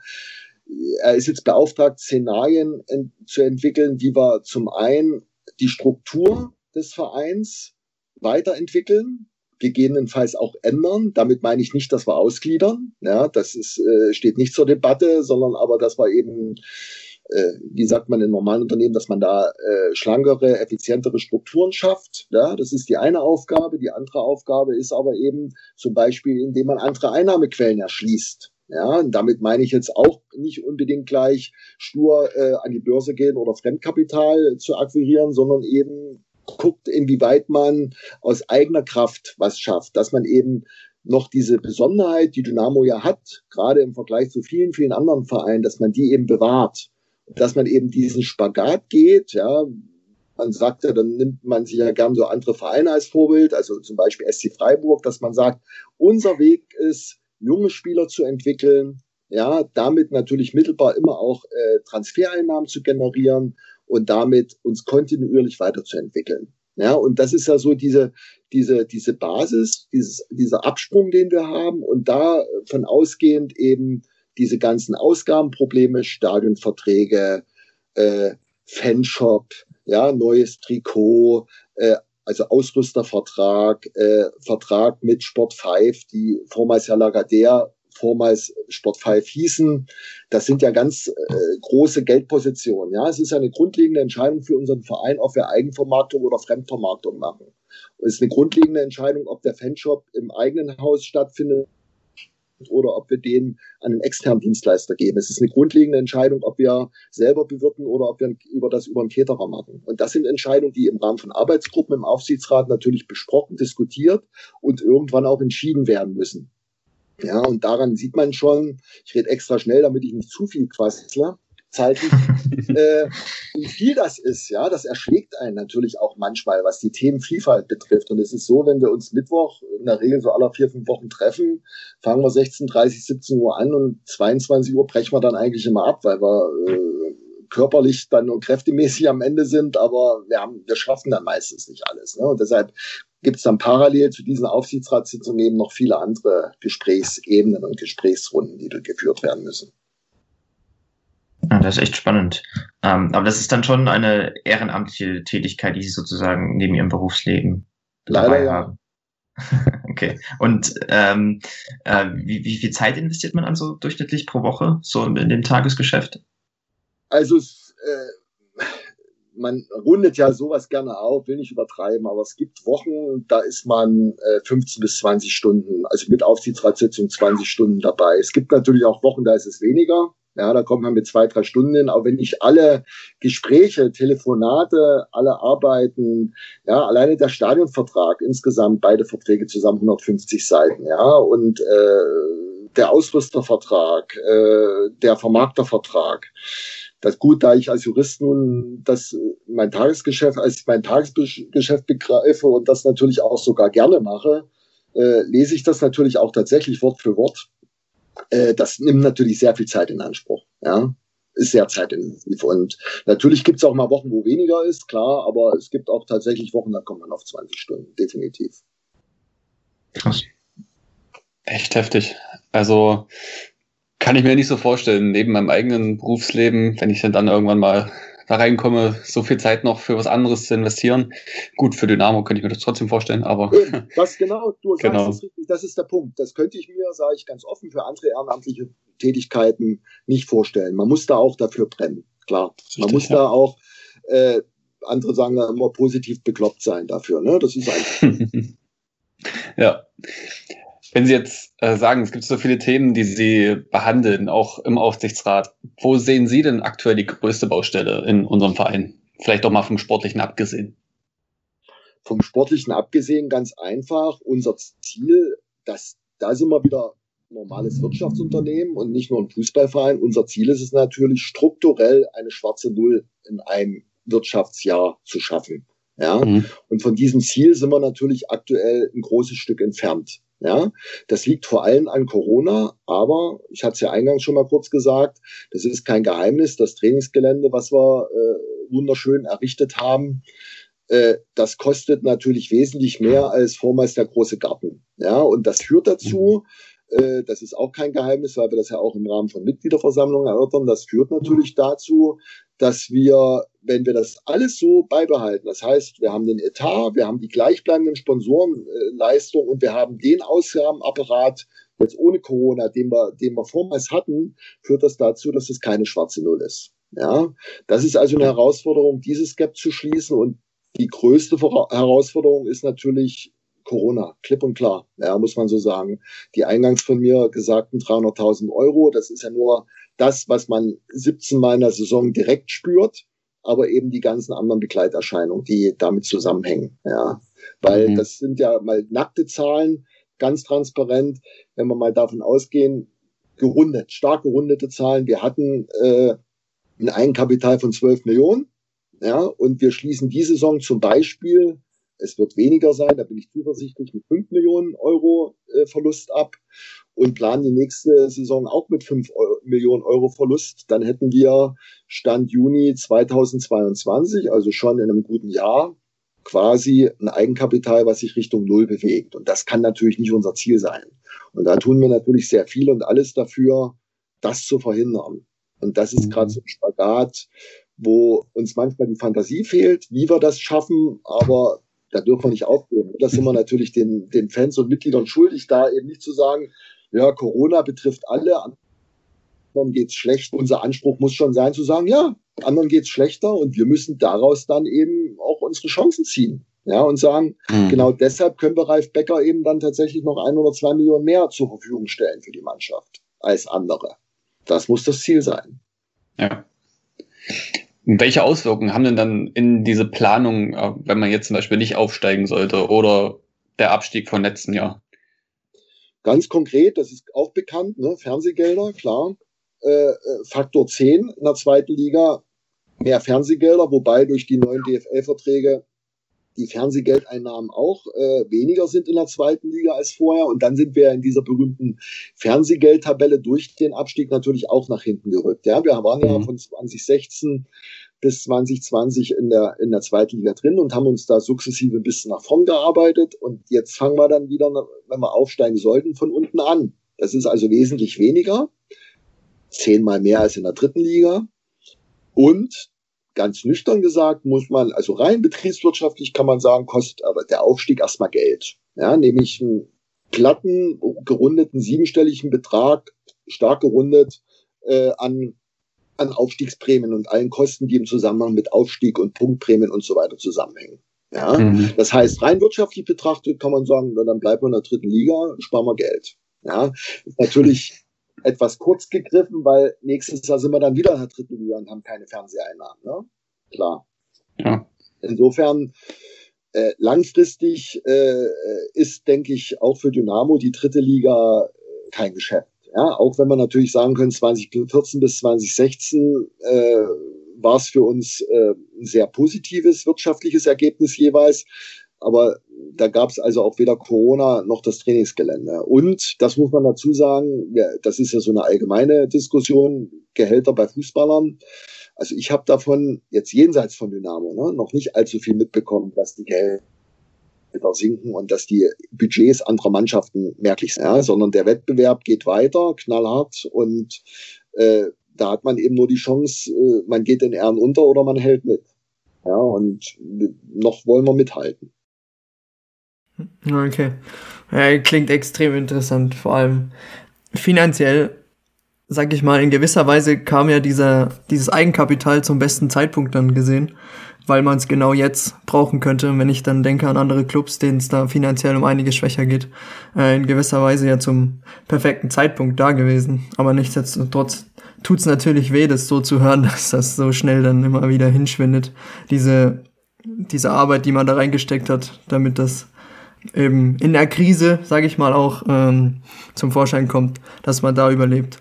er ist jetzt beauftragt, Szenarien ent zu entwickeln, wie wir zum einen die Struktur des Vereins weiterentwickeln, gegebenenfalls auch ändern. Damit meine ich nicht, dass wir ausgliedern. Ja, das ist, äh, steht nicht zur Debatte, sondern aber, dass wir eben, äh, wie sagt man in normalen Unternehmen, dass man da äh, schlankere, effizientere Strukturen schafft. Ja, das ist die eine Aufgabe. Die andere Aufgabe ist aber eben zum Beispiel, indem man andere Einnahmequellen erschließt. Ja, und damit meine ich jetzt auch nicht unbedingt gleich stur äh, an die Börse gehen oder Fremdkapital zu akquirieren, sondern eben guckt, inwieweit man aus eigener Kraft was schafft, dass man eben noch diese Besonderheit, die Dynamo ja hat, gerade im Vergleich zu vielen, vielen anderen Vereinen, dass man die eben bewahrt, dass man eben diesen Spagat geht, ja, man sagt ja, dann nimmt man sich ja gern so andere Vereine als Vorbild, also zum Beispiel SC Freiburg, dass man sagt, unser Weg ist, junge Spieler zu entwickeln, ja, damit natürlich mittelbar immer auch äh, Transfereinnahmen zu generieren und damit uns kontinuierlich weiterzuentwickeln. Ja, und das ist ja so diese, diese, diese Basis, dieses, dieser Absprung, den wir haben und davon ausgehend eben diese ganzen Ausgabenprobleme, Stadionverträge, äh, Fanshop, ja, neues Trikot, äh, also Ausrüstervertrag, äh, Vertrag mit Sport 5, die vormals ja Lagardère, vormals Sport 5 hießen. Das sind ja ganz äh, große Geldpositionen. Ja, es ist eine grundlegende Entscheidung für unseren Verein, ob wir Eigenvermarktung oder Fremdvermarktung machen. Es ist eine grundlegende Entscheidung, ob der Fanshop im eigenen Haus stattfindet oder ob wir den an einen externen Dienstleister geben. Es ist eine grundlegende Entscheidung, ob wir selber bewirten oder ob wir über das über einen Caterer machen. Und das sind Entscheidungen, die im Rahmen von Arbeitsgruppen im Aufsichtsrat natürlich besprochen, diskutiert und irgendwann auch entschieden werden müssen. Ja, und daran sieht man schon, ich rede extra schnell, damit ich nicht zu viel quassle, zeitlich, äh, wie viel das ist. Ja, das erschlägt einen natürlich auch manchmal, was die Themenvielfalt betrifft. Und es ist so, wenn wir uns Mittwoch in der Regel so aller vier, fünf Wochen treffen, fangen wir 16, 30, 17 Uhr an und 22 Uhr brechen wir dann eigentlich immer ab, weil wir äh, körperlich dann nur kräftemäßig am Ende sind, aber wir haben, wir schaffen dann meistens nicht alles. Ne? Und deshalb gibt es dann parallel zu diesen Aufsichtsratssitzungen eben noch viele andere Gesprächsebenen und Gesprächsrunden, die geführt werden müssen. Ja, das ist echt spannend. Ähm, aber das ist dann schon eine ehrenamtliche Tätigkeit, die Sie sozusagen neben Ihrem Berufsleben Leider ja. haben. okay. Und ähm, äh, wie, wie viel Zeit investiert man also durchschnittlich pro Woche so in, dem Tagesgeschäft? Also äh, man rundet ja sowas gerne auf, will nicht übertreiben, aber es gibt Wochen, da ist man äh, 15 bis 20 Stunden, also mit Aufsichtsratssitzung 20 Stunden dabei. Es gibt natürlich auch Wochen, da ist es weniger. Ja, da kommt man mit zwei, drei Stunden hin. Aber wenn ich alle Gespräche, Telefonate, alle Arbeiten, ja, alleine der Stadionvertrag, insgesamt beide Verträge zusammen 150 Seiten, ja, und äh, der Ausrüstervertrag, äh, der Vermarktervertrag, das gut, da ich als Jurist nun das mein Tagesgeschäft als mein Tagesgeschäft begreife und das natürlich auch sogar gerne mache, äh, lese ich das natürlich auch tatsächlich Wort für Wort. Äh, das nimmt natürlich sehr viel Zeit in Anspruch. Ja, ist sehr zeitintensiv. Und natürlich gibt es auch mal Wochen, wo weniger ist, klar, aber es gibt auch tatsächlich Wochen, da kommt man auf 20 Stunden, definitiv. Krass. Echt heftig. Also kann ich mir nicht so vorstellen, neben meinem eigenen Berufsleben, wenn ich dann irgendwann mal da reinkomme, so viel Zeit noch für was anderes zu investieren. Gut, für Dynamo könnte ich mir das trotzdem vorstellen, aber. das genau, du sagst genau. das richtig, das ist der Punkt. Das könnte ich mir, sage ich ganz offen, für andere ehrenamtliche Tätigkeiten nicht vorstellen. Man muss da auch dafür brennen, klar. Richtig, Man muss ja. da auch, äh, andere sagen da immer positiv bekloppt sein dafür, ne? Das ist einfach. ja. Wenn Sie jetzt äh, sagen, es gibt so viele Themen, die Sie behandeln, auch im Aufsichtsrat, wo sehen Sie denn aktuell die größte Baustelle in unserem Verein? Vielleicht auch mal vom Sportlichen abgesehen. Vom Sportlichen abgesehen ganz einfach, unser Ziel, das, da sind wir wieder normales Wirtschaftsunternehmen und nicht nur ein Fußballverein. Unser Ziel ist es natürlich, strukturell eine schwarze Null in einem Wirtschaftsjahr zu schaffen. Ja, mhm. und von diesem Ziel sind wir natürlich aktuell ein großes Stück entfernt. Ja, das liegt vor allem an Corona, aber ich hatte es ja eingangs schon mal kurz gesagt, das ist kein Geheimnis. Das Trainingsgelände, was wir äh, wunderschön errichtet haben, äh, das kostet natürlich wesentlich mehr als vormals der große Garten. Ja, und das führt dazu, äh, das ist auch kein Geheimnis, weil wir das ja auch im Rahmen von Mitgliederversammlungen erörtern. Das führt natürlich dazu, dass wir, wenn wir das alles so beibehalten, das heißt, wir haben den Etat, wir haben die gleichbleibenden Sponsorenleistungen und wir haben den Ausgabenapparat jetzt ohne Corona, den wir, den wir vormals hatten, führt das dazu, dass es keine schwarze Null ist. Ja, das ist also eine Herausforderung, dieses Gap zu schließen und die größte Herausforderung ist natürlich Corona, klipp und klar, ja, muss man so sagen. Die eingangs von mir gesagten 300.000 Euro, das ist ja nur das, was man 17 Mal in der Saison direkt spürt, aber eben die ganzen anderen Begleiterscheinungen, die damit zusammenhängen. Ja, weil mhm. das sind ja mal nackte Zahlen, ganz transparent, wenn wir mal davon ausgehen, gerundet, stark gerundete Zahlen. Wir hatten äh, ein Eigenkapital von 12 Millionen, ja, und wir schließen die Saison zum Beispiel, es wird weniger sein, da bin ich zuversichtlich, mit 5 Millionen Euro äh, Verlust ab und planen die nächste Saison auch mit 5 Euro, Millionen Euro Verlust, dann hätten wir Stand Juni 2022, also schon in einem guten Jahr, quasi ein Eigenkapital, was sich Richtung Null bewegt. Und das kann natürlich nicht unser Ziel sein. Und da tun wir natürlich sehr viel und alles dafür, das zu verhindern. Und das ist gerade so ein Spagat, wo uns manchmal die Fantasie fehlt, wie wir das schaffen, aber da dürfen wir nicht aufgeben. Das sind wir natürlich den, den Fans und Mitgliedern schuldig, da eben nicht zu sagen, ja, Corona betrifft alle, anderen geht's schlecht. Unser Anspruch muss schon sein zu sagen, ja, anderen geht's schlechter und wir müssen daraus dann eben auch unsere Chancen ziehen. Ja, und sagen, mhm. genau deshalb können wir Ralf Becker eben dann tatsächlich noch ein oder zwei Millionen mehr zur Verfügung stellen für die Mannschaft als andere. Das muss das Ziel sein. Ja. Welche Auswirkungen haben denn dann in diese Planung, äh, wenn man jetzt zum Beispiel nicht aufsteigen sollte oder der Abstieg von letzten Jahr? Ganz konkret, das ist auch bekannt, ne? Fernsehgelder, klar. Äh, äh Faktor 10 in der zweiten Liga, mehr Fernsehgelder, wobei durch die neuen DFL-Verträge die Fernsehgeldeinnahmen auch äh, weniger sind in der zweiten Liga als vorher. Und dann sind wir in dieser berühmten Fernsehgeldtabelle durch den Abstieg natürlich auch nach hinten gerückt. Ja, wir waren ja mhm. von 2016 bis 2020 in der, in der zweiten Liga drin und haben uns da sukzessive ein bisschen nach vorn gearbeitet. Und jetzt fangen wir dann wieder, wenn wir aufsteigen sollten, von unten an. Das ist also wesentlich weniger. Zehnmal mehr als in der dritten Liga. Und ganz nüchtern gesagt, muss man, also rein betriebswirtschaftlich kann man sagen, kostet aber der Aufstieg erstmal Geld. Ja, nämlich einen glatten, gerundeten, siebenstelligen Betrag, stark gerundet, äh, an, an Aufstiegsprämien und allen Kosten, die im Zusammenhang mit Aufstieg und Punktprämien und so weiter zusammenhängen. Ja, mhm. das heißt, rein wirtschaftlich betrachtet kann man sagen, na, dann bleiben wir in der dritten Liga, sparen wir Geld. Ja, natürlich etwas kurz gegriffen, weil nächstes Jahr sind wir dann wieder in der dritten Liga und haben keine Fernseheinnahmen. Ne? Klar. Ja. Insofern äh, langfristig äh, ist, denke ich, auch für Dynamo die dritte Liga äh, kein Geschäft. Ja, auch wenn man natürlich sagen können, 2014 bis 2016 äh, war es für uns äh, ein sehr positives wirtschaftliches Ergebnis jeweils. Aber da gab es also auch weder Corona noch das Trainingsgelände. Und das muss man dazu sagen, das ist ja so eine allgemeine Diskussion, Gehälter bei Fußballern. Also ich habe davon jetzt jenseits von Dynamo ne, noch nicht allzu viel mitbekommen, dass die Gehälter sinken und dass die Budgets anderer Mannschaften merklich sind, ja, sondern der Wettbewerb geht weiter, knallhart und äh, da hat man eben nur die Chance, äh, man geht in Ehren unter oder man hält mit. Ja, und noch wollen wir mithalten. Okay. Ja, klingt extrem interessant. Vor allem finanziell, sag ich mal, in gewisser Weise kam ja dieser, dieses Eigenkapital zum besten Zeitpunkt dann gesehen, weil man es genau jetzt brauchen könnte. Wenn ich dann denke an andere Clubs, denen es da finanziell um einiges schwächer geht, äh, in gewisser Weise ja zum perfekten Zeitpunkt da gewesen. Aber nichtsdestotrotz tut's natürlich weh, das so zu hören, dass das so schnell dann immer wieder hinschwindet. Diese, diese Arbeit, die man da reingesteckt hat, damit das eben in der Krise, sage ich mal, auch ähm, zum Vorschein kommt, dass man da überlebt.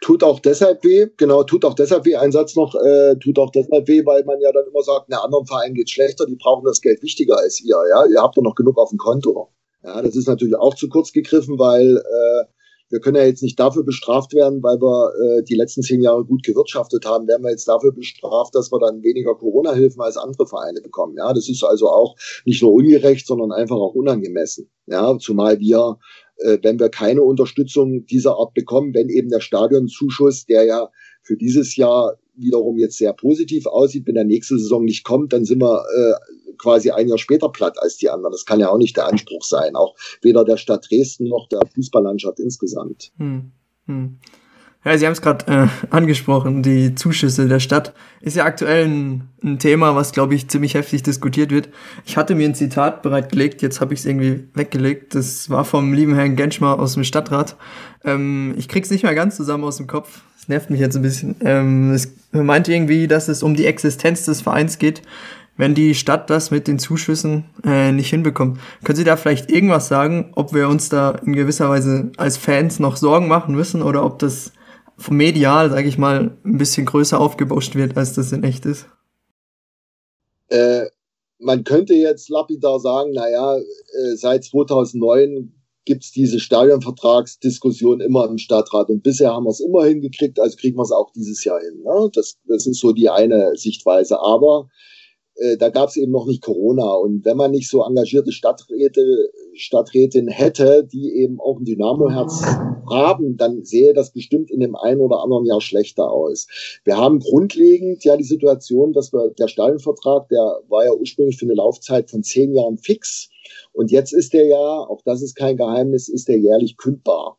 Tut auch deshalb weh, genau, tut auch deshalb weh, ein Satz noch, äh, tut auch deshalb weh, weil man ja dann immer sagt, na, anderen Vereinen geht schlechter, die brauchen das Geld wichtiger als ihr, ja, ihr habt doch noch genug auf dem Konto. Ja, das ist natürlich auch zu kurz gegriffen, weil äh, wir können ja jetzt nicht dafür bestraft werden, weil wir äh, die letzten zehn Jahre gut gewirtschaftet haben, werden wir jetzt dafür bestraft, dass wir dann weniger Corona-Hilfen als andere Vereine bekommen. Ja, das ist also auch nicht nur ungerecht, sondern einfach auch unangemessen. Ja, zumal wir, äh, wenn wir keine Unterstützung dieser Art bekommen, wenn eben der Stadionzuschuss, der ja für dieses Jahr wiederum jetzt sehr positiv aussieht, wenn der nächste Saison nicht kommt, dann sind wir äh, quasi ein Jahr später platt als die anderen. Das kann ja auch nicht der Anspruch sein, auch weder der Stadt Dresden noch der Fußballlandschaft insgesamt. Hm. Hm. Ja, Sie haben es gerade äh, angesprochen, die Zuschüsse der Stadt ist ja aktuell ein, ein Thema, was, glaube ich, ziemlich heftig diskutiert wird. Ich hatte mir ein Zitat bereitgelegt, jetzt habe ich es irgendwie weggelegt. Das war vom lieben Herrn Genschmar aus dem Stadtrat. Ähm, ich krieg's nicht mehr ganz zusammen aus dem Kopf. Das nervt mich jetzt ein bisschen. Ähm, es meinte irgendwie, dass es um die Existenz des Vereins geht wenn die Stadt das mit den Zuschüssen äh, nicht hinbekommt. Können Sie da vielleicht irgendwas sagen, ob wir uns da in gewisser Weise als Fans noch Sorgen machen müssen oder ob das medial, sage ich mal, ein bisschen größer aufgebauscht wird, als das in echt ist? Äh, man könnte jetzt lapidar sagen, naja, äh, seit 2009 gibt es diese Stadionvertragsdiskussion immer im Stadtrat und bisher haben wir es immer hingekriegt, also kriegen wir es auch dieses Jahr hin. Ne? Das, das ist so die eine Sichtweise. Aber äh, da gab es eben noch nicht Corona. Und wenn man nicht so engagierte Stadträte, Stadträtin hätte, die eben auch ein Dynamo-Herz haben, dann sähe das bestimmt in dem einen oder anderen Jahr schlechter aus. Wir haben grundlegend ja die Situation, dass wir, der Stadionvertrag, der war ja ursprünglich für eine Laufzeit von zehn Jahren fix. Und jetzt ist der ja, auch das ist kein Geheimnis, ist der jährlich kündbar.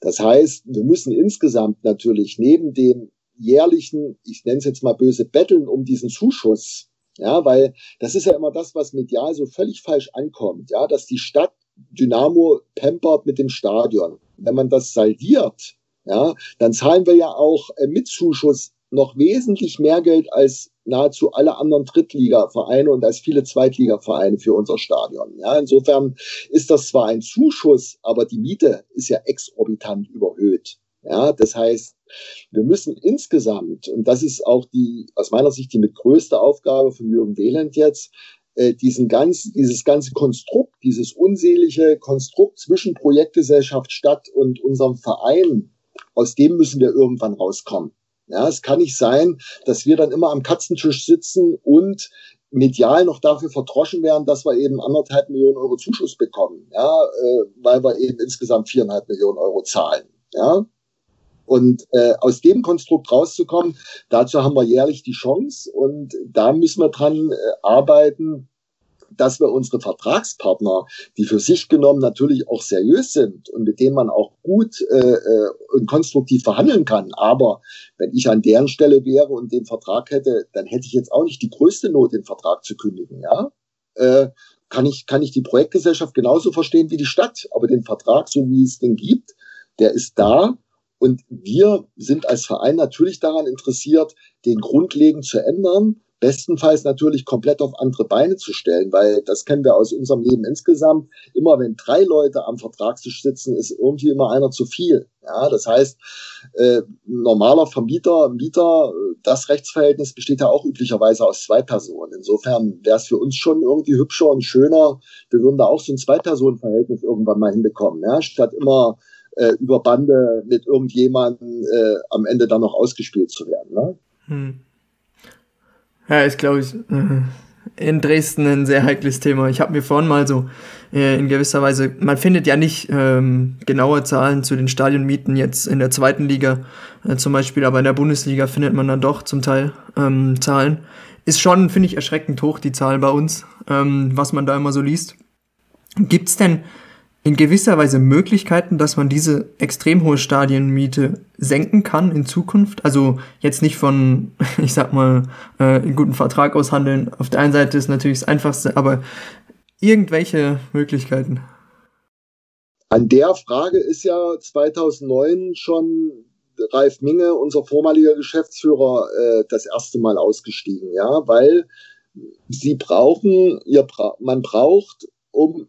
Das heißt, wir müssen insgesamt natürlich neben dem jährlichen, ich nenne es jetzt mal böse, Betteln um diesen Zuschuss, ja, weil das ist ja immer das, was medial so völlig falsch ankommt. Ja, dass die Stadt Dynamo pampert mit dem Stadion. Wenn man das saldiert, ja, dann zahlen wir ja auch mit Zuschuss noch wesentlich mehr Geld als nahezu alle anderen Drittligavereine und als viele Zweitligavereine für unser Stadion. Ja, insofern ist das zwar ein Zuschuss, aber die Miete ist ja exorbitant überhöht. Ja, das heißt, wir müssen insgesamt, und das ist auch die, aus meiner Sicht die mit größte Aufgabe von Jürgen Wehland jetzt, äh, diesen ganz, dieses ganze Konstrukt, dieses unselige Konstrukt zwischen Projektgesellschaft Stadt und unserem Verein, aus dem müssen wir irgendwann rauskommen. Ja, es kann nicht sein, dass wir dann immer am Katzentisch sitzen und medial noch dafür verdroschen werden, dass wir eben anderthalb Millionen Euro Zuschuss bekommen, ja, äh, weil wir eben insgesamt viereinhalb Millionen Euro zahlen. Ja, und äh, aus dem Konstrukt rauszukommen, dazu haben wir jährlich die Chance und da müssen wir dran äh, arbeiten, dass wir unsere Vertragspartner, die für sich genommen natürlich auch seriös sind und mit denen man auch gut äh, äh, und konstruktiv verhandeln kann. Aber wenn ich an deren Stelle wäre und den Vertrag hätte, dann hätte ich jetzt auch nicht die größte Not, den Vertrag zu kündigen. Ja, äh, kann ich kann ich die Projektgesellschaft genauso verstehen wie die Stadt, aber den Vertrag, so wie es den gibt, der ist da und wir sind als Verein natürlich daran interessiert, den grundlegend zu ändern, bestenfalls natürlich komplett auf andere Beine zu stellen, weil das kennen wir aus unserem Leben insgesamt. Immer wenn drei Leute am Vertragstisch sitzen, ist irgendwie immer einer zu viel. Ja, das heißt, äh, normaler Vermieter, Mieter, das Rechtsverhältnis besteht ja auch üblicherweise aus zwei Personen. Insofern wäre es für uns schon irgendwie hübscher und schöner. Wir würden da auch so ein Zwei-Personen-Verhältnis irgendwann mal hinbekommen, ja, statt immer äh, über Bande mit irgendjemandem äh, am Ende dann noch ausgespielt zu werden. Ne? Hm. Ja, ist, glaube ich, äh, in Dresden ein sehr heikles Thema. Ich habe mir vorhin mal so äh, in gewisser Weise, man findet ja nicht ähm, genaue Zahlen zu den Stadionmieten jetzt in der zweiten Liga äh, zum Beispiel, aber in der Bundesliga findet man dann doch zum Teil ähm, Zahlen. Ist schon, finde ich, erschreckend hoch, die Zahlen bei uns, ähm, was man da immer so liest. Gibt's denn in gewisser Weise Möglichkeiten, dass man diese extrem hohe Stadienmiete senken kann in Zukunft? Also jetzt nicht von, ich sag mal, äh, einen guten Vertrag aushandeln. Auf der einen Seite ist natürlich das Einfachste, aber irgendwelche Möglichkeiten. An der Frage ist ja 2009 schon Ralf Minge, unser vormaliger Geschäftsführer, äh, das erste Mal ausgestiegen, ja, weil sie brauchen, ihr man braucht, um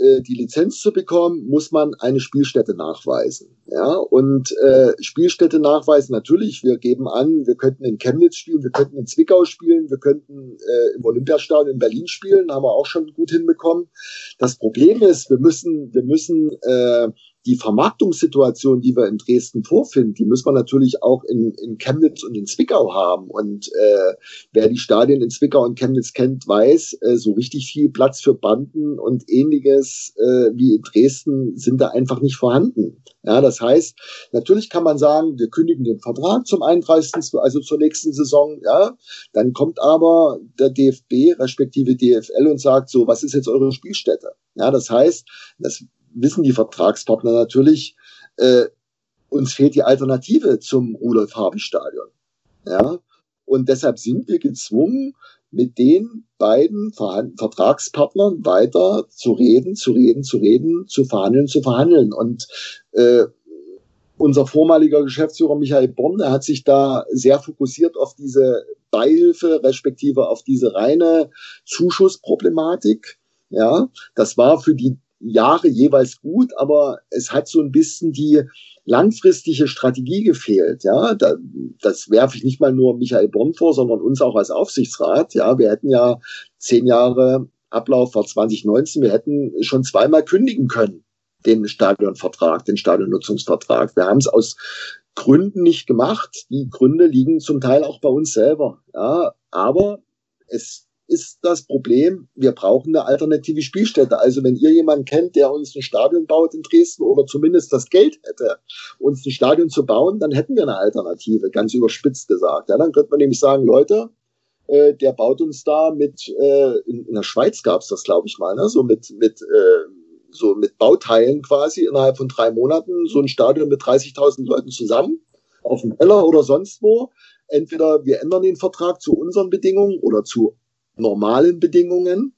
äh, die Lizenz zu bekommen, muss man eine Spielstätte nachweisen. Ja, und äh, Spielstätte nachweisen natürlich. Wir geben an, wir könnten in Chemnitz spielen, wir könnten in Zwickau spielen, wir könnten äh, im Olympiastadion in Berlin spielen, haben wir auch schon gut hinbekommen. Das Problem ist, wir müssen, wir müssen äh, die Vermarktungssituation, die wir in Dresden vorfinden, die muss man natürlich auch in, in Chemnitz und in Zwickau haben. Und äh, wer die Stadien in Zwickau und Chemnitz kennt, weiß, äh, so richtig viel Platz für Banden und ähnliches äh, wie in Dresden sind da einfach nicht vorhanden. Ja, das heißt, natürlich kann man sagen, wir kündigen den Vertrag zum 31., also zur nächsten Saison, ja. Dann kommt aber der DFB respektive DFL und sagt so, was ist jetzt eure Spielstätte? Ja, das heißt, das wissen die Vertragspartner natürlich, äh, uns fehlt die Alternative zum Rudolf-Habich-Stadion. Ja, und deshalb sind wir gezwungen, mit den beiden Vertragspartnern weiter zu reden, zu reden, zu reden, zu verhandeln, zu verhandeln. Und äh, unser vormaliger Geschäftsführer Michael Bonn, der hat sich da sehr fokussiert auf diese Beihilfe, respektive auf diese reine Zuschussproblematik. Ja, das war für die Jahre jeweils gut, aber es hat so ein bisschen die langfristige Strategie gefehlt. Ja, da, das werfe ich nicht mal nur Michael Bonn vor, sondern uns auch als Aufsichtsrat. Ja, wir hätten ja zehn Jahre Ablauf war 2019. Wir hätten schon zweimal kündigen können den Stadionvertrag, den Stadionnutzungsvertrag. Wir haben es aus Gründen nicht gemacht. Die Gründe liegen zum Teil auch bei uns selber. Ja, aber es ist das Problem, wir brauchen eine alternative Spielstätte. Also wenn ihr jemanden kennt, der uns ein Stadion baut in Dresden oder zumindest das Geld hätte, uns ein Stadion zu bauen, dann hätten wir eine Alternative, ganz überspitzt gesagt. Ja, dann könnte man nämlich sagen, Leute, äh, der baut uns da mit, äh, in, in der Schweiz gab's das, glaube ich mal, ne? so mit, mit äh, so mit Bauteilen quasi innerhalb von drei Monaten so ein Stadion mit 30.000 Leuten zusammen auf dem Heller oder sonst wo. Entweder wir ändern den Vertrag zu unseren Bedingungen oder zu normalen Bedingungen.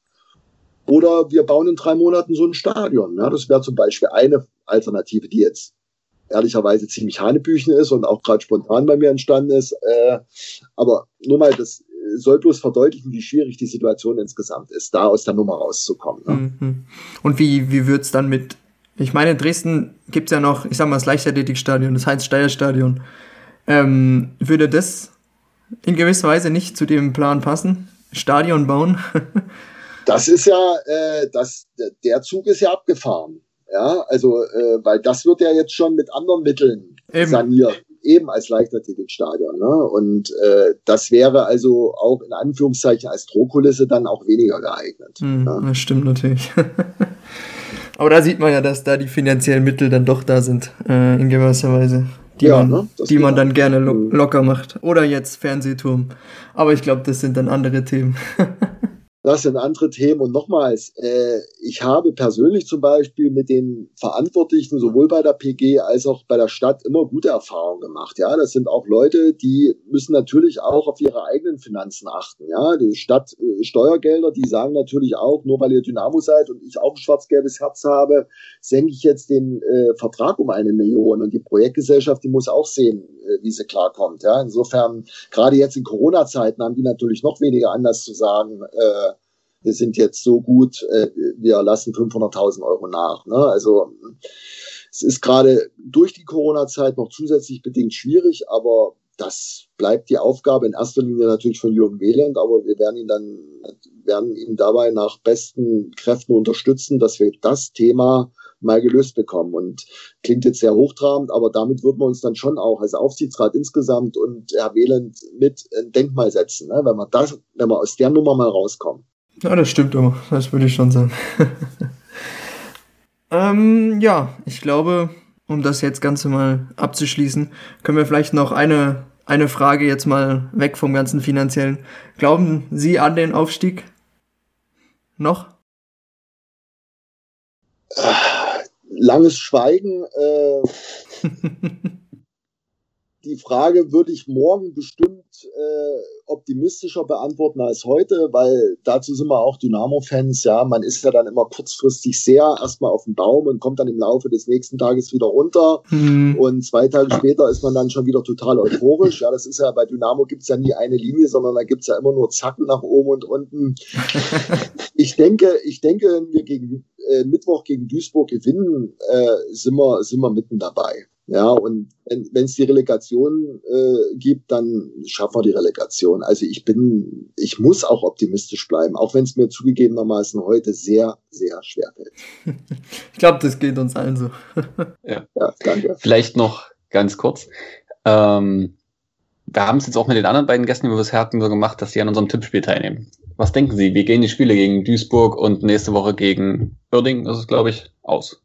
Oder wir bauen in drei Monaten so ein Stadion. Ja, das wäre zum Beispiel eine Alternative, die jetzt ehrlicherweise ziemlich hanebüchen ist und auch gerade spontan bei mir entstanden ist. Äh, aber nur mal, das soll bloß verdeutlichen, wie schwierig die Situation insgesamt ist, da aus der Nummer rauszukommen. Ne? Mhm. Und wie, wie wird's dann mit, ich meine, in Dresden gibt's ja noch, ich sag mal, das Leichtathletikstadion, das Heinz-Steier-Stadion. Ähm, würde das in gewisser Weise nicht zu dem Plan passen? Stadion bauen? das ist ja, äh, das, der Zug ist ja abgefahren. Ja, also, äh, weil das wird ja jetzt schon mit anderen Mitteln eben. saniert, eben als Leichtathletikstadion. Ne? Und äh, das wäre also auch in Anführungszeichen als Drohkulisse dann auch weniger geeignet. Hm, ja. Das stimmt natürlich. Aber da sieht man ja, dass da die finanziellen Mittel dann doch da sind, äh, in gewisser Weise. Die ja, man, ne? die man dann gerne lo mhm. locker macht. Oder jetzt Fernsehturm. Aber ich glaube, das sind dann andere Themen. Das sind andere Themen. Und nochmals, äh, ich habe persönlich zum Beispiel mit den Verantwortlichen sowohl bei der PG als auch bei der Stadt immer gute Erfahrungen gemacht. Ja, das sind auch Leute, die müssen natürlich auch auf ihre eigenen Finanzen achten. Ja, die Stadt äh, Steuergelder, die sagen natürlich auch, nur weil ihr Dynamo seid und ich auch ein schwarz-gelbes Herz habe, senke ich jetzt den äh, Vertrag um eine Million. Und die Projektgesellschaft, die muss auch sehen, äh, wie sie klarkommt. Ja, insofern, gerade jetzt in Corona-Zeiten haben die natürlich noch weniger anders zu sagen. Äh, wir sind jetzt so gut, äh, wir lassen 500.000 Euro nach. Ne? Also es ist gerade durch die Corona-Zeit noch zusätzlich bedingt schwierig, aber das bleibt die Aufgabe in erster Linie natürlich von Jürgen Wieland, aber wir werden ihn dann, werden ihn dabei nach besten Kräften unterstützen, dass wir das Thema mal gelöst bekommen. Und klingt jetzt sehr hochtrabend, aber damit würden wir uns dann schon auch als Aufsichtsrat insgesamt und Herr Wieland mit ein Denkmal setzen, ne? wenn wir das, wenn wir aus der Nummer mal rauskommen. Ja, das stimmt immer. Das würde ich schon sagen. ähm, ja, ich glaube, um das jetzt Ganze mal abzuschließen, können wir vielleicht noch eine, eine Frage jetzt mal weg vom ganzen finanziellen. Glauben Sie an den Aufstieg? Noch? Langes Schweigen. Äh, die Frage würde ich morgen bestimmt äh, optimistischer beantworten als heute, weil dazu sind wir auch Dynamo-Fans. Ja, man ist ja dann immer kurzfristig sehr erstmal auf dem Baum und kommt dann im Laufe des nächsten Tages wieder runter. Mhm. Und zwei Tage später ist man dann schon wieder total euphorisch. Ja, das ist ja bei Dynamo gibt's ja nie eine Linie, sondern da gibt's ja immer nur Zacken nach oben und unten. ich denke, ich denke, wenn wir gegen äh, Mittwoch gegen Duisburg gewinnen, äh, sind wir, sind wir mitten dabei. Ja, und wenn es die Relegation äh, gibt, dann schaffen wir die Relegation. Also ich bin, ich muss auch optimistisch bleiben, auch wenn es mir zugegebenermaßen heute sehr, sehr schwer fällt. Ich glaube, das geht uns allen so. ja. ja, danke. Vielleicht noch ganz kurz. Ähm, wir haben es jetzt auch mit den anderen beiden Gästen, die wir bisher hatten, so gemacht, dass sie an unserem Tippspiel teilnehmen. Was denken Sie? Wie gehen die Spiele gegen Duisburg und nächste Woche gegen Uerdingen, das ist glaube ich, aus?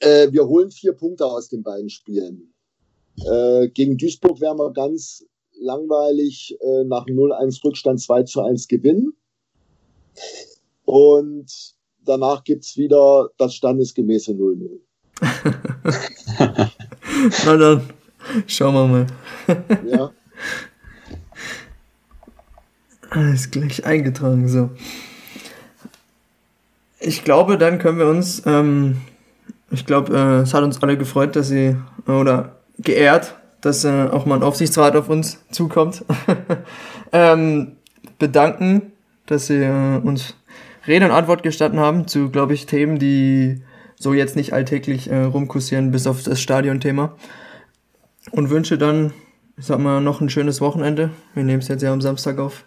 Äh, wir holen vier Punkte aus den beiden Spielen. Äh, gegen Duisburg werden wir ganz langweilig äh, nach 0-1 Rückstand 2 zu 1 gewinnen. Und danach gibt es wieder das standesgemäße 0-0. Na dann, schauen wir mal. ja. Alles gleich eingetragen, so. Ich glaube, dann können wir uns ähm, ich glaube, äh, es hat uns alle gefreut, dass sie, äh, oder geehrt, dass äh, auch mal ein Aufsichtsrat auf uns zukommt. ähm, bedanken, dass sie äh, uns Rede und Antwort gestatten haben zu, glaube ich, Themen, die so jetzt nicht alltäglich äh, rumkursieren, bis auf das Stadionthema. Und wünsche dann, ich sag mal, noch ein schönes Wochenende. Wir nehmen es jetzt ja am Samstag auf.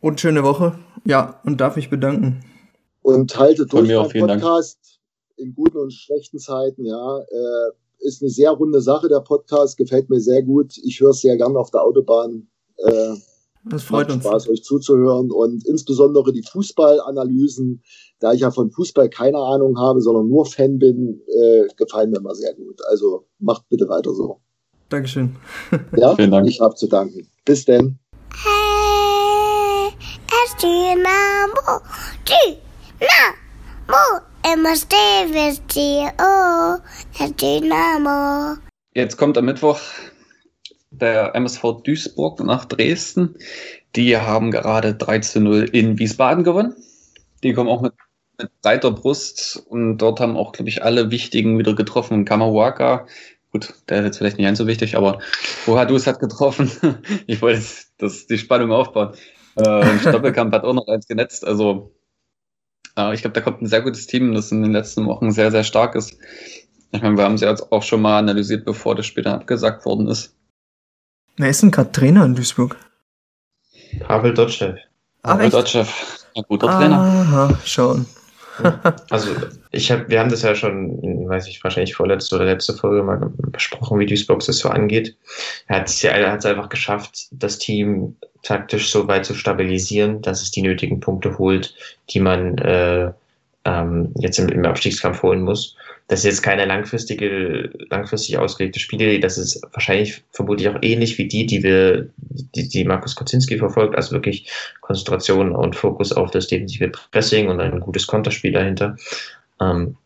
Und schöne Woche. Ja, und darf mich bedanken. Und haltet durch Podcast. Dank in guten und schlechten Zeiten, ja. Äh, ist eine sehr runde Sache, der Podcast, gefällt mir sehr gut. Ich höre es sehr gerne auf der Autobahn. Äh, das freut macht uns. Spaß, euch zuzuhören und insbesondere die Fußballanalysen, da ich ja von Fußball keine Ahnung habe, sondern nur Fan bin, äh, gefallen mir immer sehr gut. Also macht bitte weiter so. Dankeschön. Ja, Vielen Dank. ich habe zu danken. Bis denn. Hey, Jetzt kommt am Mittwoch der MSV Duisburg nach Dresden. Die haben gerade 3 zu 0 in Wiesbaden gewonnen. Die kommen auch mit, mit breiter Brust und dort haben auch, glaube ich, alle Wichtigen wieder getroffen. Kamawaka, gut, der ist jetzt vielleicht nicht ganz so wichtig, aber Bohadus hat getroffen. ich wollte das, die Spannung aufbauen. Äh, und Stoppelkamp hat auch noch eins genetzt. Also äh, ich glaube, da kommt ein sehr gutes Team, das in den letzten Wochen sehr, sehr stark ist. Ich meine, wir haben sie jetzt auch schon mal analysiert, bevor das Spiel dann abgesagt worden ist. Wer ist denn gerade Trainer in Duisburg? Pavel Dotschew. Pavel Dotschew, ein guter Trainer. Aha, Also ich habe, wir haben das ja schon, weiß ich, wahrscheinlich vorletzte oder letzte Folge mal besprochen, wie Duisburg das so angeht. Er hat es ja, einfach geschafft, das Team taktisch so weit zu stabilisieren, dass es die nötigen Punkte holt, die man äh, ähm, jetzt im, im Abstiegskampf holen muss. Das ist jetzt keine langfristige, langfristig ausgelegte Spielidee. Das ist wahrscheinlich vermutlich auch ähnlich wie die, die wir, die, die Markus Kocinski verfolgt. Also wirklich Konzentration und Fokus auf das defensive Pressing und ein gutes Konterspiel dahinter. Ähm,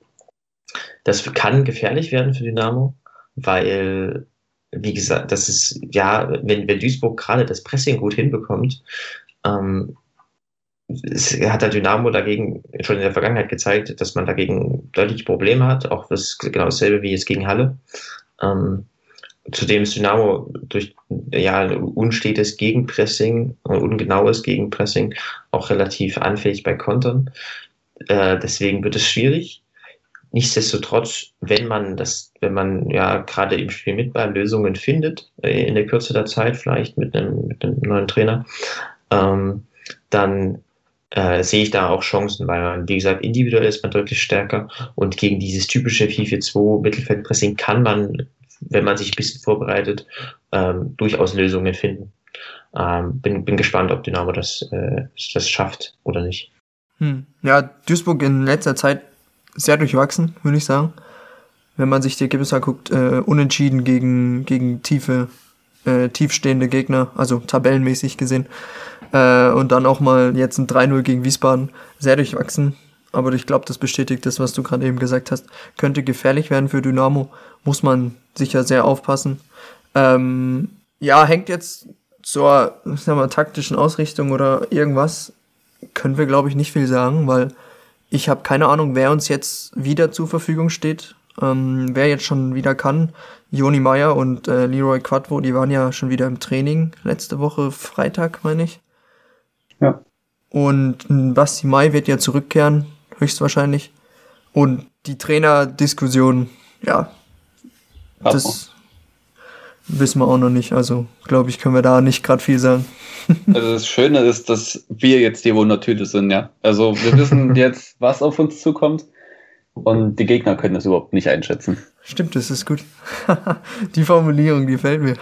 das kann gefährlich werden für Dynamo, weil, wie gesagt, das ist, ja, wenn, wenn Duisburg gerade das Pressing gut hinbekommt, ähm, es hat der Dynamo dagegen schon in der Vergangenheit gezeigt, dass man dagegen deutlich Probleme hat, auch das genau dasselbe wie jetzt gegen Halle. Ähm, zudem ist Dynamo durch ja, ein unstetes Gegenpressing, ein ungenaues Gegenpressing auch relativ anfällig bei Kontern. Äh, deswegen wird es schwierig. Nichtsdestotrotz, wenn man das, wenn man ja gerade im Spiel mit bei Lösungen findet, äh, in der Kürze der Zeit vielleicht mit einem, mit einem neuen Trainer, ähm, dann äh, sehe ich da auch Chancen, weil man, wie gesagt, individuell ist man deutlich stärker und gegen dieses typische 4-4-2 Mittelfeldpressing kann man, wenn man sich ein bisschen vorbereitet, ähm, durchaus Lösungen finden. Ähm, bin, bin gespannt, ob Dynamo das, äh, das schafft oder nicht. Hm. Ja, Duisburg in letzter Zeit sehr durchwachsen, würde ich sagen. Wenn man sich die Ergebnisse anguckt, äh, unentschieden gegen, gegen tiefe, äh, tiefstehende Gegner, also tabellenmäßig gesehen. Äh, und dann auch mal jetzt ein 3-0 gegen Wiesbaden. Sehr durchwachsen. Aber ich glaube, das bestätigt das, was du gerade eben gesagt hast. Könnte gefährlich werden für Dynamo. Muss man sicher sehr aufpassen. Ähm, ja, hängt jetzt zur sagen wir, taktischen Ausrichtung oder irgendwas, können wir, glaube ich, nicht viel sagen, weil ich habe keine Ahnung, wer uns jetzt wieder zur Verfügung steht. Ähm, wer jetzt schon wieder kann. Joni Meyer und äh, Leroy Quadvo, die waren ja schon wieder im Training letzte Woche Freitag, meine ich. Ja. Und Basti Mai wird ja zurückkehren, höchstwahrscheinlich. Und die Trainerdiskussion, ja, das wissen wir auch noch nicht. Also, glaube ich, können wir da nicht gerade viel sagen. Also das Schöne ist, dass wir jetzt die Wundertüte sind, ja. Also wir wissen jetzt, was auf uns zukommt und die Gegner können das überhaupt nicht einschätzen. Stimmt, das ist gut. die Formulierung, die fällt mir.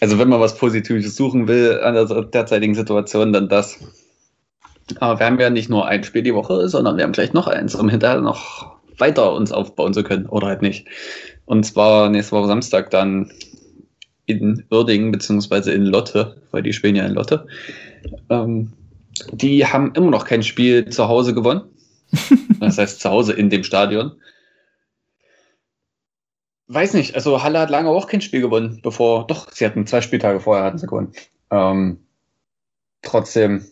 Also wenn man was Positives suchen will an der derzeitigen Situation, dann das. Aber wir haben ja nicht nur ein Spiel die Woche, sondern wir haben gleich noch eins, um hinterher noch weiter uns aufbauen zu können oder halt nicht. Und zwar nächste Woche Samstag dann in Uerdingen beziehungsweise in Lotte, weil die spielen ja in Lotte. Ähm, die haben immer noch kein Spiel zu Hause gewonnen. Das heißt zu Hause in dem Stadion. Weiß nicht, also Halle hat lange auch kein Spiel gewonnen, bevor, doch, sie hatten zwei Spieltage vorher hatten sie gewonnen. Ähm, trotzdem,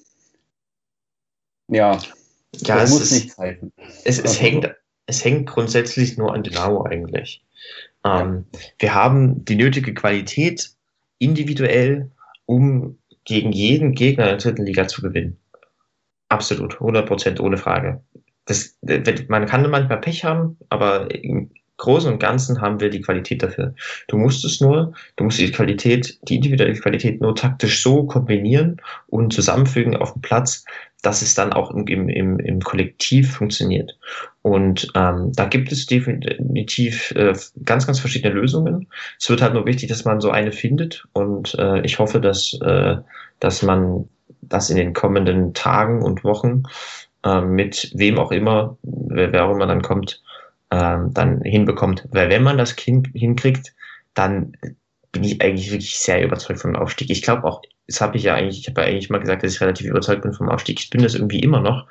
ja, ja es muss ist, nichts halten. Es, es, also, hängt, es hängt grundsätzlich nur an Dynamo eigentlich. Ähm, ja. Wir haben die nötige Qualität individuell, um gegen jeden Gegner in der dritten Liga zu gewinnen. Absolut, 100 Prozent, ohne Frage. Das, man kann manchmal Pech haben, aber Großen und Ganzen haben wir die Qualität dafür. Du musst es nur, du musst die Qualität, die individuelle Qualität nur taktisch so kombinieren und zusammenfügen auf dem Platz, dass es dann auch im, im, im Kollektiv funktioniert. Und ähm, da gibt es definitiv äh, ganz, ganz verschiedene Lösungen. Es wird halt nur wichtig, dass man so eine findet. Und äh, ich hoffe, dass, äh, dass man das in den kommenden Tagen und Wochen äh, mit wem auch immer, wer, wer auch immer dann kommt, dann hinbekommt. Weil wenn man das hin, hinkriegt, dann bin ich eigentlich wirklich sehr überzeugt vom Aufstieg. Ich glaube auch, das habe ich ja eigentlich, ich habe ja eigentlich mal gesagt, dass ich relativ überzeugt bin vom Aufstieg. Ich bin das irgendwie immer noch.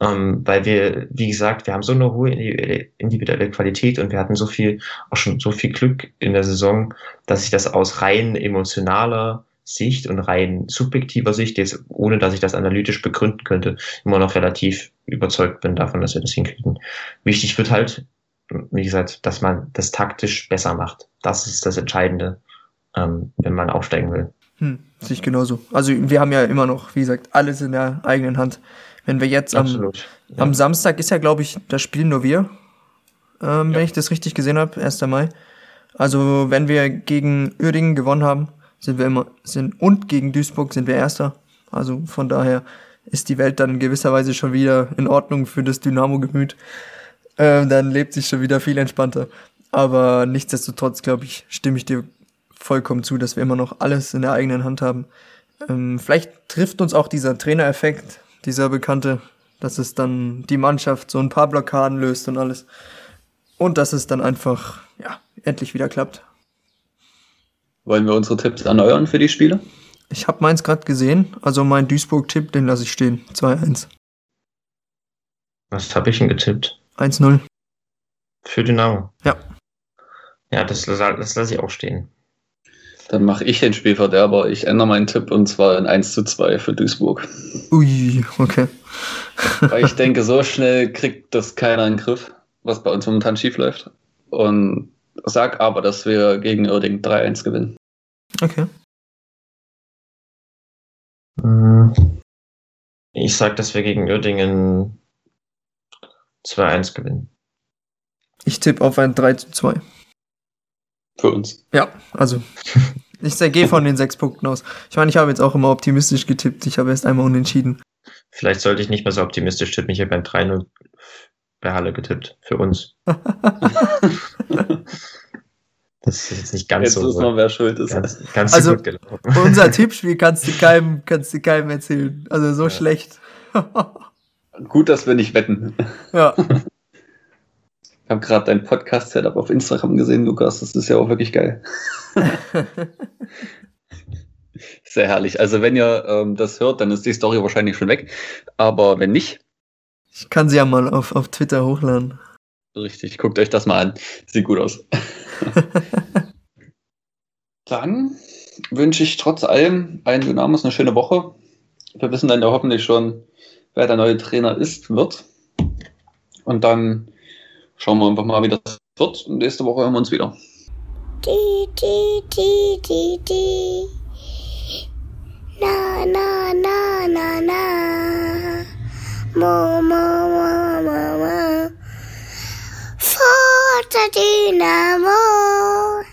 Ähm, weil wir, wie gesagt, wir haben so eine hohe individuelle Qualität und wir hatten so viel, auch schon so viel Glück in der Saison, dass ich das aus rein emotionaler Sicht und rein subjektiver Sicht, jetzt ohne dass ich das analytisch begründen könnte, immer noch relativ überzeugt bin davon, dass wir das hinkriegen. Wichtig wird halt wie gesagt, dass man das taktisch besser macht. Das ist das Entscheidende, ähm, wenn man aufsteigen will. Hm, sehe ich genauso. Also wir haben ja immer noch, wie gesagt, alles in der eigenen Hand. Wenn wir jetzt am, Absolut. Ja. am Samstag ist ja, glaube ich, das Spiel nur wir, ähm, Ja. wenn ich das richtig gesehen habe, 1. Mai. Also wenn wir gegen Uerdingen gewonnen haben, sind wir immer, sind, und gegen Duisburg sind wir Erster. Also von daher ist die Welt dann in gewisser Weise schon wieder in Ordnung für das Dynamo-Gemüt. Ähm, dann lebt sich schon wieder viel entspannter. Aber nichtsdestotrotz, glaube ich, stimme ich dir vollkommen zu, dass wir immer noch alles in der eigenen Hand haben. Ähm, vielleicht trifft uns auch dieser Trainereffekt, dieser bekannte, dass es dann die Mannschaft so ein paar Blockaden löst und alles. Und dass es dann einfach, ja, endlich wieder klappt. Wollen wir unsere Tipps erneuern für die Spiele? Ich habe meins gerade gesehen, also mein Duisburg-Tipp, den lasse ich stehen. 2-1. Was habe ich denn getippt? 1-0. Für Dynamo. Ja. Ja, das, das lasse ich auch stehen. Dann mache ich den Spielverderber. Ich ändere meinen Tipp und zwar in 1 zu 2 für Duisburg. Ui, okay. Weil ich denke, so schnell kriegt das keiner in den Griff, was bei uns momentan schief läuft. Und sag aber, dass wir gegen Irding 3-1 gewinnen. Okay. Hm. Ich sag, dass wir gegen Uerdingen 2-1 gewinnen. Ich tippe auf ein 3 zu 2. Für uns. Ja, also ich gehe von den sechs Punkten aus. Ich meine, ich habe jetzt auch immer optimistisch getippt. Ich habe erst einmal unentschieden. Vielleicht sollte ich nicht mehr so optimistisch tippen. Ich habe ein 3-0 bei Halle getippt. Für uns. Das ist jetzt nicht ganz Jetzt so, wissen wir, wer schuld ist. ganz, ganz Also- so gut gelaufen. Unser Tippspiel kannst du keinem, kannst du keinem erzählen. Also so Ja. schlecht. Gut, dass wir nicht wetten. ja. Ich habe gerade dein Podcast-Setup auf Instagram gesehen, Lukas. Das ist ja auch wirklich geil. Sehr herrlich. Also wenn ihr ähm, das hört, dann ist die Story wahrscheinlich schon weg. Aber wenn nicht, Ich kann sie ja mal auf, auf Twitter hochladen. richtig, guckt euch das mal an. Sieht gut aus. Dann wünsche ich trotz allem allen Dynamos eine schöne Woche. Wir wissen dann ja hoffentlich schon, wer der neue Trainer ist, wird. Und dann schauen wir einfach mal, wie das wird. Und nächste Woche hören wir uns wieder. Di, di, di, di, di. Na, na, na, na, na. mama, mama, for the dynamo.